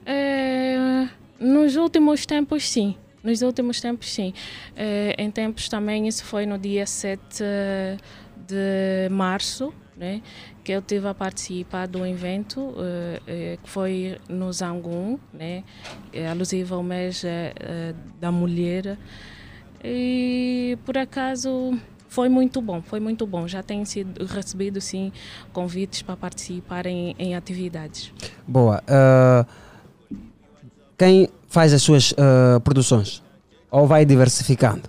É, nos últimos tempos, sim. Nos últimos tempos, sim. É, em tempos também, isso foi no dia 7 de março, né, que eu tive a participar um evento eh, eh, que foi no Zangun, né, é alusivo ao mês eh, eh, da mulher. E por acaso foi muito bom, foi muito bom. Já tenho sido recebido sim convites para participar em, em atividades. Boa. Ah, quem faz as suas ah, produções? Ou vai diversificando?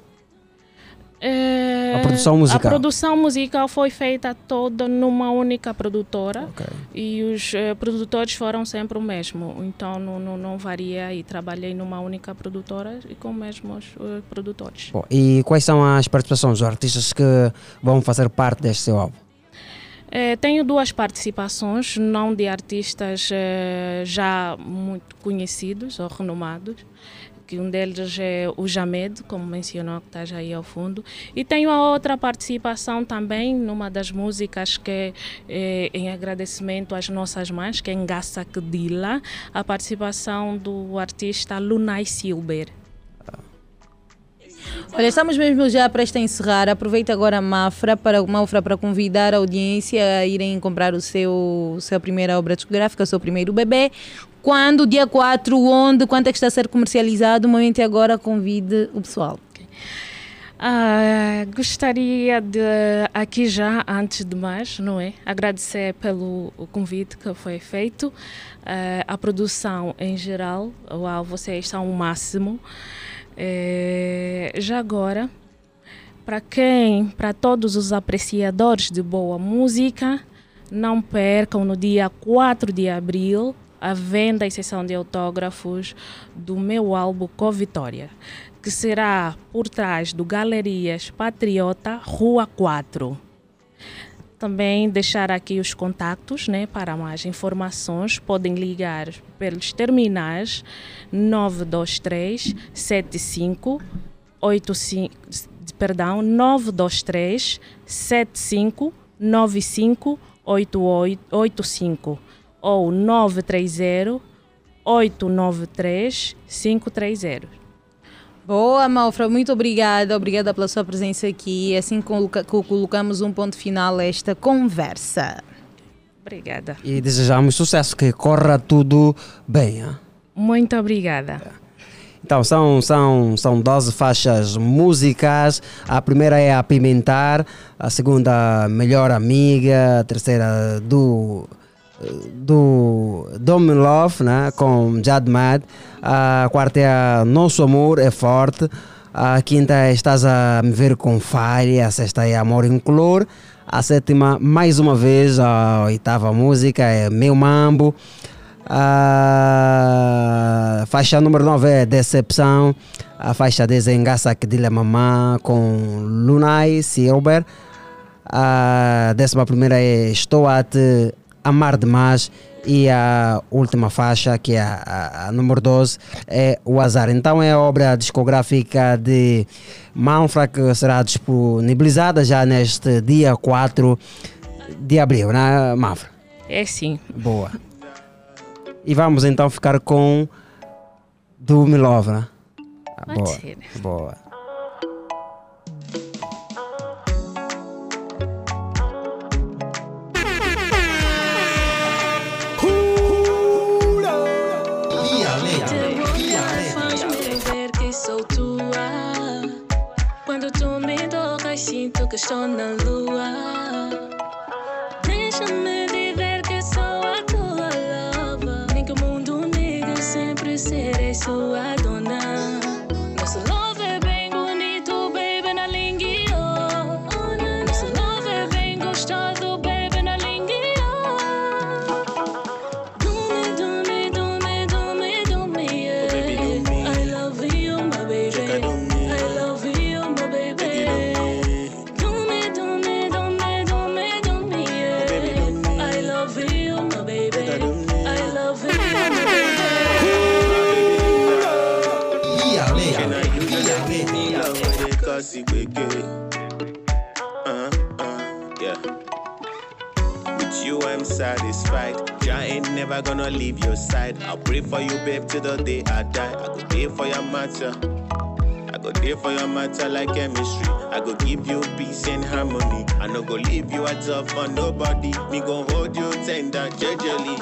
Eh, A produção musical. A produção musical foi feita toda numa única produtora e os eh, produtores foram sempre o mesmo. Então não, não, não varia e trabalhei numa única produtora e com os mesmos eh, produtores. Bom, e quais são as participações dos artistas que vão fazer parte deste seu álbum? Eh, tenho duas participações, não de artistas eh, já muito conhecidos ou renomados, que um deles é o Jamed, como mencionou, que está já aí ao fundo, e tenho a outra participação também numa das músicas que é eh, em agradecimento às nossas mães, que é Ngassa Kedila, a participação do artista Lunai Silber. Olha, estamos mesmo já prestes a encerrar. Aproveita agora a Mafra para, Mafra para convidar a audiência a irem comprar o seu, sua primeira obra discográfica, o seu primeiro bebê. Quando? Dia 4, onde? Quanto é que está a ser comercializado? O momento é agora, convide o pessoal. Ah, gostaria de, aqui já, antes de mais, não é? Agradecer pelo convite que foi feito, ah, a produção em geral, uau, vocês são o máximo. Eh, já agora, para quem, para todos os apreciadores de boa música, não percam no dia 4 de abril a venda e sessão de autógrafos do meu álbum Com Vitória, que será por trás do Galerias Patriota, Rua 4. Também deixar aqui os contatos né, para mais informações. Podem ligar pelos terminais 923 75 85, perdão, 923 75 95 88 85 ou 930 893 530. Boa, Malfra, muito obrigada. Obrigada pela sua presença aqui. Assim coloca- co- colocamos um ponto final a esta conversa. Obrigada. E desejamos sucesso, que corra tudo bem. hein? Muito obrigada. Então, são, são, são 12 faixas músicas. A primeira é Apimentar, a segunda, Melhor Amiga, a terceira, do, do Dom Love, né, com Jad Mad. A quarta é Nosso Amor é Forte. A quinta é Estás a Me Ver com Falha. A sexta é Amor Incolor. A sétima, mais uma vez, a oitava música é Meu Mambo. A faixa número 9 é Decepção. A faixa 10 é que Dile Mamã com Lunai Silber. A décima primeira é Estou a te amar demais. E a última faixa, que é a, a- a número 12, é O Azar. Então é a obra discográfica de Manfra que será disponibilizada já neste dia 4 de abril, né, Manfra? É sim. Boa. E vamos então ficar com do Milov, né? Pode boa. ser. Boa. Sinto que matter like chemistry. I go give you peace and harmony. I no go leave you at up for nobody. Me go hold you tender, gently.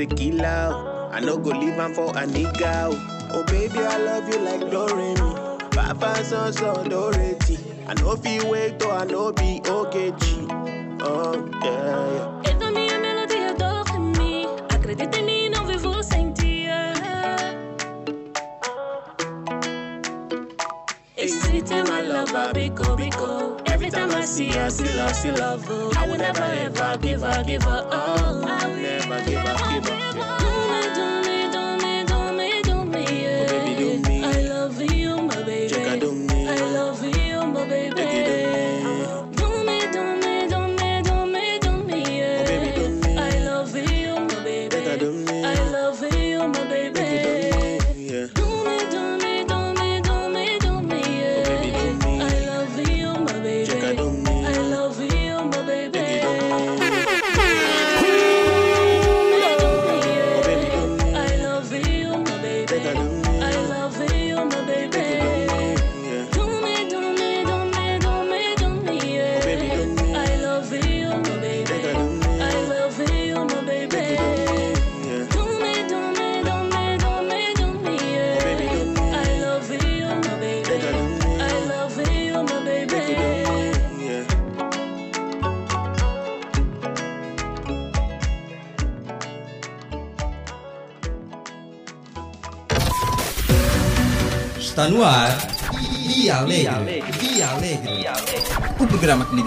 is. I no go leave him for a nigga. Oh baby, I love you like Doremi. Papa so so Dorothy. I no feel wait, though I know be okay. Oh yeah.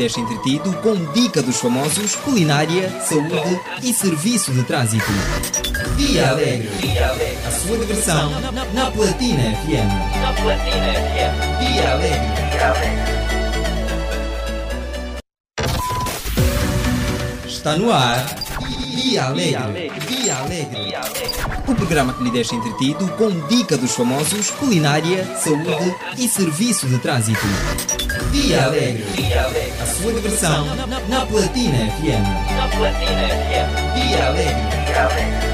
deixa entretido com dica dos famosos, culinária, saúde e serviço de trânsito. Dia Alegre, a sua diversão na Platina FM. Na Platina FM. Via Alegre. Está no ar. Dia Alegre. Via Alegre. O programa que lhe deixa entretido com dica dos famosos, culinária, saúde e serviço de trânsito. Dia Alegre. sua diversão na Platina FM. Na Platina FM. Via Alegre. Via Alegre.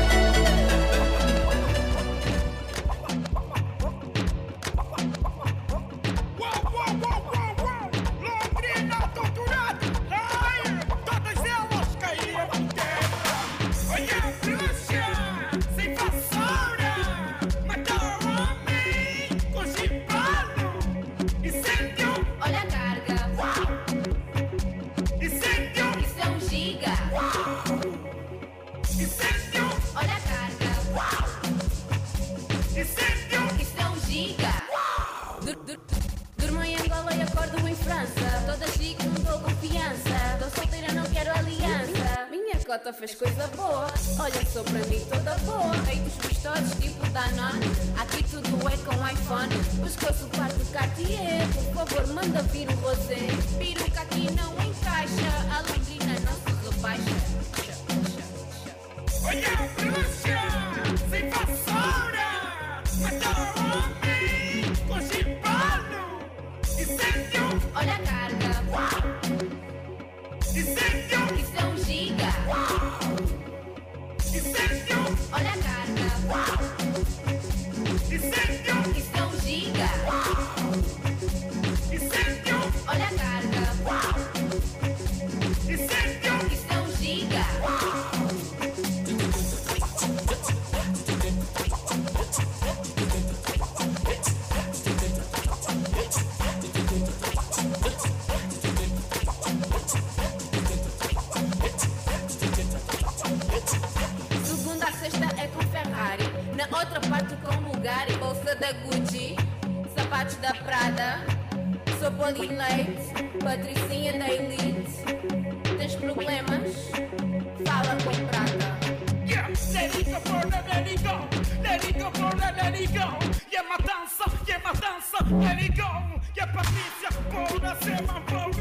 Bugatti, bolsa da Gucci, sapatos da Prada. Sou body patricinha da elite. Tens problemas? Fala com prata. Yeah, let it go, brother, let it go. Let it go, brother, let it go. Yeah, matança, yeah, matança, let it go. Yeah, Patrícia, por uma semana, por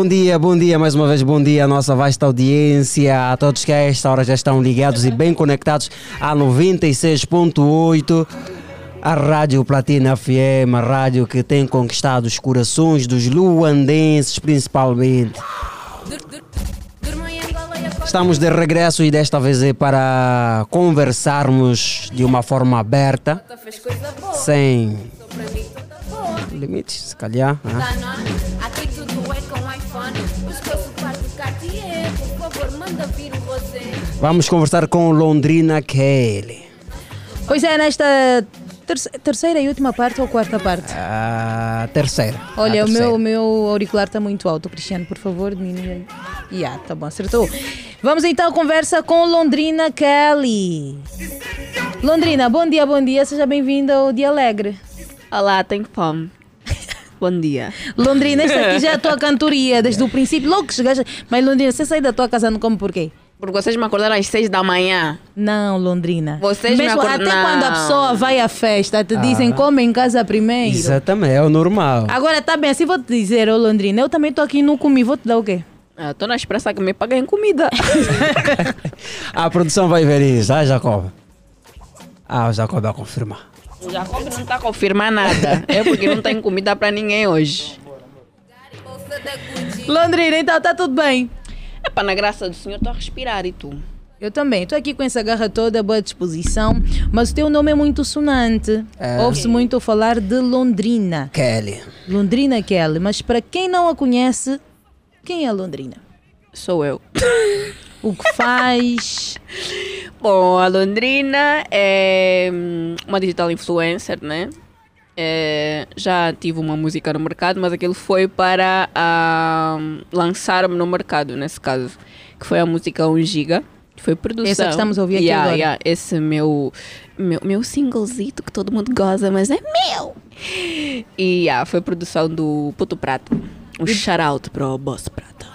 Bom dia, bom dia, mais uma vez bom dia à nossa vasta audiência, a todos que a esta hora já estão ligados e bem conectados a 96.8, a Rádio Platina FM, a rádio que tem conquistado os corações dos luandenses principalmente. Estamos de regresso e desta vez é para conversarmos de uma forma aberta, sem limites, se calhar. né? Vamos conversar com Londrina Kelly. Pois é, nesta terce- terceira e última parte ou quarta parte? A terceira. Olha, A o meu, terceira. o meu auricular está muito alto, Cristiano, por favor, diminui. Ya, tá bom, acertou. Vamos então à conversa com Londrina Kelly. Londrina, bom dia, bom dia, seja bem-vinda ao Dia Alegre. Olá, tenho fome. Bom dia. Londrina, esta aqui já <laughs> é a tua cantoria desde o princípio, logo que chegaste. Mas Londrina, você saiu da tua casa não come por quê? Porque vocês me acordaram às seis da manhã. Não, Londrina. Vocês me Mesmo acordaram. até quando a pessoa vai à festa, te dizem Ah. come em casa primeiro. Exatamente, é o normal. Agora tá bem, assim vou te dizer, ô Londrina, eu também tô aqui e não comi, vou te dar o quê? Estou na esperança que me paguem comida. <laughs> A produção vai ver isso, ah, Jacob? Ah, o Jacob vai confirmar. O Jacob não está a confirmar nada. É porque não tem comida para ninguém hoje. Londrina, então tá tudo bem? É para na graça do Senhor, estou a respirar e tu? Eu também, estou aqui com essa garra toda, boa disposição, mas o teu nome é muito sonante. É. Ouve-se muito falar de Londrina. Kelly. Londrina Kelly, mas para quem não a conhece, quem é Londrina? Sou eu. <laughs> O que faz? Bom, a Londrina é hum, uma digital influencer, né? É, já tive uma música no mercado, mas aquilo foi para ah, lançar-me no mercado, nesse caso, que foi a música 1 Giga. que Foi produção. Essa que estamos a ouvir aqui Yeah, agora. yeah, esse meu, meu, meu singlezito que todo mundo goza, mas é meu. E yeah, foi produção do Puto Prato. Um shout-out para o Boss Prato.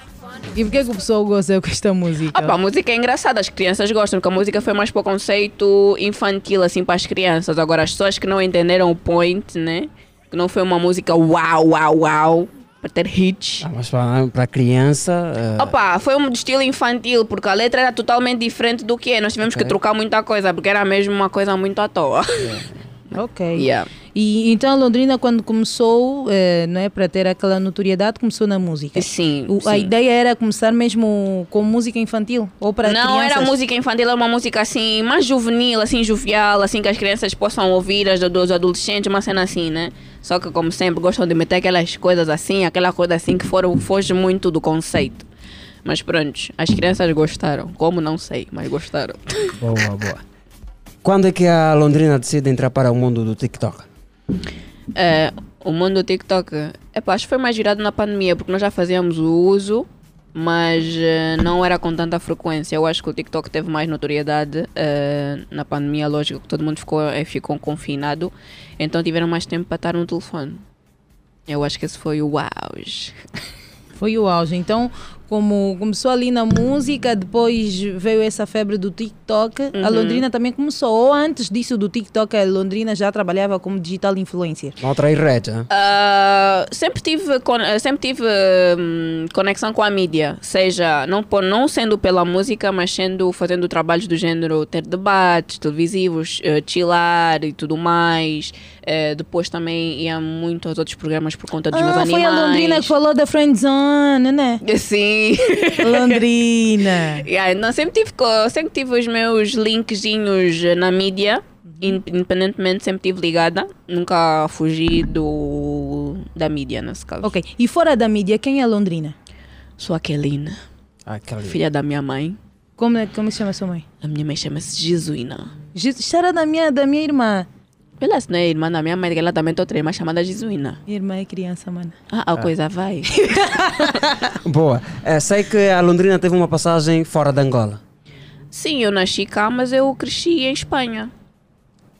E por que, que o pessoal gosta com esta música? Ah, pá, a música é engraçada, as crianças gostam, porque a música foi mais para o conceito infantil, assim, para as crianças. Agora, as pessoas que não entenderam o point, né? Que não foi uma música uau, uau, uau, para ter hits. Ah, mas para, criança. eh, Opa, foi um estilo infantil, porque a letra era totalmente diferente do que é. Nós tivemos Ok. que trocar muita coisa, porque era mesmo uma coisa muito à toa. <laughs> Ok. Yeah. E então a Londrina, quando começou, eh, não é para ter aquela notoriedade, começou na música. Sim. O- A sim. ideia era começar mesmo com música infantil ou para não crianças? era música infantil, era uma música assim, mais juvenil, assim, jovial, assim, que as crianças possam ouvir, as dos adolescentes, uma cena assim, né? Só que, como sempre, gostam de meter aquelas coisas assim, aquela coisa assim que foram, foge muito do conceito. Mas pronto, as crianças gostaram. Como não sei, mas gostaram. Boa, boa. Quando é que a Londrina decide entrar para o mundo do TikTok? É, o mundo do TikTok, epá, acho que foi mais virado na pandemia, porque nós já fazíamos o uso, mas eh, não era com tanta frequência. Eu acho que o TikTok teve mais notoriedade eh, na pandemia, lógico que todo mundo ficou, ficou confinado, então tiveram mais tempo para estar no telefone. Eu acho que esse foi o auge. Foi o auge. Então, como começou ali na música, depois veio essa febre do TikTok, a Uhum. Londrina também começou. Ou antes disso do TikTok, a Londrina já trabalhava como digital influencer. Outra rede, hein? Ah, sempre tive, sempre tive hum, conexão com a mídia, seja não, por- não sendo pela música, mas sendo fazendo trabalhos do gênero ter debates televisivos, eh, chilar e tudo mais. Eh, depois também ia muito aos outros programas por conta dos meus Ah, animais. foi a Londrina que falou da Friendzone, né? Sim. Londrina. <laughs> Yeah, não, sempre, tive, co- sempre tive os meus linkzinhos na mídia. In- Independentemente, sempre estive ligada. Nunca fugi do, da mídia, nesse caso. Ok. E fora da mídia, quem é a Londrina? Sou a Kelina. Aquele. Filha da minha mãe. Como, é- como se chama sua mãe? A minha mãe chama-se Jesuína. Será da minha, da minha irmã. Ela se não é irmã da minha mãe, que ela também tem outra irmã chamada Jesuína. Irmã é criança, mano. Ah, a coisa vai. <laughs> Boa. Eh, sei que a Londrina teve uma passagem fora de Angola. Sim, eu nasci cá, mas eu cresci em Espanha.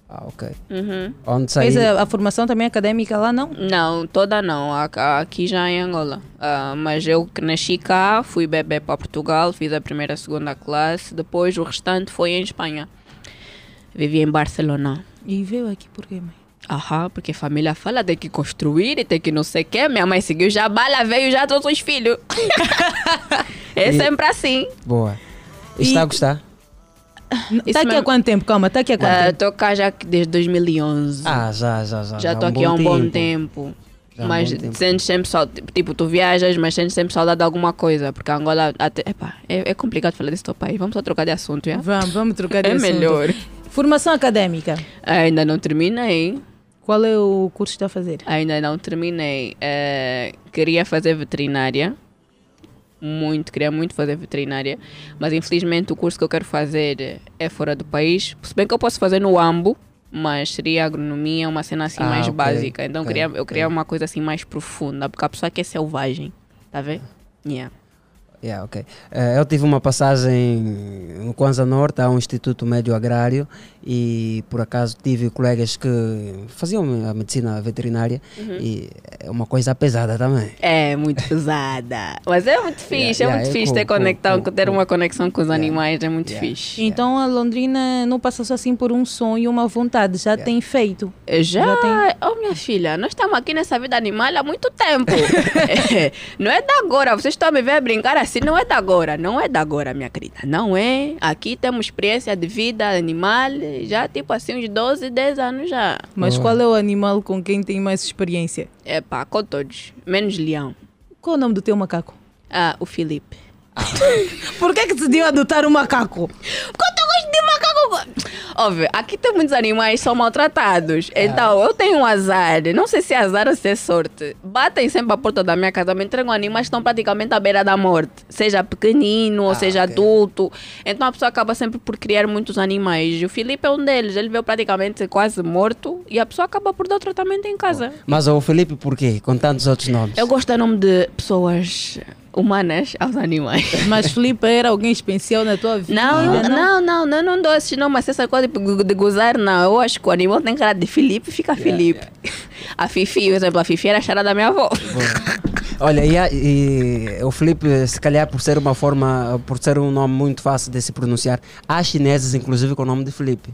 Ah, ok. Uhum. Onde Fez saiu? a, a formação também académica lá, não? Não, toda não. Aqui já em Angola. Ah, mas eu nasci cá, fui bebê para Portugal, fiz a primeira e segunda classe. Depois o restante foi em Espanha. Vivi em Barcelona. E veio aqui por quê, mãe? Aham, porque a família fala, tem que construir e tem que não sei o quê. Minha mãe seguiu já bala, veio já todos os filhos. <laughs> é E- sempre assim. Boa. Está a gostar? Está aqui há quanto tempo? Calma, está aqui há quanto tempo? Estou cá já desde 2011. Ah, já, já, já. Já estou um aqui há um bom bom tempo. Já mas sentes sempre só, tipo, tu viajas, mas sentes sempre saudade de alguma coisa, porque Angola até, epá, é, é complicado falar desse teu país. Vamos só trocar de assunto, já? Vamos, vamos trocar <laughs> de É assunto. melhor. Formação académica. Ainda não terminei. Qual é o curso que está a fazer? Ainda não terminei. Eh, queria fazer veterinária. Muito, queria muito fazer veterinária. Mas infelizmente o curso que eu quero fazer é fora do país. Se bem que eu posso fazer no AMBO, mas seria agronomia, uma cena assim Ah, mais ok, básica. Então eu ok, queria, eu queria uma coisa assim mais profunda, porque a pessoa que é selvagem. Tá vendo? Yeah. Yeah, ok. Eh, eu tive uma passagem no Kwanza Norte, há um Instituto Médio Agrário, e por acaso tive colegas que faziam a medicina veterinária, Uhum. e é uma coisa pesada também. É muito pesada. Mas é muito fixe, Yeah, é muito yeah, é fixe cool, ter, conectão, cool, ter uma conexão com os animais, é muito fixe. Então a Londrina não passa só assim por um sonho, uma vontade, já tem feito. Já, tem- oh minha filha, nós estamos aqui nessa vida animal há muito tempo. <laughs> É, não é da agora, vocês estão a me ver brincar assim, não é da agora, não é da agora, minha querida, não é. Aqui temos experiência de vida animal, já tipo assim uns 12, 10 anos já. Mas qual é o animal com quem tem mais experiência? É pá, com todos, menos leão. Qual é o nome do teu macaco? Ah, o Felipe. <laughs> Por que que decidiu adotar um macaco? Porque de macaco. Óbvio, aqui tem muitos animais que são maltratados. Então, eu tenho um azar. Não sei se é azar ou se é sorte. Batem sempre à porta da minha casa, me entregam animais que estão praticamente à beira da morte. Seja pequenino ou seja adulto. Então, a pessoa acaba sempre por criar muitos animais. E o Felipe é um deles. Ele veio praticamente quase morto e a pessoa acaba por dar o tratamento em casa. Mas o Felipe, por quê? Com tantos outros nomes. Eu gosto do nome de pessoas humanas aos animais. <laughs> Mas Felipe era alguém especial na tua vida? Não, não, não, não, não, não dou esse nome, mas essa coisa de, de gozar, não. Eu acho que o animal tem cara de Felipe, fica Felipe. <laughs> A Fifi, por exemplo, a Fifi era a chara da minha avó. Olha, e, a- e o Felipe, se calhar por ser uma forma, por ser um nome muito fácil de se pronunciar, há chineses inclusive com o nome de Felipe.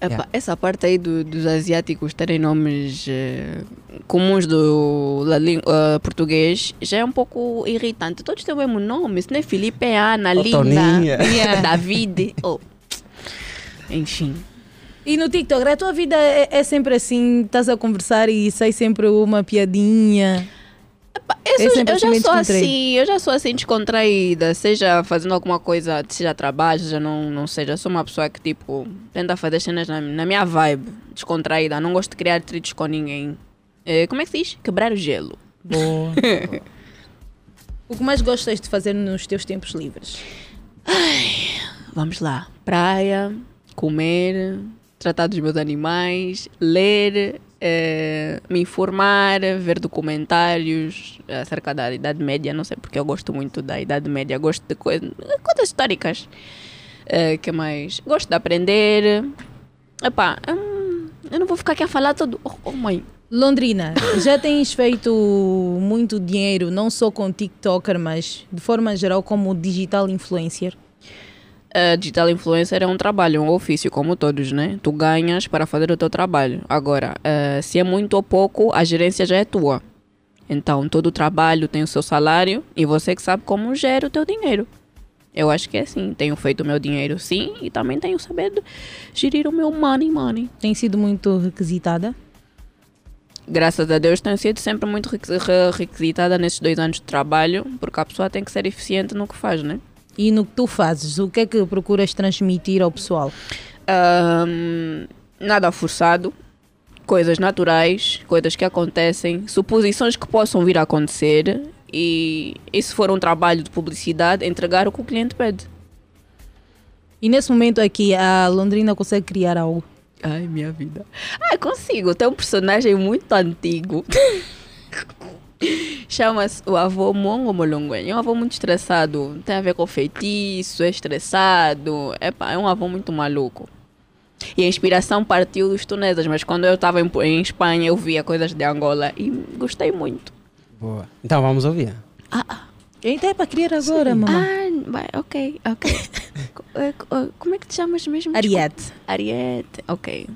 Epa, Yeah. Essa parte aí do- dos asiáticos terem nomes eh, comuns do da língua português já é um pouco irritante. Todos têm o mesmo nome. Se não é Felipe, é Ana, Ô, <laughs> Linda, yeah, David. Oh. Enfim. E no TikTok, a tua vida é, é sempre assim, estás a conversar e sai sempre uma piadinha. Eu, É já sou assim, eu já sou assim descontraída, seja fazendo alguma coisa, seja trabalho, seja não, não seja. Sou uma pessoa que tipo tenta fazer cenas na, na minha vibe, descontraída. Não gosto de criar atritos com ninguém. Eh, como é que se diz? Quebrar o gelo. Boa. <laughs> o que mais gostas de fazer nos teus tempos livres? Vamos lá. Praia, comer, tratar dos meus animais, ler, eh, me informar, ver documentários acerca da Idade Média. Não sei porque eu gosto muito da Idade Média, gosto de coisas, coisas históricas. Eh, que mais? Gosto de aprender. Epá, hum, eu não vou ficar aqui a falar todo. Oh, oh, mãe. Londrina, já tens feito muito dinheiro, não só com TikToker, mas de forma geral como digital influencer? A digital influencer é um trabalho, um ofício, como todos, né? Tu ganhas para fazer o teu trabalho. Agora, eh, se é muito ou pouco, a gerência já é tua. Então, todo trabalho tem o seu salário e você que sabe como gera o teu dinheiro. Eu acho que é assim. Tenho feito o meu dinheiro, sim, e também tenho sabido gerir o meu money, money. Tem sido muito requisitada? Graças a Deus, tenho sido sempre muito requis- re- requisitada nesses dois anos de trabalho, porque a pessoa tem que ser eficiente no que faz, né? E no que tu fazes, o que é que procuras transmitir ao pessoal? Ahm, nada forçado, coisas naturais, coisas que acontecem, suposições que possam vir a acontecer e, e se for um trabalho de publicidade, entregar o que o cliente pede. E nesse momento aqui, a Londrina consegue criar algo. Ai, minha vida. Ah, consigo. Tem um personagem muito antigo. <laughs> <laughs> Chama-se o avô Mongo Molonguenho. É um avô muito estressado. Tem a ver com feitiço, é estressado. Epá, é um avô muito maluco. E a inspiração partiu dos tunesas, mas quando eu estava em, em Espanha eu via coisas de Angola e gostei muito. Boa. Então vamos ouvir. Então é para criar agora, mamãe. Ah, vai, ok, ok. <laughs> Eh, eh, Como é que te chamas mesmo? Ariete. Ariete, ok.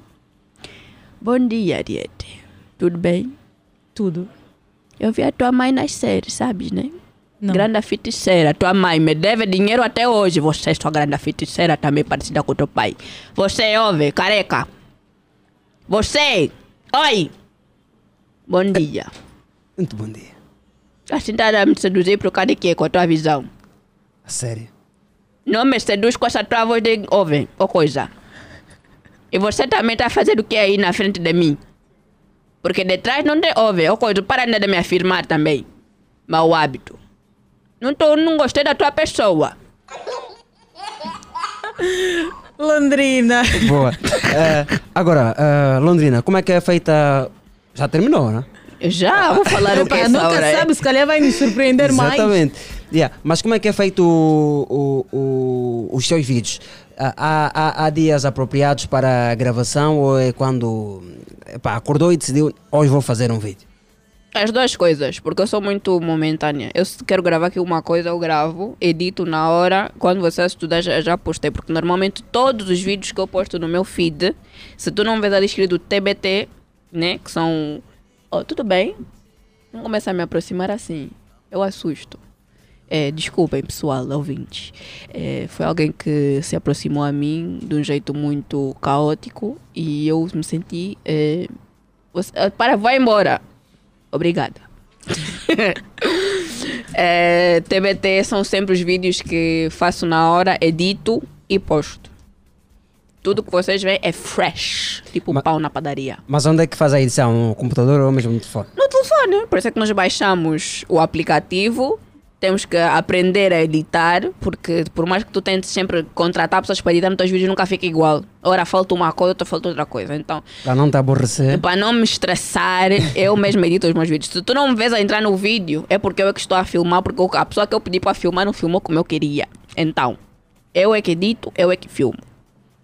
Bom dia, Ariete. Tudo bem? Tudo. Eu vi a tua mãe nascer, sabes, né? Não. Grande feiticeira. Tua mãe me deve dinheiro até hoje. Você é sua grande feiticeira, também parecida com teu pai. Você ouve, careca. Você! Oi! Bom dia. Muito bom dia. Assim tá a me seduzir por causa de quê? Com a tua visão. A sério. Não me seduz com essa tua voz de ouve, ou coisa. E você também tá fazendo o que aí na frente de mim? Porque detrás não tem ouve, ou coisa. Para de me afirmar também. Mau hábito. Não, tô, não gostei da tua pessoa. <laughs> Londrina. Boa. Eh, agora, eh, Londrina, como é que é feita. Já terminou, né? Já, vou falar o que essa nunca hora é. sabe, se calhar vai nos surpreender mais. Exatamente. Yeah. Mas como é que é feito o- o- o- os seus vídeos? Há, há- há dias apropriados para a gravação ou é quando epá, acordou e decidiu hoje vou fazer um vídeo? As duas coisas, porque eu sou muito momentânea. Eu quero gravar aqui uma coisa, eu gravo, edito na hora. Quando você estudar, já, já postei. Porque normalmente todos os vídeos que eu posto no meu feed, se tu não vês ali escrito TBT, né? Que são. Oh, tudo bem? Não começa a me aproximar assim. Eu assusto. É, desculpem, pessoal, ouvintes. É, foi alguém que se aproximou a mim de um jeito muito caótico e eu me senti. é, você- ah, para, vai embora. Obrigada. <laughs> É, TBT são sempre os vídeos que faço na hora, edito e posto. Tudo que vocês veem é fresh, tipo pau na padaria. Mas onde é que faz a edição? No computador ou mesmo no telefone? No telefone, por isso é que nós baixamos o aplicativo. Temos que aprender a editar, porque por mais que tu tentes sempre contratar pessoas para editar, nos teus vídeos nunca fica igual. Ora falta uma coisa, outra falta outra coisa. Então, Para não te aborrecer. para não me estressar, eu mesmo edito os meus vídeos. Se tu não me vês a entrar no vídeo, é porque eu é que estou a filmar, porque a pessoa que eu pedi para filmar não filmou como eu queria. Então, eu é que edito, eu é que filmo.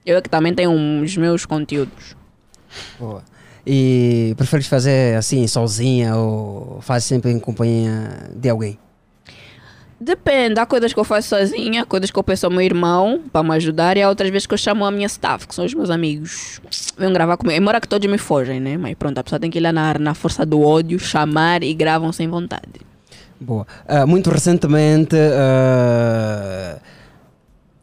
Eu é que também tenho os meus conteúdos. Boa. E preferes fazer assim sozinha ou faz sempre em companhia de alguém? Depende, há coisas que eu faço sozinha, coisas que eu peço ao meu irmão para me ajudar e há outras vezes que eu chamo a minha staff, que são os meus amigos. Venham gravar comigo. Embora que todos me fogem, né? Mas pronto, a pessoa tem que ir lá na, na força do ódio, chamar e gravam sem vontade. Boa. Ah, muito recentemente ah,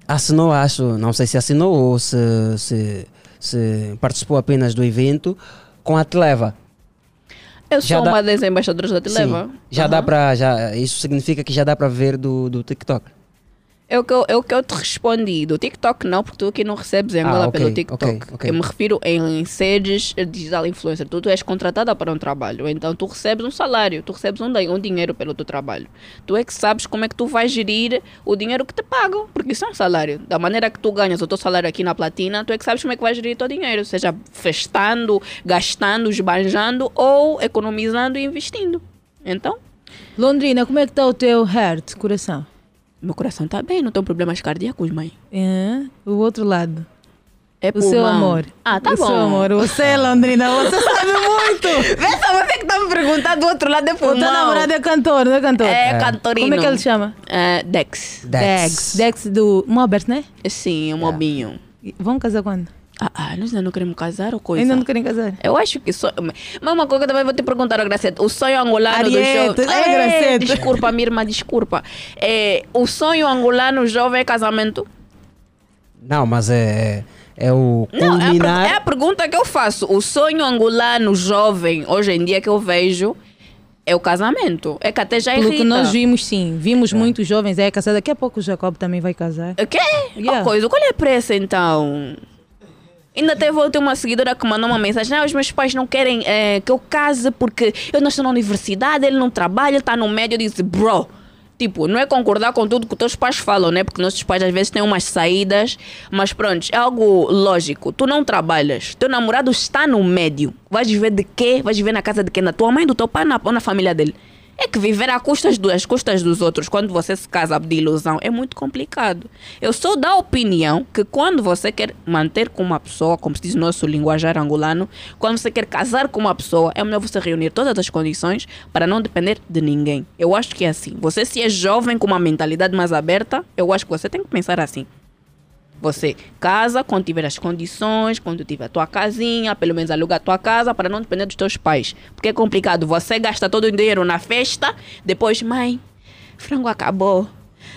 assinou, acho, não sei se assinou ou se, se, se participou apenas do evento com a Televa. Eu Já sou dá- uma das embaixadoras da Televa. Sim, já dá para já isso significa que já dá para ver do, do TikTok. É o, que eu, é o que eu te respondi. Do TikTok não, porque tu aqui não recebes em Ah, Angola ok, pelo TikTok. ok, ok. Eu me refiro em sedes digital influencer. Tu, tu és contratada para um trabalho, então tu recebes um salário, tu recebes um, um dinheiro pelo teu trabalho. Tu é que sabes como é que tu vais gerir o dinheiro que te pagam, porque isso é um salário. Da maneira que tu ganhas o teu salário aqui na Platina, tu é que sabes como é que vais gerir o teu dinheiro, seja festando, gastando, esbanjando ou economizando e investindo. Então, Londrina, como é que está o teu heart, coração? Meu coração está bem, não tenho problemas cardíacos, mãe. É, o outro lado. É o seu pulmão. amor. Ah, tá o bom. seu amor. Você, é Londrina, você sabe <laughs> muito. Vê só você que tá me perguntando do outro lado é O teu pulmão. namorado é cantor, não é cantor? É, cantorino. Como é que ele chama? É, Dex. Dex. Dex do Mobert, né? Sim, o Mobinho. Vão casar quando? Ah, ah, nós ainda não queremos casar ou coisa? Ainda não querem casar? Eu acho que só. Mas uma coisa que eu também vou te perguntar, Gracete. O sonho angolano Ariete, do jovem. é, Gracete? Desculpa, minha irmã, desculpa. É, o sonho angolano jovem é casamento? Não, mas é, é, é o Não, é a, per- culminar. é a pergunta que eu faço. O sonho angolano jovem, hoje em dia que eu vejo, é o casamento. É que até já Pelo irrita. que nós vimos, sim. Vimos muitos jovens aí casar. Daqui a pouco o Jacob também vai casar. O quê? Yeah. Uma coisa, qual é a pressa então? Ainda teve outra uma seguidora que mandou uma mensagem: ah, os meus pais não querem eh, que eu case porque eu não estou na universidade, ele não trabalha, está no médio. Eu disse, bro, tipo, não é concordar com tudo que os teus pais falam, né? Porque nossos pais às vezes têm umas saídas, mas pronto, é algo lógico. Tu não trabalhas, teu namorado está no médio. Vais viver de quê? Vais viver na casa de quem? Da tua mãe, do teu pai na, ou na família dele? É que viver às custas, do, às custas dos outros, quando você se casa de ilusão, é muito complicado. Eu sou da opinião que quando você quer manter com uma pessoa, como se diz no nosso linguajar angolano, quando você quer casar com uma pessoa, é melhor você reunir todas as condições para não depender de ninguém. Eu acho que é assim. Você, se é jovem com uma mentalidade mais aberta, eu acho que você tem que pensar assim. Você casa quando tiver as condições, quando tiver a tua casinha, pelo menos aluga a tua casa para não depender dos teus pais. Porque é complicado. Você gasta todo o dinheiro na festa, depois, mãe, frango acabou.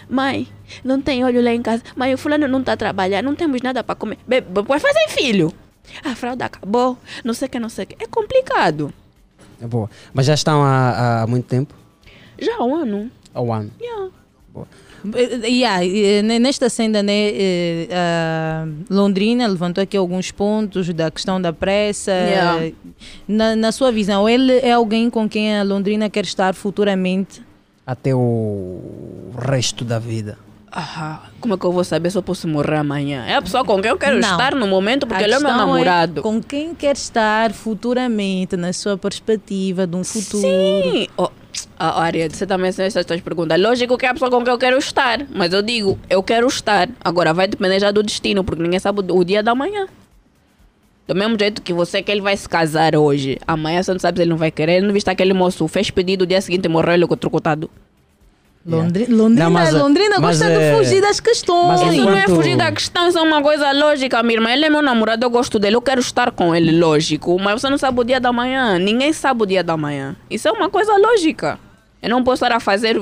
Mãe, não tem olho lá em casa. Mãe, o fulano não está trabalhando, não temos nada para comer. Depois fazer filho. A fralda acabou, não sei o que, não sei o que. É complicado. É boa. Mas já estão há, há muito tempo? Já há um ano. Há um ano. Yeah. Eh, yeah, eh, ne- nesta senda, né, eh, a Londrina levantou aqui alguns pontos da questão da pressa. Yeah. Eh, Na, na sua visão, ele é alguém com quem a Londrina quer estar futuramente? Até o resto da vida. Ah, como é que eu vou saber se eu posso morrer amanhã? É a pessoa com quem eu quero Não. estar no momento, porque A ele é meu questão namorado. com quem quer estar futuramente, na sua perspectiva de um futuro? Sim. Oh, ah, Ariel, você também tem essas tuas perguntas. Lógico que é a pessoa com quem eu quero estar. Mas eu digo, eu quero estar. Agora vai depender já do destino, porque ninguém sabe o dia da manhã. Do mesmo jeito que você que ele vai se casar hoje, amanhã você não sabe se ele não vai querer. Não viste aquele moço, fez pedido, o dia seguinte morreu ele trucutado. Londri- Londrina, Não, mas, Londrina mas, gosta eh, de fugir das questões. Isso não é fugir da questão, isso é uma coisa lógica, minha irmã. Ele é meu namorado, eu gosto dele, eu quero estar com ele, lógico. Mas você não sabe o dia da manhã. Ninguém sabe o dia da manhã. Isso é uma coisa lógica. Eu não posso estar a fazer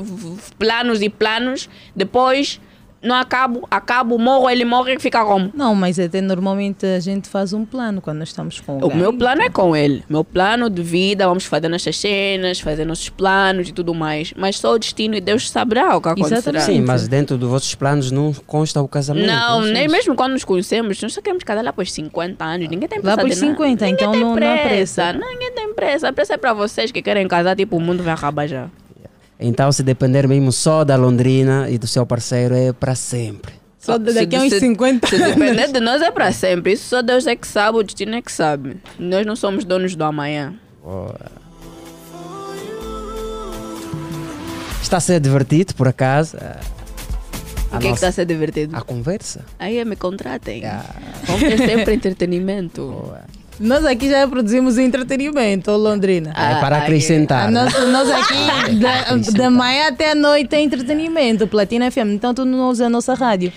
planos e planos, depois não acabo, acabo, morro, ele morre e fica como? Não, mas até normalmente a gente faz um plano quando nós estamos com O alguém. meu plano é com ele. Meu plano de vida, vamos fazer nossas cenas, fazer nossos planos e tudo mais. Mas só o destino e Deus saberá o que acontecerá. Sim, mas dentro dos vossos planos não consta o casamento. Não, Não nem mesmo quando nos conhecemos, nós só queremos casar lá por 50 anos. Ninguém tem Lá pressa por de nada. 50, Ninguém então não- não há pressa. Ninguém tem pressa. A pressa é pra vocês que querem casar, tipo, o mundo vai acabar já. Então, se depender mesmo só da Londrina e do seu parceiro, é para sempre. Só Se- daqui a uns se- 50 Se anos. depender de nós é pra sempre. Isso só Deus é que sabe, o destino é que sabe. Nós não somos donos do amanhã. Está a ser divertido, por acaso. a- O a que é que nossa- está a ser divertido? A conversa. Aí é, me contratem. Vamos ter sempre entretenimento. Nós aqui já produzimos entretenimento, Londrina. É para acrescentar. A nós, nós aqui, da, da manhã até a noite, é entretenimento. Platina FM. Então, tu não usa a nossa rádio.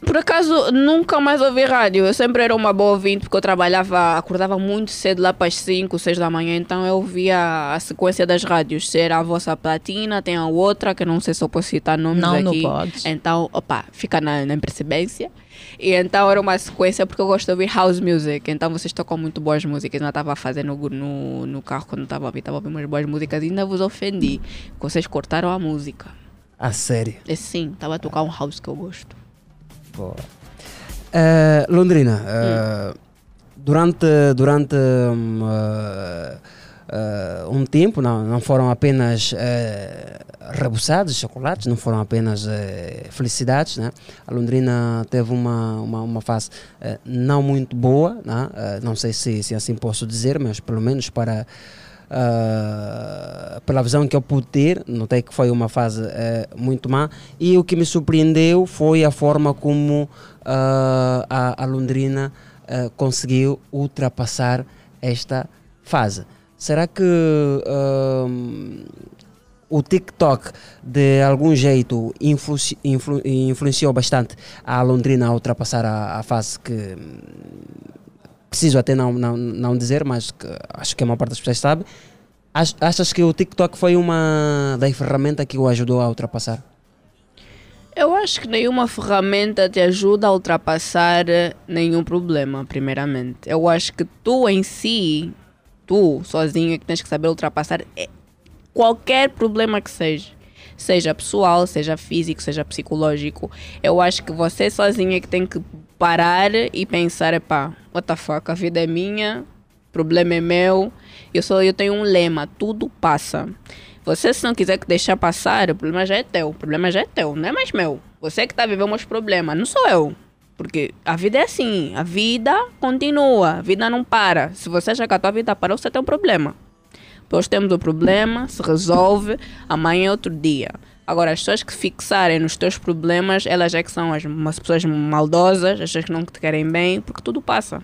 Por acaso, nunca mais ouvi rádio. Eu sempre era uma boa ouvinte, porque eu trabalhava, acordava muito cedo, lá para as 5, 6 da manhã. Então eu ouvia a sequência das rádios. Se era a vossa platina, tem a outra, que não sei se eu posso citar nomes Não, não aqui. podes. Então, opa, fica na, na percebência. E então era uma sequência, porque eu gosto de ouvir house music. Então vocês tocam muito boas músicas. Eu estava a fazer no, no, no carro quando estava a ouvir, estava a ouvir umas boas músicas. E ainda vos ofendi, vocês cortaram a música. A sério. É sim, estava a tocar um house que eu gosto. Boa. Eh, Londrina, eh, durante, durante um, eh, eh, um tempo, não, não foram apenas eh, rebuçados chocolates, não foram apenas eh, felicidades. Né? A Londrina teve uma, uma, uma fase eh, não muito boa, né? Não sei se, se assim posso dizer, mas pelo menos para. Uh, pela visão que eu pude ter, notei que foi uma fase uh, muito má. E o que me surpreendeu foi a forma como uh, a, a Londrina uh, conseguiu ultrapassar esta fase. Será que um, o TikTok, de algum jeito, influ influ influenciou bastante a Londrina a ultrapassar a, a fase que preciso até não, não, não dizer, mas que acho que a maior parte das pessoas sabe. Ach- Achas que o TikTok foi uma das ferramentas que o ajudou a ultrapassar? Eu acho que nenhuma ferramenta te ajuda a ultrapassar eh, nenhum problema, primeiramente. Eu acho que tu em si, tu sozinho, é que tens que saber ultrapassar eh, qualquer problema que seja. seja pessoal, seja físico, seja psicológico. Eu acho que você sozinha é que tem que parar e pensar, epá, what the fuck, a vida é minha, problema é meu. Eu, sou, eu tenho um lema, tudo passa. Você se não quiser deixar passar, o problema já é teu. O problema já é teu, não é mais meu. Você que está vivendo os problemas, não sou eu. Porque a vida é assim, a vida continua, a vida não para. Se você achar que a tua vida parou, você tem um problema. Hoje temos o problema, se resolve, amanhã é outro dia. Agora, as pessoas que fixarem nos teus problemas, elas é que são as, umas pessoas maldosas, as pessoas que não te querem bem, porque tudo passa.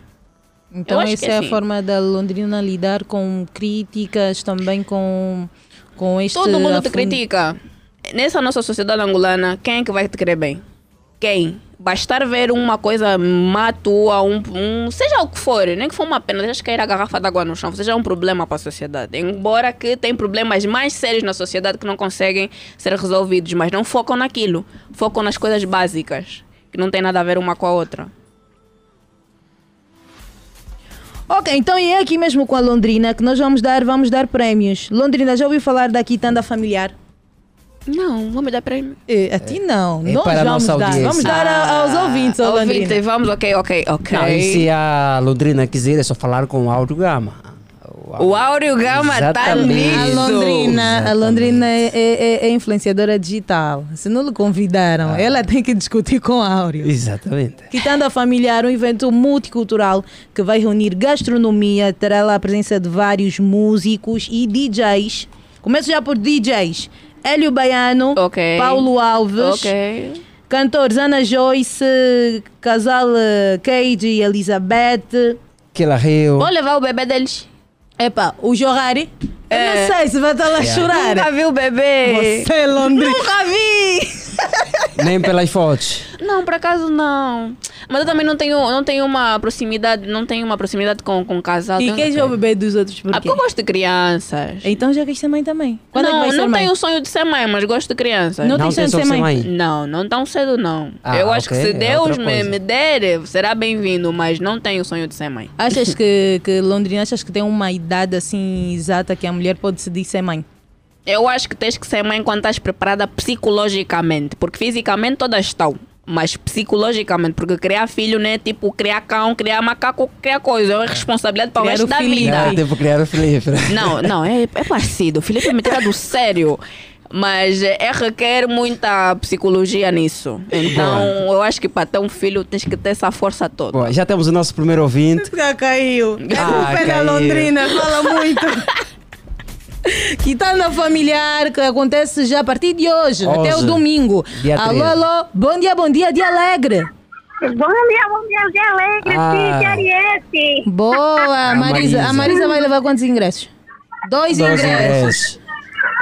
Então, essa é, é a assim. forma da Londrina lidar com críticas, também com, com este. Todo mundo te afun- critica. Nessa nossa sociedade angolana, quem é que vai te querer bem? Quem? Bastar ver uma coisa má tua, um, um- seja o que for, nem que for uma pena, deixa cair a garrafa d'água no chão, seja um problema para a sociedade. Embora que tem problemas mais sérios na sociedade que não conseguem ser resolvidos, mas não focam naquilo, focam nas coisas básicas, que não tem nada a ver uma com a outra. Ok, então é aqui mesmo com a Londrina que nós vamos dar, vamos dar prémios. Londrina, já ouviu falar da quitanda familiar? Não, vamos dar prémio. a ti não, É nós para a vamos nossa dar. audiência. Vamos dar a- aos ouvintes, ó, Ouvinte, Londrina. vamos, ok, ok, ok. Não, e se a Londrina quiser, é só falar com o Áudio Gama. O Áureo Gama tá Exatamente. nisso. A Londrina, a Londrina é, é- é influenciadora digital. Se não lhe convidaram, Ah. ela tem que discutir com a Áureo. Exatamente. Quitanda Familiar, um evento multicultural que vai reunir gastronomia, terá lá a presença de vários músicos e DJs. Começo já por DJs. Hélio Baiano, Paulo Alves, Ok. cantores Ana Joyce, casal eh, Cage e Elizabeth. Aquela Rio. Vou levar o bebê deles. Epa, o Jorari. Eu É. não sei se vai estar lá a Yeah. chorar. Nunca vi o bebê. Você é Londrina. Nunca vi. Nem pelas fotos. Não, por acaso não. Mas eu também não tenho, não tenho uma proximidade, não tenho uma proximidade com, com casal. E quem já o bebê dos outros por Ah, quê? porque eu gosto de crianças. Então já quis ser mãe também. Quando não, é que vai ser não mãe? tenho o sonho de ser mãe, mas gosto de crianças. Não tem Não sonho tem de ser sonho de ser mãe? mãe? Não, não tão cedo não. Ah, eu acho ok, que se é Deus outra me, me der, será bem-vindo, mas não tenho o sonho de ser mãe. Achas que, que Londrina, achas que tem uma idade assim exata que a mulher pode decidir ser mãe? Eu acho que tens que ser mãe quando estás preparada psicologicamente, porque fisicamente todas estão. Mas psicologicamente, porque criar filho não é tipo criar cão, criar macaco, criar coisa. É uma responsabilidade para o resto o da Felipe. vida. Ah, tipo criar o Felipe. Não, não, é, é parecido. O Felipe me tira do sério. Mas é, requer muita psicologia nisso. Então, eu acho que para ter um filho tens que ter essa força toda. Bom, já temos o nosso primeiro ouvinte. Já caiu. É Ah, culpa da caiu. Londrina, fala muito. <laughs> Quitanda familiar que acontece já a partir de hoje, Hoje, até o domingo. dia alô, 13. alô, bom dia, bom dia, dia alegre. Bom dia, bom dia, dia alegre, Ah. sim, Ariete. Boa, A Marisa. A Marisa. Vai levar quantos ingressos? Dois, Dois ingressos. ingressos.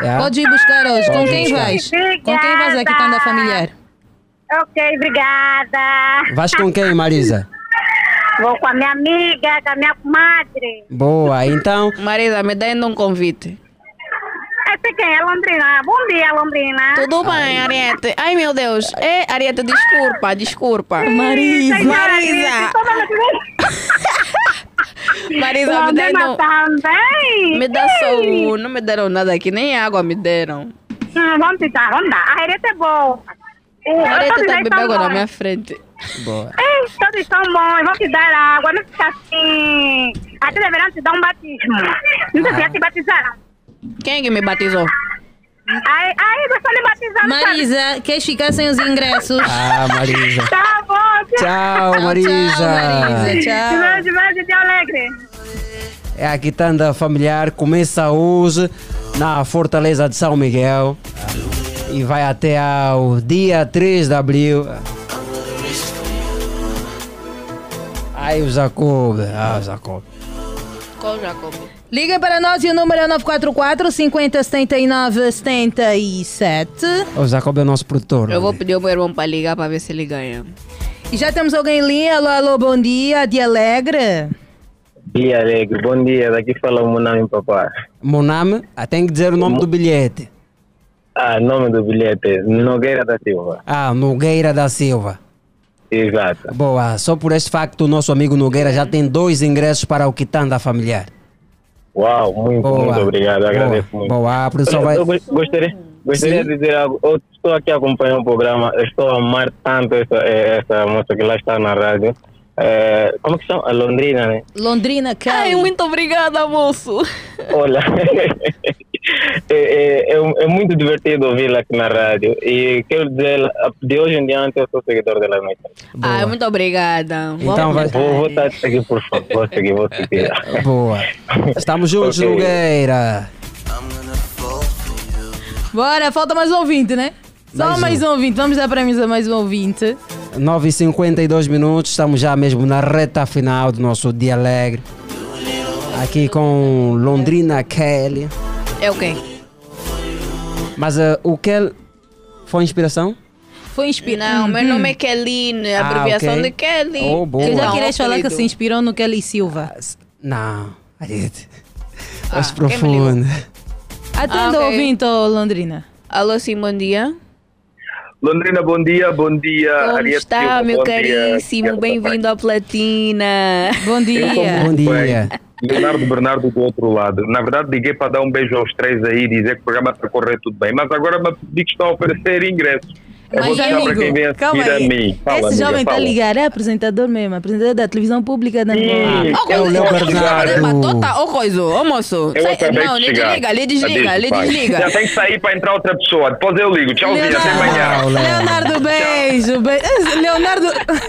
É. Pode ir buscar hoje. Pode Com quem buscar. vais? Com quem vais a Quitanda familiar? Ok, obrigada. Vais com quem, Marisa? Vou com a minha amiga, com a minha comadre. Boa, então. Marisa, me dá ainda um convite. É quem é Londrina? Bom dia, Londrina. Tudo bem, Ariete? Ai, meu Deus. É, Ariete, desculpa, desculpa. Marisa. Marisa. <laughs> Marisa, me também. Me dá só um. Não me deram nada aqui, nem água me deram. Hum, vamos tentar, vamos dar. A Ariete é boa. A Ariete tá bebendo água na minha frente. Boa. Ei, todos são bons, vão te dar água, não fica assim. Até deverão te dar um batismo. Não sei se já te batizaram. Quem é que me batizou? Aí, aí de batizar, não sabe? Marisa, queres ficar sem os ingressos? <laughs> Ah, Marisa. Tá bom. Tchau, Marisa. Marisa, tchau. Beijo, beijo, dia alegre. É a quitanda familiar, começa hoje na Fortaleza de São Miguel e vai até ao dia 3 de abril. Ai, o Jacob, ah, o Jacob. Qual Jacob? Liga para nós e o número é 944 50 79 77. O Jacob é o nosso produtor. Eu vou pedir ao meu irmão para ligar para ver se ele ganha. E já temos alguém em linha. Alô, alô, bom dia. Dia alegre. Dia alegre, bom dia, daqui fala o meu nome, papai. Moname, ah, tem que dizer o nome do bilhete. Ah, nome do bilhete, Nogueira da Silva. Ah, Nogueira da Silva. Exato. Boa, só por este facto o nosso amigo Nogueira já tem dois ingressos para o Quitanda familiar. Uau, muito, Boa. muito obrigado, Boa. agradeço muito. Boa, a produção vai... Eu go- gostaria, Gostaria Sim. de dizer algo. Eu estou aqui a acompanhar o programa. Eu estou a amar tanto essa, eh, essa moça que lá está na rádio. Eh, como que chama? A Londrina, né? Londrina, Kelly. Ai, muito obrigada, moço. Olha, <laughs> é, é, é, é muito divertido ouvi-la aqui na rádio. E quero dizer, de hoje em diante eu sou seguidor dela muito. Ai, muito obrigada. Então vai. Vou, vou estar a seguir, por favor. Vou seguir, vou seguir. <laughs> Boa. Estamos juntos, Ok. Nogueira. Bora, falta mais um ouvinte, né? Só Mais mais, um. um ouvinte. Vamos dar para mim mais um ouvinte. 9h52 minutos, estamos já mesmo na reta final do nosso dia alegre. Aqui com Londrina Kelly. É o quê? Mas eh, o Kelly foi inspiração? Foi inspirado. Não, meu nome é Kelly, a Ah, abreviação ok. de Kelly. Oh, boa. Eu já Não, queria falar que apelido. se inspirou no Kelly Silva. Não, Ariete. Ah, Mais quem me profundo. Atenda Ah, o ok. ouvinte, ô, Londrina. Alô, sim, bom dia. Londrina, bom dia, bom dia. Como Ariete está, Silva, meu bom dia. caríssimo? Bem-vindo à Platina. Bom estou muito bem. Leonardo Bernardo do outro lado. Na verdade, liguei para dar um beijo aos três aí e dizer que o programa está a correr tudo bem. Mas agora me pedi que estão a oferecer ingressos. Eu vou Mas, deixar para quem vem a calma mim. Fala, Esse amiga, jovem está ligar, é apresentador mesmo, apresentador da televisão pública da Angola. é o Léo Bernardo. Tota, ô coisa, ô moço. Eu sai- não, lhe desliga, lhe desliga, lhe Vai. desliga. Já tem que sair para entrar outra pessoa. Depois eu ligo. Tchauzinho, até amanhã. Leonardo, beijo. beijo. <laughs> Leonardo,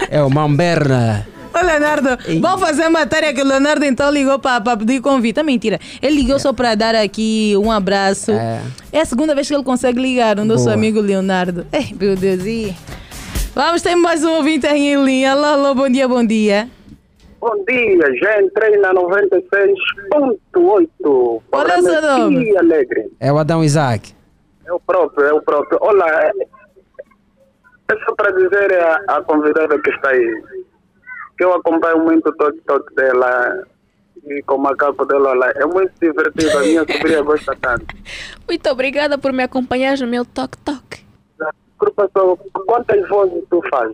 É o Mamberna. Ô, Leonardo, vamos fazer matéria que o Leonardo então ligou para pedir convite. É mentira. Ele ligou só para dar aqui um abraço. É. a segunda vez que ele consegue ligar, o nosso Boa. amigo Leonardo. Ei, meu Deus. E... Vamos ter mais um ouvinte aí em linha. Alô, alô, bom dia, bom dia. Bom dia, já entrei na 96.8. Qual é o seu nome? Dia Alegre. É o Adão Isaac. É o próprio, é o próprio. Olá, é é só para dizer à, à convidada que está aí que eu acompanho muito o toque-toque dela e com o macaco dela lá. É muito divertido, a minha <laughs> sobrinha gosta tanto. Muito obrigada por me acompanhar no meu toque-toque. Desculpa só, quantas vozes tu faz?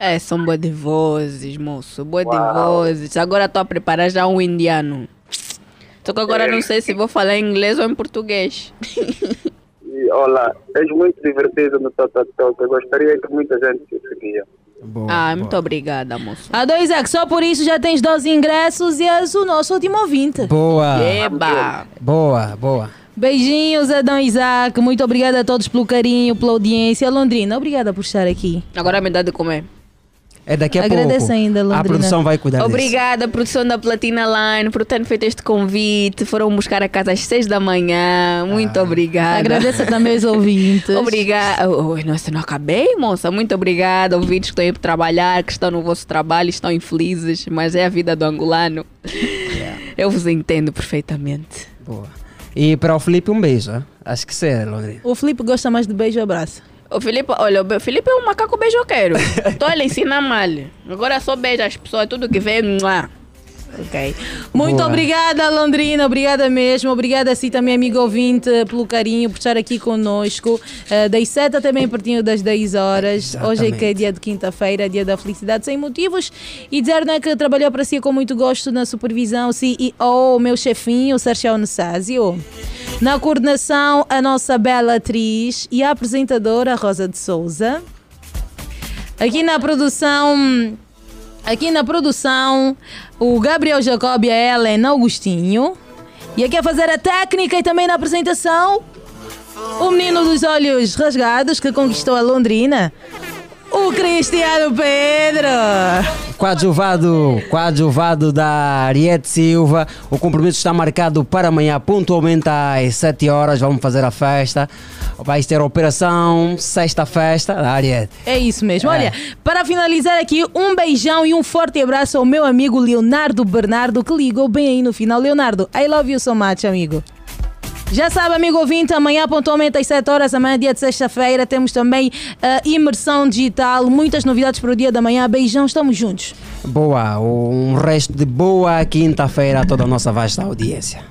É, são boas de vozes, moço. Boas de vozes. Agora estou a preparar já um indiano. Só que agora não sei se vou falar em inglês ou em português. E, olha, és muito divertido no toque-toque. Eu gostaria que muita gente te seguia. Ah, muito obrigada, moço. A dois Isaac, só por isso já tens 12 ingressos e és o nosso último ouvinte. Boa. Eba! Boa, boa. Beijinhos, Adão Isaac. Muito obrigada a todos pelo carinho, pela audiência. Londrina, obrigada por estar aqui. Agora me dá de comer. É daqui a Agradeço pouco. ainda, A produção vai cuidar disso. Obrigada, produção da Platina Line, por terem feito este convite. Foram buscar a casa às seis da manhã. Muito Ah. obrigada. Agradeço também os ouvintes. Obrigada. Oh, nossa, não acabei, moça. Muito obrigada. Ouvintes que estão aí para trabalhar, que estão no vosso trabalho, estão infelizes, mas é a vida do angolano. Eu vos entendo perfeitamente. Boa. E para o Felipe, um beijo. Acho que sim, Londrina. O Felipe gosta mais de beijo e abraço. O Felipe, olha, o Felipe é um macaco beijoqueiro. <laughs> então ele ensina mal. Agora só beija as pessoas, tudo que vê. mua. Ok. Muito Boa. obrigada, Londrina. Obrigada mesmo. Obrigada a si também, amigo ouvinte, pelo carinho, por estar aqui conosco. Eh, das 7 até bem pertinho das 10 horas. Hoje é que é dia de quinta-feira, dia da felicidade sem motivos. E dizer né, que trabalhou para si com muito gosto na supervisão, CEO, meu chefinho, Sérgio Nessásio. Na coordenação, a nossa bela atriz e a apresentadora Rosa de Souza. Aqui na produção, aqui na produção, o Gabriel Jacob e a Ellen Augustinho. E aqui a fazer a técnica e também na apresentação, o menino dos olhos rasgados que conquistou a Londrina, o Cristiano Pedro. Coadjuvado, coadjuvado da Ariete Silva. O compromisso está marcado para amanhã, pontualmente às 7 horas. Vamos fazer a festa. Vai ter a operação Sexta Festa da Ariete. É isso mesmo. É. Olha, para finalizar aqui, um beijão e um forte abraço ao meu amigo Leonardo Bernardo, que ligou bem aí no final. Leonardo, I love you so much, amigo. Já sabe, amigo ouvinte, amanhã pontualmente às 7 horas, amanhã dia de sexta-feira, temos também a imersão digital, muitas novidades para o dia da manhã. Beijão, estamos juntos. Boa, um resto de boa quinta-feira a toda a nossa vasta audiência.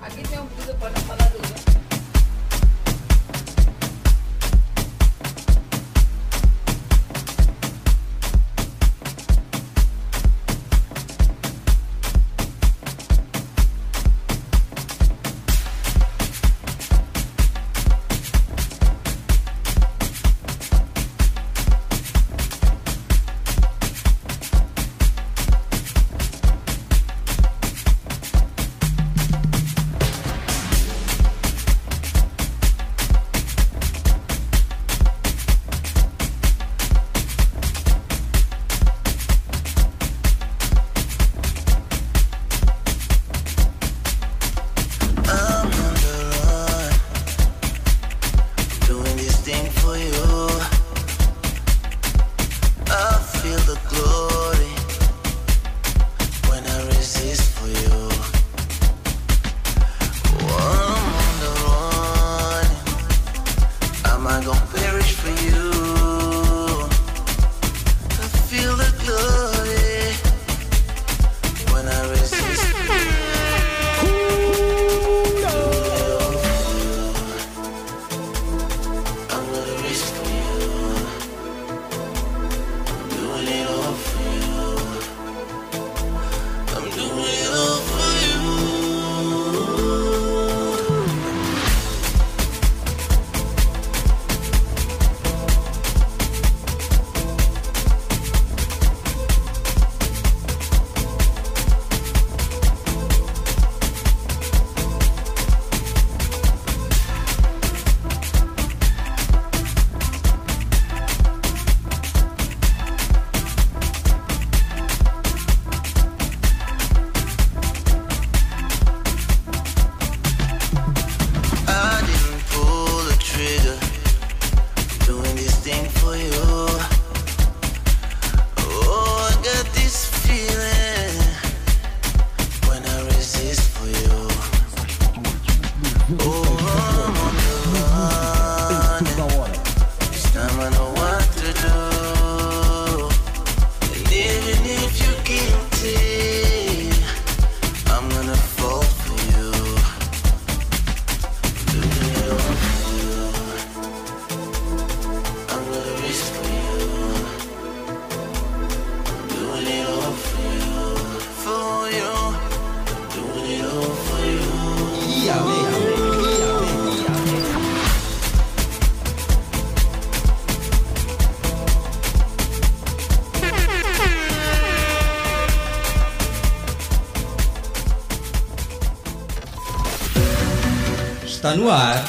No ar.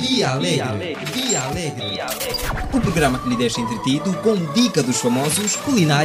Dia Alegre. Dia Alegre. O programa que lhe deixa entretido com dica dos famosos, culinária